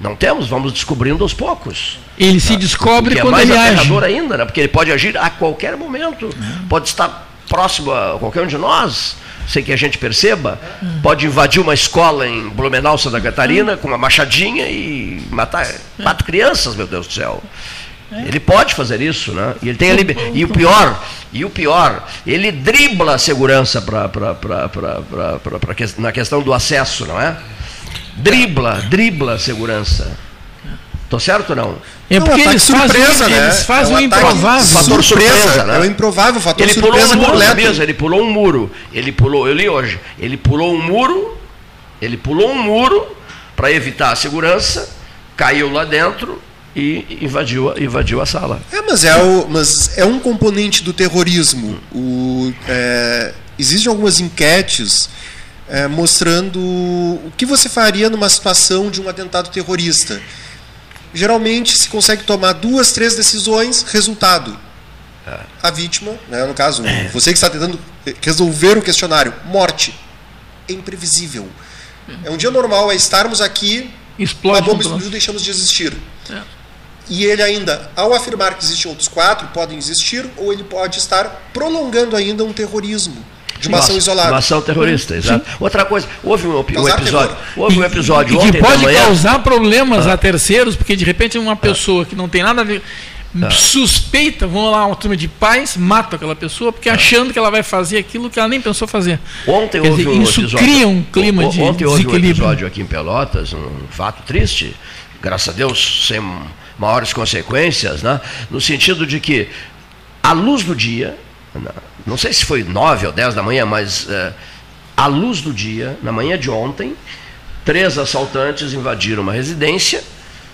Speaker 1: Não temos, vamos descobrindo aos poucos.
Speaker 9: Ele se descobre
Speaker 1: é
Speaker 9: quando
Speaker 1: ele
Speaker 9: age.
Speaker 1: ainda, né? porque ele pode agir a qualquer momento. Pode estar próximo a qualquer um de nós, sem que a gente perceba. Pode invadir uma escola em Blumenau, Santa Catarina, com uma machadinha e matar quatro crianças, meu Deus do céu. Ele pode fazer isso, né? E ele tem a liber... e o pior, e o pior, ele dribla a segurança pra, pra, pra, pra, na questão do acesso, não é? Dribla, dribla a segurança. Tô certo ou não?
Speaker 9: É porque não, eles, surpresa, fazem, né? eles fazem é um o improvável.
Speaker 1: Fator surpresa, surpresa né?
Speaker 8: É o improvável, fator
Speaker 1: ele
Speaker 8: surpresa
Speaker 1: pulou um muro, mesmo, ele pulou um muro. Ele pulou, eu li hoje, ele pulou um muro, ele pulou um muro para evitar a segurança, caiu lá dentro, e invadiu, invadiu a sala.
Speaker 8: É, mas é, o, mas é um componente do terrorismo. O, é, existem algumas enquetes é, mostrando o que você faria numa situação de um atentado terrorista. Geralmente se consegue tomar duas, três decisões, resultado. É. A vítima, né, no caso, é. você que está tentando resolver o questionário, morte. É imprevisível. É um dia normal, é estarmos aqui,
Speaker 9: Explode
Speaker 8: a bomba explodiu, deixamos de existir. É. E ele ainda, ao afirmar que existem outros quatro, podem existir, ou ele pode estar prolongando ainda um terrorismo de uma ação isolada.
Speaker 1: Uma ação terrorista, exato. Sim. Outra coisa, houve um, um episódio, houve um episódio
Speaker 9: e, e que pode causar problemas ah. a terceiros, porque de repente uma pessoa ah. que não tem nada a ver ah. suspeita, vão lá uma turma de pais, mata aquela pessoa, porque ah. achando que ela vai fazer aquilo que ela nem pensou fazer.
Speaker 1: Ontem Quer houve dizer,
Speaker 9: um isso
Speaker 1: episódio,
Speaker 9: cria um clima de
Speaker 1: Ontem houve um episódio aqui em Pelotas, um fato triste, graças a Deus, sem maiores consequências, né? no sentido de que, à luz do dia, não sei se foi nove ou dez da manhã, mas é, à luz do dia, na manhã de ontem, três assaltantes invadiram uma residência,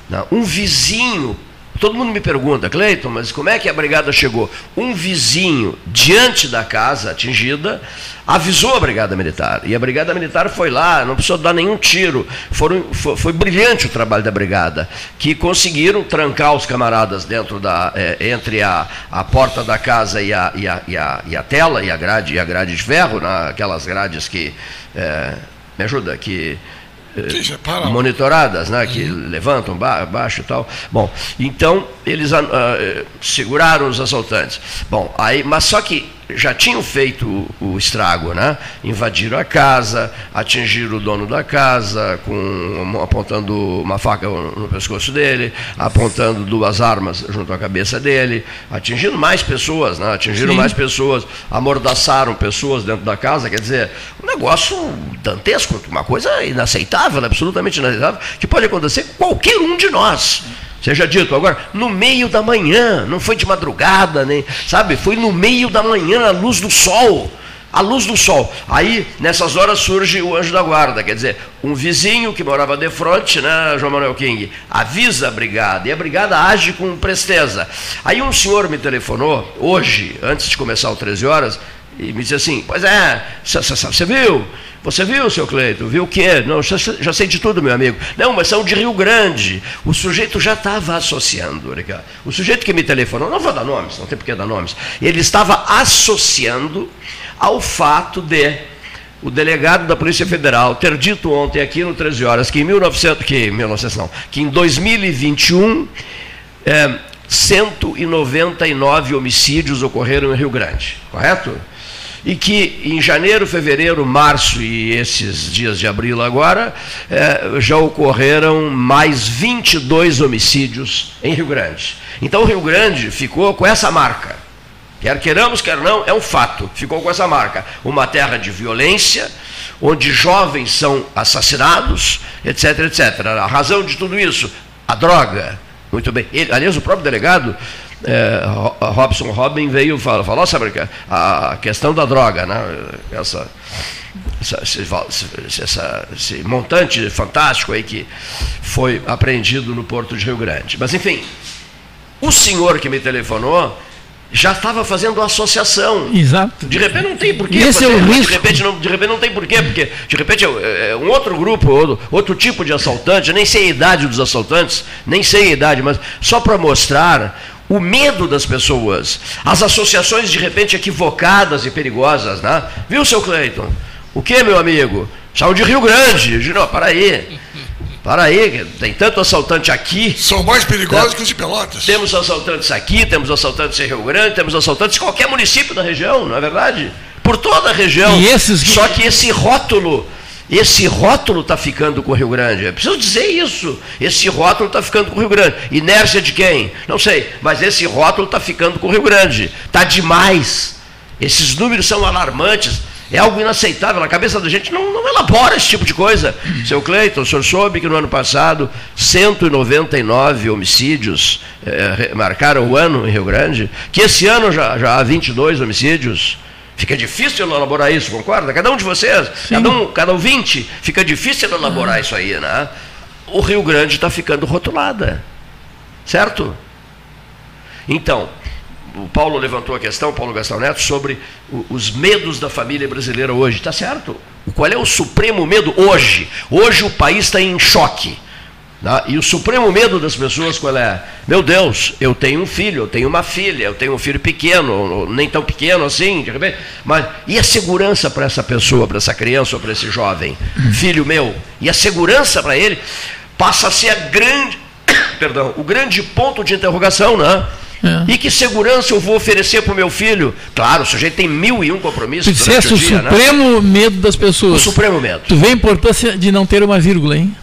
Speaker 1: né? um vizinho Todo mundo me pergunta, Cleiton, mas como é que a brigada chegou? Um vizinho diante da casa atingida avisou a brigada militar. E a brigada militar foi lá, não precisou dar nenhum tiro. Foram, foi, foi, brilhante o trabalho da brigada, que conseguiram trancar os camaradas dentro da, é, entre a, a porta da casa e a, e, a, e, a, e a tela e a grade, e a grade de ferro, aquelas grades que. É, me ajuda, que monitoradas, né, que uhum. levantam ba baixo e tal. Bom, então eles uh, seguraram os assaltantes. Bom, aí, mas só que já tinham feito o, o, estrago, né? Invadiram a casa, atingiram o dono da casa, com, apontando uma faca no pescoço dele, apontando duas armas junto à cabeça dele, atingindo mais pessoas, né? Atingiram Sim. mais pessoas, amordaçaram pessoas dentro da casa, quer dizer, um negócio dantesco, uma coisa inaceitável, absolutamente inaceitável, que pode acontecer com qualquer um de nós. Seja dito, agora, no meio da manhã, não foi de madrugada, nem, sabe? Foi no meio da manhã, à luz do sol. a luz do sol. Aí, nessas horas, surge o anjo da guarda, quer dizer, um vizinho que morava de frente, né, João Manuel King, avisa a brigada, e a brigada age com presteza. Aí um senhor me telefonou, hoje, antes de começar o 13 horas, e me disse assim, pois é, você viu? Você viu, seu Cleito? Viu o quê? Não, já, já, sei de tudo, meu amigo. Não, mas são de Rio Grande. O sujeito já estava associando. O sujeito que me telefonou, não vou dar nomes, não tem por que dar nomes, ele estava associando ao fato de o delegado da Polícia Federal ter dito ontem aqui no 13 horas que em 1900, que, 1900 não, que em 2021 é, 199 homicídios ocorreram em Rio Grande, correto? E que em janeiro, fevereiro, março e esses dias de abril agora, é, já ocorreram mais 22 homicídios em Rio Grande. Então o Rio Grande ficou com essa marca Quer queiramos, quer não, é um fato. Ficou com essa marca. Uma terra de violência, onde jovens são assassinados, etc, etc. A razão de tudo isso, a droga. Muito bem. Ele, aliás, o próprio delegado, é, Robson Robin, veio falar, falou sobre a questão da droga, né? Essa, essa, esse, essa, esse montante fantástico aí que foi apreendido no Porto de Rio Grande. Mas, enfim, o senhor que me telefonou já estava fazendo associação.
Speaker 9: Exato.
Speaker 1: De repente não tem porquê.
Speaker 9: Esse fazer, é o risco.
Speaker 1: De repente, não, de repente não tem porquê, porque de repente é, é um outro grupo, outro, outro tipo de assaltante, eu nem sei a idade dos assaltantes, nem sei a idade, mas só para mostrar o medo das pessoas, as associações de repente equivocadas e perigosas, né? Viu, seu Cleiton? O que, meu amigo? Saiu de Rio Grande. Não, para aí. Para aí, tem tanto assaltante aqui.
Speaker 6: São mais perigosos tá? que os de Pelotas.
Speaker 1: Temos assaltantes aqui, temos assaltantes em Rio Grande, temos assaltantes em qualquer município da região, não é verdade? Por toda a região.
Speaker 9: E esses...
Speaker 1: Só que esse rótulo, esse rótulo está ficando com o Rio Grande. Eu preciso dizer isso. Esse rótulo está ficando com o Rio Grande. Inércia de quem? Não sei. Mas esse rótulo está ficando com o Rio Grande. Está demais. Esses números são alarmantes. É algo inaceitável. A cabeça da gente não, não elabora esse tipo de coisa. Seu Cleiton, o senhor soube que no ano passado 199 homicídios eh, marcaram o ano em Rio Grande? Que esse ano já, já há 22 homicídios? Fica difícil elaborar isso, concorda? Cada um de vocês, cada um, cada 20, fica difícil elaborar ah. isso aí, né? O Rio Grande está ficando rotulada. Certo? Então, o Paulo levantou a questão, Paulo Gastão Neto, sobre os medos da família brasileira hoje. Está certo? Qual é o supremo medo hoje? Hoje o país está em choque. Né? E o supremo medo das pessoas qual é? Meu Deus, eu tenho um filho, eu tenho uma filha, eu tenho um filho pequeno, nem tão pequeno assim, de repente, mas e a segurança para essa pessoa, para essa criança ou para esse jovem? Filho meu, e a segurança para ele passa a ser a grande, perdão, o grande ponto de interrogação, né? É. E que segurança eu vou oferecer para o meu filho? Claro, o sujeito tem mil e um compromissos.
Speaker 9: Tu disseste o, o dia, né? supremo né? medo das pessoas.
Speaker 1: O supremo medo.
Speaker 9: Tu vê a importância de não ter uma vírgula, hein?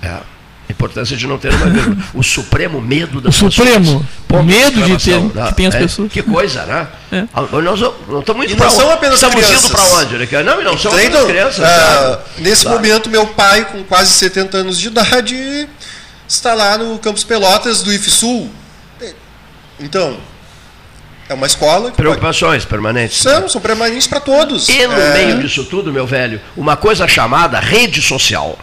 Speaker 1: É. A importância de não ter uma vírgula. O supremo medo das
Speaker 9: o pessoas. O supremo medo de ter
Speaker 1: né?
Speaker 9: que tem as
Speaker 1: é.
Speaker 9: pessoas.
Speaker 1: Que coisa, né? É. Ah, nós não estamos
Speaker 8: indo para onde? São apenas
Speaker 1: estamos
Speaker 8: crianças.
Speaker 1: indo para onde? Né? Não, não são apenas crianças.
Speaker 8: Uh, nesse claro. momento, meu pai, com quase 70 anos de idade, está lá no Campus Pelotas do IFSUL então, é uma escola.
Speaker 1: Preocupações pode... permanentes.
Speaker 8: São, são permanentes para todos.
Speaker 1: E no é... meio disso tudo, meu velho, uma coisa chamada rede social.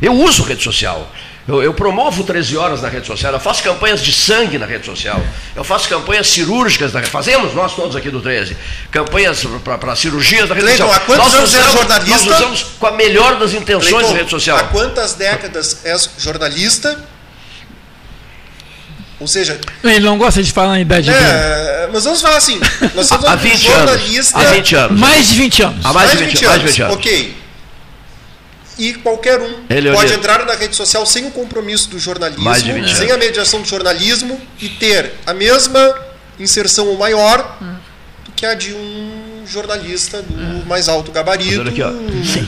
Speaker 1: Eu uso rede social. Eu, eu, promovo 13 horas na rede social, eu faço campanhas de sangue na rede social, eu faço campanhas cirúrgicas, na, fazemos nós todos aqui do 13, campanhas para cirurgias na rede
Speaker 8: Leiton,
Speaker 1: social.
Speaker 8: Há quantos nós anos usamos, é jornalista?
Speaker 1: Nós usamos com a melhor das intenções Leiton, rede social.
Speaker 8: Há quantas décadas és jornalista ou seja.
Speaker 9: Ele não gosta de falar na idade
Speaker 8: é, dele. Mas vamos falar assim. Nós somos há 20 jornalista.
Speaker 1: Anos. Há 20 anos.
Speaker 9: Mais de 20 anos.
Speaker 8: Há mais, mais de 20, 20 anos. Mais 20 anos. Ok. E qualquer um Ele pode entrar na rede social sem o compromisso do jornalismo, sem a mediação do jornalismo e ter a mesma inserção ou maior hum. do que a de um jornalista do mais alto gabarito. Aqui,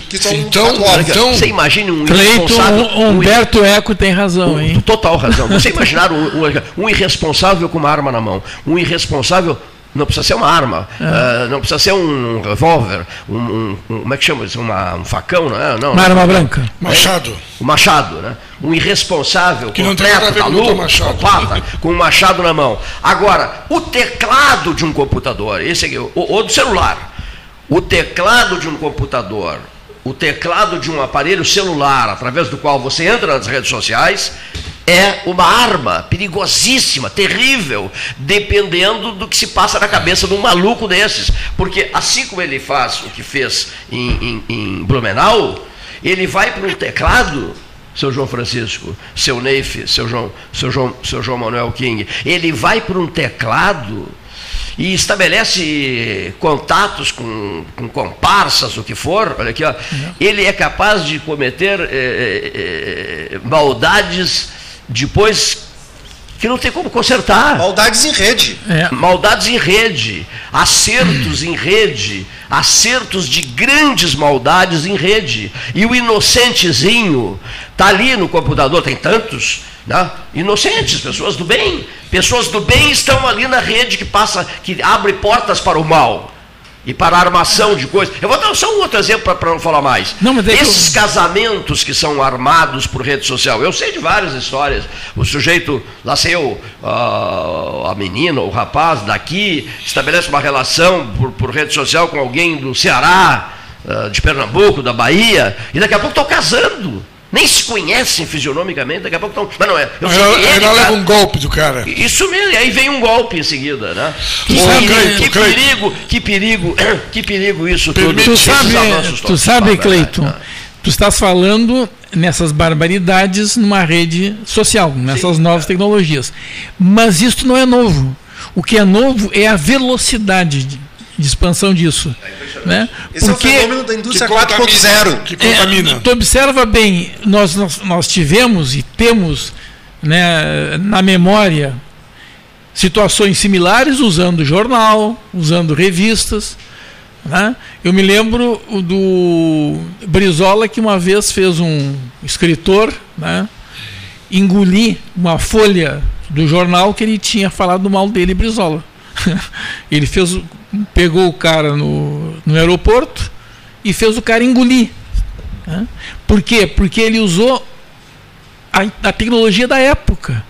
Speaker 6: que são então, então,
Speaker 1: você imagina um
Speaker 9: irresponsável. Humberto um, Eco tem razão, hein?
Speaker 1: Total razão. Você imaginar um, um, um irresponsável com uma arma na mão, um irresponsável não precisa ser uma arma, é. uh, não precisa ser um revólver, um, um, um, como é que chama isso? Uma, um facão, não é? Não,
Speaker 9: uma arma branca.
Speaker 6: Machado.
Speaker 1: É, um machado, né? Um irresponsável,
Speaker 6: que completo,
Speaker 1: tá louco, psicopata, com um machado na mão. Agora, o teclado de um computador, esse aqui, ou, ou do celular, o teclado de um computador, o teclado de um aparelho celular, através do qual você entra nas redes sociais, é uma arma perigosíssima, terrível, dependendo do que se passa na cabeça de um maluco desses. Porque assim como ele faz o que fez em, em, em Blumenau, ele vai para um teclado, seu João Francisco, seu Neif, seu João, seu João, seu João Manuel King, ele vai para um teclado e estabelece contatos com, com comparsas, o que for, olha aqui, ó, ele é capaz de cometer é, é, maldades depois que não tem como consertar.
Speaker 8: Maldades em rede.
Speaker 1: É. Maldades em rede, acertos em rede, acertos de grandes maldades em rede. E o inocentezinho está ali no computador, tem tantos, né? inocentes, pessoas do bem. Pessoas do bem estão ali na rede que passa, que abre portas para o mal e para armação de coisas. Eu vou dar só um outro exemplo para não falar mais. Não, Esses eu... casamentos que são armados por rede social, eu sei de várias histórias. O sujeito, lá sei eu, a, a menina, o rapaz daqui, estabelece uma relação por, por rede social com alguém do Ceará, ah, de Pernambuco, da Bahia, e daqui a pouco estão casando nem se conhecem fisionomicamente, daqui a pouco estão. Mas não é.
Speaker 6: Eu ela, ele, ela leva um golpe do cara.
Speaker 1: Isso mesmo, aí vem um golpe em seguida, né? Que, Cleito, que perigo, que perigo, que perigo isso
Speaker 9: tudo. Tu sabe, tu sabe Cleiton, né? tu estás falando nessas barbaridades numa rede social, nessas Sim, novas é. tecnologias. Mas isso não é novo. O que é novo é a velocidade de expansão disso. É né?
Speaker 8: Esse Porque, é o fenômeno da indústria 4.0.
Speaker 9: Que contamina. É, tu observa bem, nós, nós, nós tivemos e temos né, na memória situações similares usando jornal, usando revistas. Né? Eu me lembro do Brizola que uma vez fez um escritor né, engolir uma folha do jornal que ele tinha falado mal dele, Brizola. ele fez pegou o cara no, no aeroporto e fez o cara engolir. Né? Por quê? Porque ele usou a, a tecnologia da época.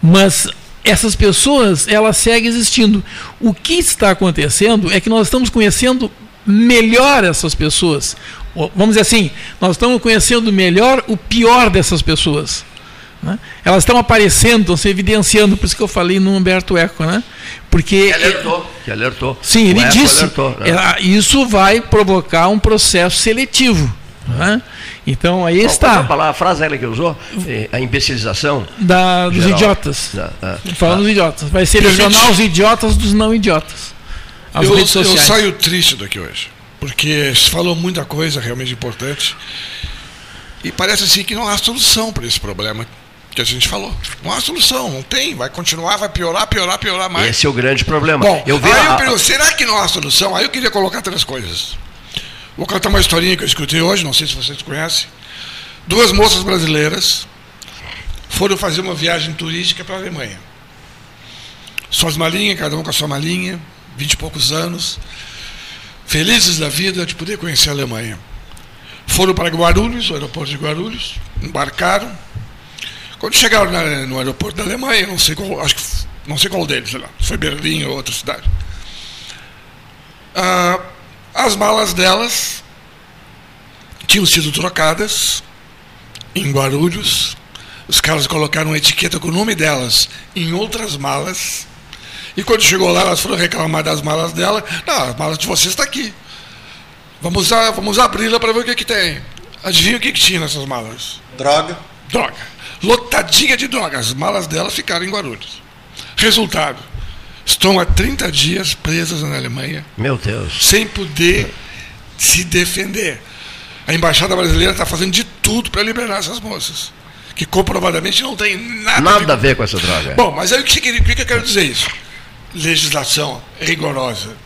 Speaker 9: Mas essas pessoas, elas seguem existindo. O que está acontecendo é que nós estamos conhecendo melhor essas pessoas. Vamos dizer assim, nós estamos conhecendo melhor o pior dessas pessoas. Né? Elas estão aparecendo, estão se evidenciando, por isso que eu falei no Humberto Eco, né? Porque
Speaker 1: que alertou, que alertou.
Speaker 9: Sim, ele disse. Alertou, né? É, isso vai provocar um processo seletivo. Né? Então aí Qual está.
Speaker 1: A, a frase ela que usou, é, a imbecilização
Speaker 9: da, dos geral. idiotas. Da, da, Falando dos idiotas, vai selecionar os idiotas dos não idiotas.
Speaker 6: Eu, eu saio triste daqui hoje, porque se falou muita coisa realmente importante e parece assim que não há solução para esse problema que a gente falou. Não há solução, não tem, vai continuar, vai piorar, piorar, piorar mais.
Speaker 1: Esse é o grande problema.
Speaker 6: Bom, eu aí a... eu pergunto, será que não há solução? Aí eu queria colocar três coisas. Vou contar uma historinha que eu escutei hoje, não sei se vocês conhecem. Duas moças brasileiras foram fazer uma viagem turística para a Alemanha. Suas malinhas, cada um com a sua malinha, vinte e poucos anos, felizes da vida de poder conhecer a Alemanha. Foram para Guarulhos, o aeroporto de Guarulhos, embarcaram, quando chegaram na, no aeroporto da Alemanha, não sei qual, acho que não sei qual deles, sei lá, foi Berlim ou outra cidade. Ah, as malas delas tinham sido trocadas em Guarulhos. Os caras colocaram uma etiqueta com o nome delas em outras malas. E quando chegou lá, elas foram reclamar das malas dela. Não, as malas de vocês estão tá aqui. Vamos, vamos abri-la para ver o que, que tem. Adivinha o que, que tinha nessas malas?
Speaker 8: Droga.
Speaker 6: Droga lotadinha de drogas. As malas dela ficaram em Guarulhos. Resultado: estão há 30 dias presas na Alemanha.
Speaker 1: Meu Deus.
Speaker 6: Sem poder se defender. A embaixada brasileira está fazendo de tudo para liberar essas moças. Que comprovadamente não tem nada,
Speaker 1: nada a ver com essa droga.
Speaker 6: Bom, mas aí o que, o que eu quero dizer isso? Legislação rigorosa.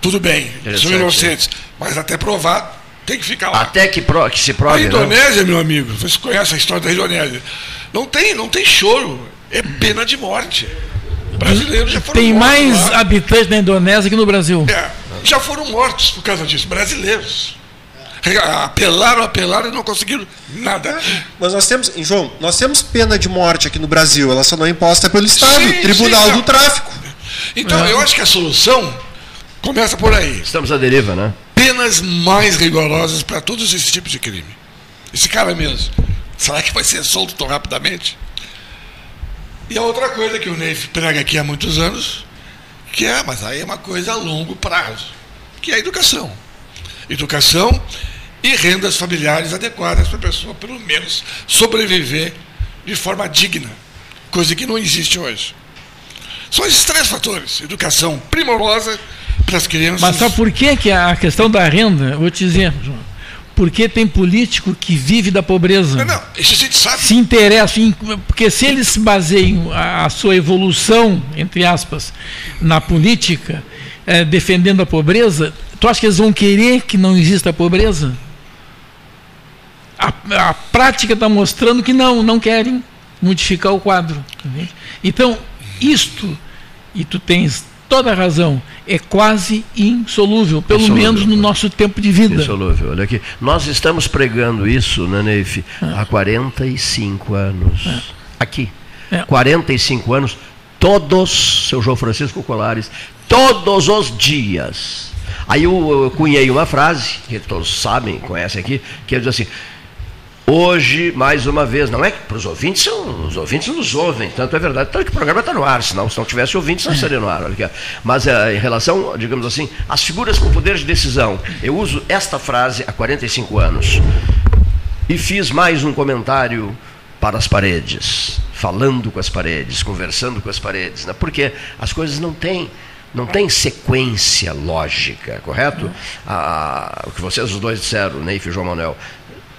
Speaker 6: Tudo bem, são inocentes. Mas até provado, tem que ficar lá.
Speaker 1: Até que, pro, que se prove.
Speaker 6: A Indonésia, não. meu amigo, você conhece a história da Indonésia. Não tem, não tem choro. É pena de morte.
Speaker 9: Brasileiros já foram Tem mais lá. habitantes na Indonésia que no Brasil.
Speaker 6: É, já foram mortos por causa disso. Brasileiros. Apelaram, apelaram e não conseguiram nada.
Speaker 8: Mas nós temos, João, nós temos pena de morte aqui no Brasil, ela só não é imposta pelo Estado, sim, Tribunal sim, do Tráfico.
Speaker 6: Então, é. eu acho que a solução Começa por aí.
Speaker 1: Estamos à deriva, né?
Speaker 6: Penas mais rigorosas para todos esses tipos de crime. Esse cara mesmo. Será que vai ser solto tão rapidamente? E a outra coisa que o Neif prega aqui há muitos anos, que é, mas aí é uma coisa a longo prazo, que é a educação. Educação e rendas familiares adequadas para a pessoa, pelo menos, sobreviver de forma digna, coisa que não existe hoje. São esses três fatores: educação primorosa para as crianças.
Speaker 9: Mas sabe por que, que a questão da renda, vou te dizer, porque tem político que vive da pobreza.
Speaker 6: Não, não, isso a gente sabe.
Speaker 9: Se interessa, porque se eles baseiam a, a sua evolução, entre aspas, na política, é, defendendo a pobreza, tu acha que eles vão querer que não exista pobreza? A, a prática está mostrando que não, não querem modificar o quadro. Entende? Então, isto, e tu tens toda a razão, é quase insolúvel, pelo insolúvel. menos no nosso tempo de vida.
Speaker 1: Insolúvel. Olha aqui, nós estamos pregando isso, né, Neif, há 45 anos. É. Aqui. É. 45 anos, todos, seu João Francisco Colares, todos os dias. Aí eu, eu cunhei uma frase, que todos sabem, conhecem aqui, que diz assim: Hoje, mais uma vez, não é que para os ouvintes, os ouvintes nos ouvem, tanto é verdade, tanto que o programa está no ar, senão se não tivesse ouvintes não estaria no ar. Mas é, em relação, digamos assim, às figuras com poder de decisão, eu uso esta frase há 45 anos. E fiz mais um comentário para as paredes, falando com as paredes, conversando com as paredes, né? porque as coisas não têm não tem sequência lógica, correto? Ah, o que vocês os dois disseram, Neif e João Manuel,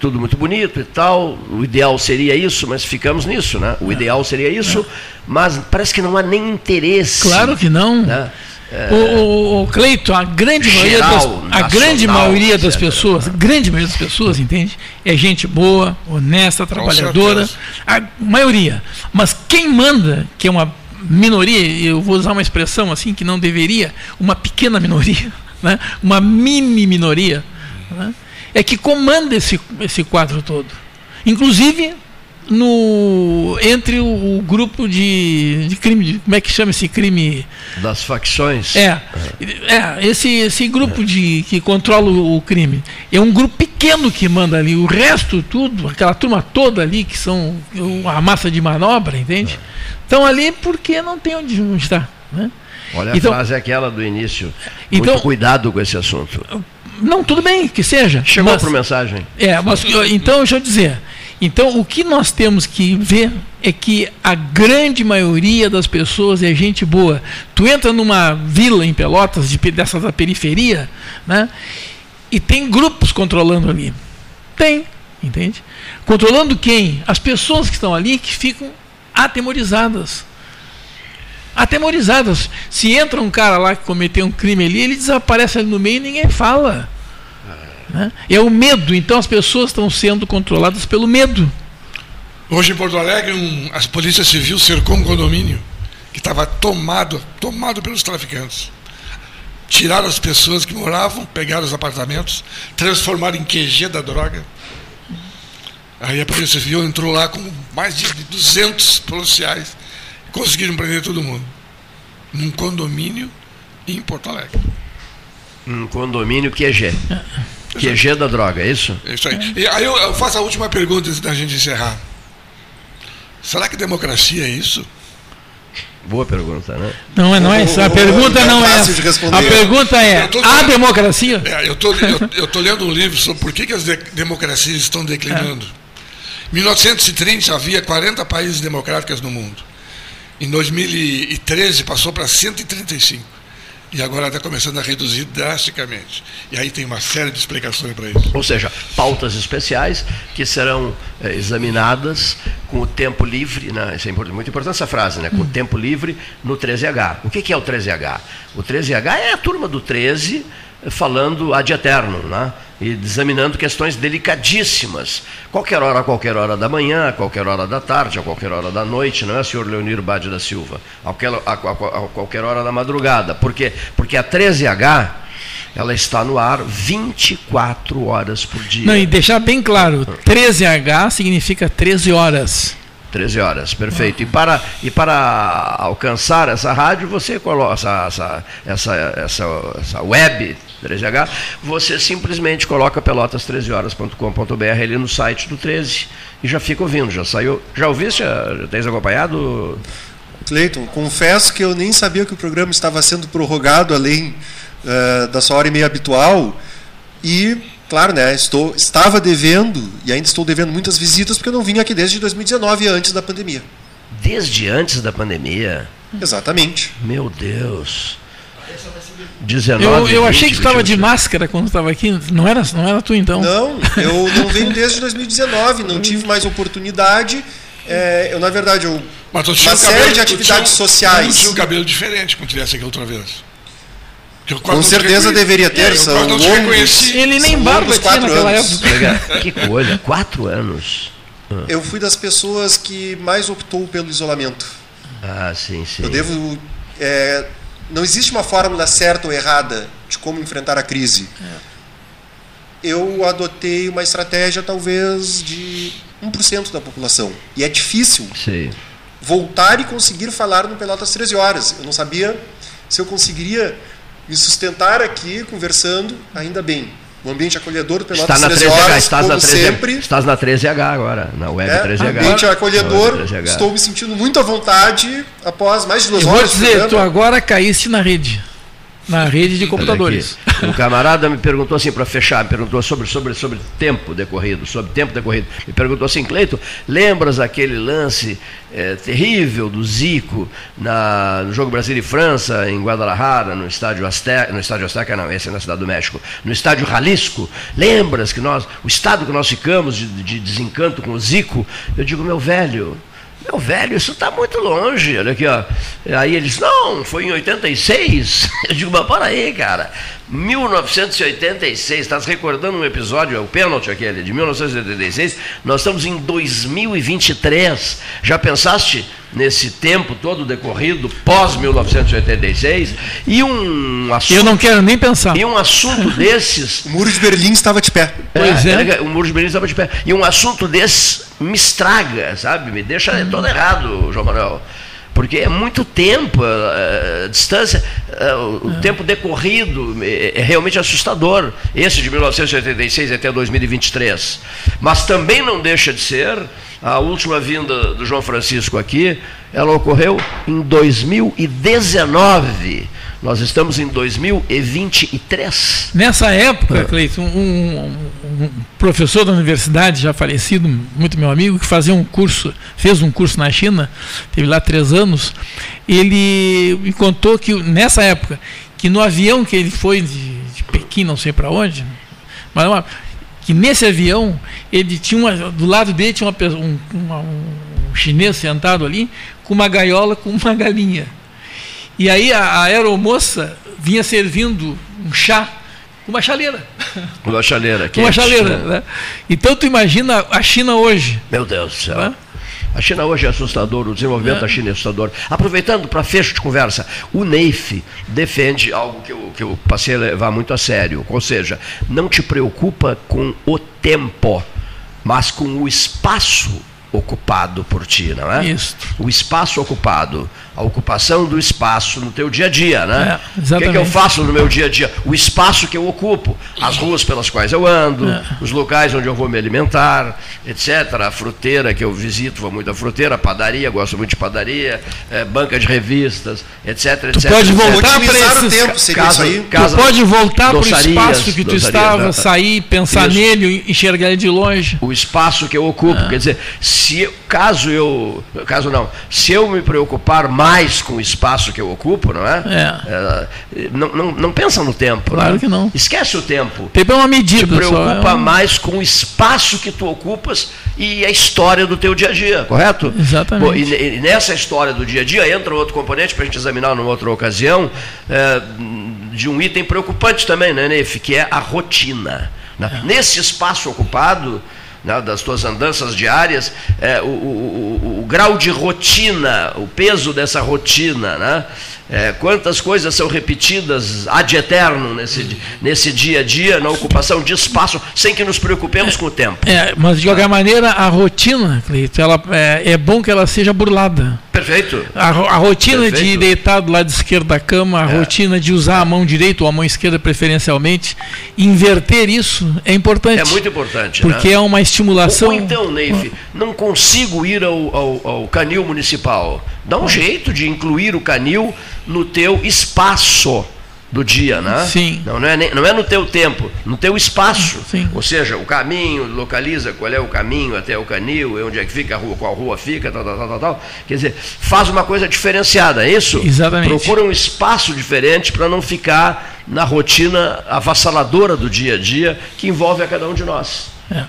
Speaker 1: tudo muito bonito e tal. O ideal seria isso, mas ficamos nisso, né? O é. ideal seria isso, é. mas parece que não há nem interesse.
Speaker 9: Claro que não. Né? É, o, o, o Cleito, a grande maioria das, a nacional, grande maioria das pessoas, a grande maioria das pessoas, entende? É gente boa, honesta, trabalhadora, a maioria. Mas quem manda, que é uma minoria, eu vou usar uma expressão assim que não deveria, uma pequena minoria, né? uma mini minoria, né? É que comanda esse, esse quadro todo. Inclusive no entre o, o grupo de, de, crime, de, como é que chama esse crime?
Speaker 1: Das facções.
Speaker 9: É, é esse, esse grupo de, que controla o, o, crime. É um grupo pequeno que manda ali. O resto, tudo, aquela turma toda ali, que são a massa de manobra, entende? Estão ali porque não tem onde, estar. Né?
Speaker 1: Olha, então, a frase é aquela do início. Muito então, cuidado com esse assunto.
Speaker 9: Não, tudo bem, que seja.
Speaker 1: Chegou mas, por mensagem.
Speaker 9: É, mas então deixa eu dizer. Então o que nós temos que ver é que a grande maioria das pessoas é gente boa. Tu entra numa vila em Pelotas, de, dessas da periferia, né? E tem grupos controlando ali. Tem, entende? Controlando quem? As pessoas que estão ali que ficam atemorizadas atemorizadas. Se entra um cara lá que cometeu um crime ali, ele desaparece ali no meio e ninguém fala. Né? É o medo, então as pessoas estão sendo controladas pelo medo.
Speaker 6: Hoje em Porto Alegre, um, a Polícia Civil cercou um condomínio que estava tomado, tomado pelos traficantes. Tiraram as pessoas que moravam, pegaram os apartamentos, transformaram em QG da droga. Aí a Polícia Civil entrou lá com mais de 200 policiais Conseguiram prender todo mundo. Num condomínio em Porto Alegre.
Speaker 1: Um condomínio QG. QG da droga, é isso?
Speaker 6: É isso aí. E aí eu faço a última pergunta antes da gente encerrar. Será que democracia é isso?
Speaker 1: Boa pergunta, né?
Speaker 9: Não, é, não é isso. A pergunta não é. A pergunta é: a democracia?
Speaker 6: É, eu tô, estou lendo um livro sobre por que, que as de democracias estão declinando. Em 1930 havia 40 países democráticos no mundo. Em 2013 passou para 135. E agora está começando a reduzir drasticamente. E aí tem uma série de explicações para isso.
Speaker 1: Ou seja, pautas especiais que serão é, examinadas com o tempo livre, né? isso é muito importante essa frase, né? com o tempo livre no 13H. O que, que é o 13H? O 13H é a turma do 13 falando ad eterno, né? e examinando questões delicadíssimas. Qualquer hora, a qualquer hora da manhã, a qualquer hora da tarde, a qualquer hora da noite, não é, senhor Leonir Bade da Silva? A qualquer, hora da madrugada. Por quê? Porque a 13H ela está no ar 24 horas por dia.
Speaker 9: Não, e deixar bem claro, 13H significa 13 horas.
Speaker 1: 13 horas, perfeito. E para, e para alcançar essa rádio, você coloca essa, essa, essa, essa, web 13H, você simplesmente coloca pelotas13horas.com.br ali no site do 13 e já fica ouvindo, já saiu. Já ouviste? Já tens acompanhado?
Speaker 8: Cleiton, confesso que eu nem sabia que o programa estava sendo prorrogado além uh, da sua hora e meia habitual e claro, né, estou, estava devendo e ainda estou devendo muitas visitas porque eu não vim aqui desde 2019, antes da pandemia.
Speaker 1: Desde antes da pandemia?
Speaker 8: Exatamente.
Speaker 1: Meu Deus. 19,
Speaker 9: eu, eu achei que estava de máscara quando estava aqui. Não era, não era tu então?
Speaker 8: Não, eu não venho desde 2019, não tive mais oportunidade. É, eu, na verdade, eu,
Speaker 6: Mas uma
Speaker 8: série
Speaker 6: cabelo,
Speaker 8: de atividades sociais.
Speaker 6: Eu tinha um cabelo diferente quando tivesse aqui outra vez.
Speaker 8: Com certeza deveria ter, é, são longos.
Speaker 9: Ele nem barba tinha naquela anos.
Speaker 1: época. que coisa, quatro anos.
Speaker 8: Eu fui das pessoas que mais optou pelo isolamento.
Speaker 1: Ah, sim, sim.
Speaker 8: Eu devo. É, não existe uma fórmula certa ou errada de como enfrentar a crise. É. Eu adotei uma estratégia talvez de 1% da população. E é difícil
Speaker 1: sim.
Speaker 8: voltar e conseguir falar no Pelotas 13 horas. Eu não sabia se eu conseguiria me sustentar aqui conversando, ainda bem. O ambiente acolhedor do Pelotas
Speaker 1: Está na
Speaker 8: 13
Speaker 1: horas, estás
Speaker 8: como
Speaker 1: na 13,
Speaker 8: sempre.
Speaker 1: Estás na 13H agora, na web
Speaker 8: é,
Speaker 1: 13H.
Speaker 8: Ambiente acolhedor, 13H. estou me sentindo muito à vontade após mais de duas horas.
Speaker 9: Vou dizer, tu agora caíste na rede na rede de computadores.
Speaker 1: Um camarada me perguntou assim, para fechar, me perguntou sobre, sobre, sobre tempo decorrido, sobre tempo decorrido. Me perguntou assim, Cleito, lembras aquele lance é, terrível do Zico na, no jogo Brasil e França, em Guadalajara, no estádio Azteca, no estádio Azteca não, esse é na Cidade do México, no estádio Jalisco, lembras que nós, o estado que nós ficamos de, de desencanto com o Zico? Eu digo, meu velho, meu velho, isso está muito longe. Olha aqui, ó. Aí eles, não, foi em 86. Eu digo, mas para aí, cara. 1986, estás recordando um episódio, é o pênalti aquele, de 1986, nós estamos em 2023. Já pensaste nesse tempo todo decorrido, pós-1986? E um
Speaker 9: assunto. Eu não quero nem pensar.
Speaker 1: E um assunto desses.
Speaker 8: o Muro de Berlim estava de pé.
Speaker 1: Pois é, é. O Muro de Berlim estava de pé. E um assunto desses me estraga, sabe? Me deixa todo errado, João Manuel porque é muito tempo, a, a distância, a, eh, o é. tempo decorrido é, é, realmente assustador, esse de 1986 até 2023. Mas também não deixa de ser, a última vinda do João Francisco aqui, ela ocorreu em 2019. Nós estamos em 2023.
Speaker 9: Nessa época, é. Cleiton, um, um, um, professor da universidade, já falecido, muito meu amigo, que fazia um curso, fez um curso na China, teve lá três anos, ele me contou que nessa época, que no avião que ele foi de, de Pequim, não sei para onde, mas uma, que nesse avião ele tinha uma, do lado dele tinha uma, um, uma, um chinês sentado ali com uma gaiola com uma galinha. E aí a, a aeromoça vinha servindo um chá com uma chaleira.
Speaker 1: Com uma chaleira.
Speaker 9: Com uma chaleira. Né? Então tu imagina a China hoje.
Speaker 1: Meu Deus do céu. Né? A China hoje é assustador, o desenvolvimento é. da China é assustador. Aproveitando para fecho de conversa, o NEIF defende algo que eu, que eu passei a levar muito a sério, ou seja, não te preocupa com o tempo, mas com o espaço ocupado por ti, não é?
Speaker 9: Isso.
Speaker 1: O espaço ocupado, a ocupação do espaço no teu dia a dia, né?
Speaker 9: É. O
Speaker 1: que, é que, eu faço no meu dia a dia? O espaço que eu ocupo, as ruas pelas quais eu ando, é. os locais onde eu vou me alimentar, etc. A fruteira que eu visito, vou muito à fruteira, a padaria, gosto muito de padaria, é, banca de revistas, etc, etc.
Speaker 9: Tu pode voltar
Speaker 8: para esse tempo, seria casa, isso aí.
Speaker 9: Casa, tu pode voltar para o espaço que tu estava, né? sair, pensar isso. nele, enxergar ele de longe.
Speaker 1: O espaço que eu ocupo, é. quer dizer, se caso eu, caso não, se eu me preocupar mais com o espaço que eu ocupo, não é?
Speaker 9: é.
Speaker 1: é não, não, não, pensa no tempo.
Speaker 9: Claro
Speaker 1: né?
Speaker 9: que não.
Speaker 1: Esquece o tempo.
Speaker 9: Tempo é uma medida.
Speaker 1: Te preocupa
Speaker 9: só, é um...
Speaker 1: mais com o espaço que tu ocupas e a história do teu dia a dia, correto?
Speaker 9: Exatamente. Bom,
Speaker 1: e, e, nessa história do dia a dia entra outro componente para a gente examinar numa outra ocasião é, de um item preocupante também, né, Neif, que é a rotina. Né? É. Nesse espaço ocupado né, das tuas andanças diárias, é, o, o, o, o, grau de rotina, o peso dessa rotina, né, É, quantas coisas são repetidas ad eterno nesse, nesse dia a dia, na ocupação de espaço, sem que nos preocupemos com o tempo.
Speaker 9: É, mas de qualquer maneira, a rotina, Cleito, ela, é, é bom que ela seja burlada.
Speaker 1: Perfeito.
Speaker 9: A, a rotina Perfeito. de deitar do lado esquerdo da cama, a é. rotina de usar a mão direita ou a mão esquerda preferencialmente, inverter isso é importante.
Speaker 1: É muito importante.
Speaker 9: Porque
Speaker 1: né?
Speaker 9: é uma estimulação. Ou,
Speaker 1: ou então, Neif, não consigo ir ao, ao, ao canil municipal. Dá um jeito de incluir o canil no teu espaço do dia, né?
Speaker 9: Sim.
Speaker 1: Não, não, é, não é no teu tempo, no teu espaço.
Speaker 9: Sim.
Speaker 1: Ou seja, o caminho, localiza qual é o caminho até o canil, onde é que fica a rua, qual rua fica, tal, tal, tal, tal, tal. Quer dizer, faz uma coisa diferenciada, é isso?
Speaker 9: Exatamente.
Speaker 1: Procura um espaço diferente para não ficar na rotina avassaladora do dia a dia que envolve a cada um de nós.
Speaker 9: É.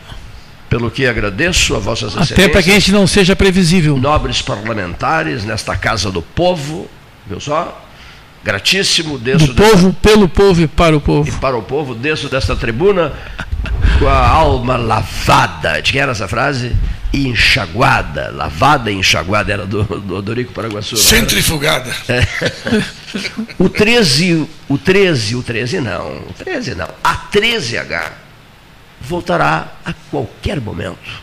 Speaker 1: Pelo que agradeço a vossas excelências.
Speaker 9: Até para que a gente não seja previsível.
Speaker 1: Nobres parlamentares nesta casa do povo, viu só? gratíssimo desço
Speaker 9: do povo dessa, pelo povo e para o povo.
Speaker 1: E para o povo desço desta tribuna com a alma lavada. De quem era essa frase? Enxaguada. Lavada e enxaguada. Era do, do Odorico Paraguaçu
Speaker 6: centrifugada.
Speaker 1: É. o 13 o 13 o 13 não. O 13 não. A 13H voltará a qualquer momento.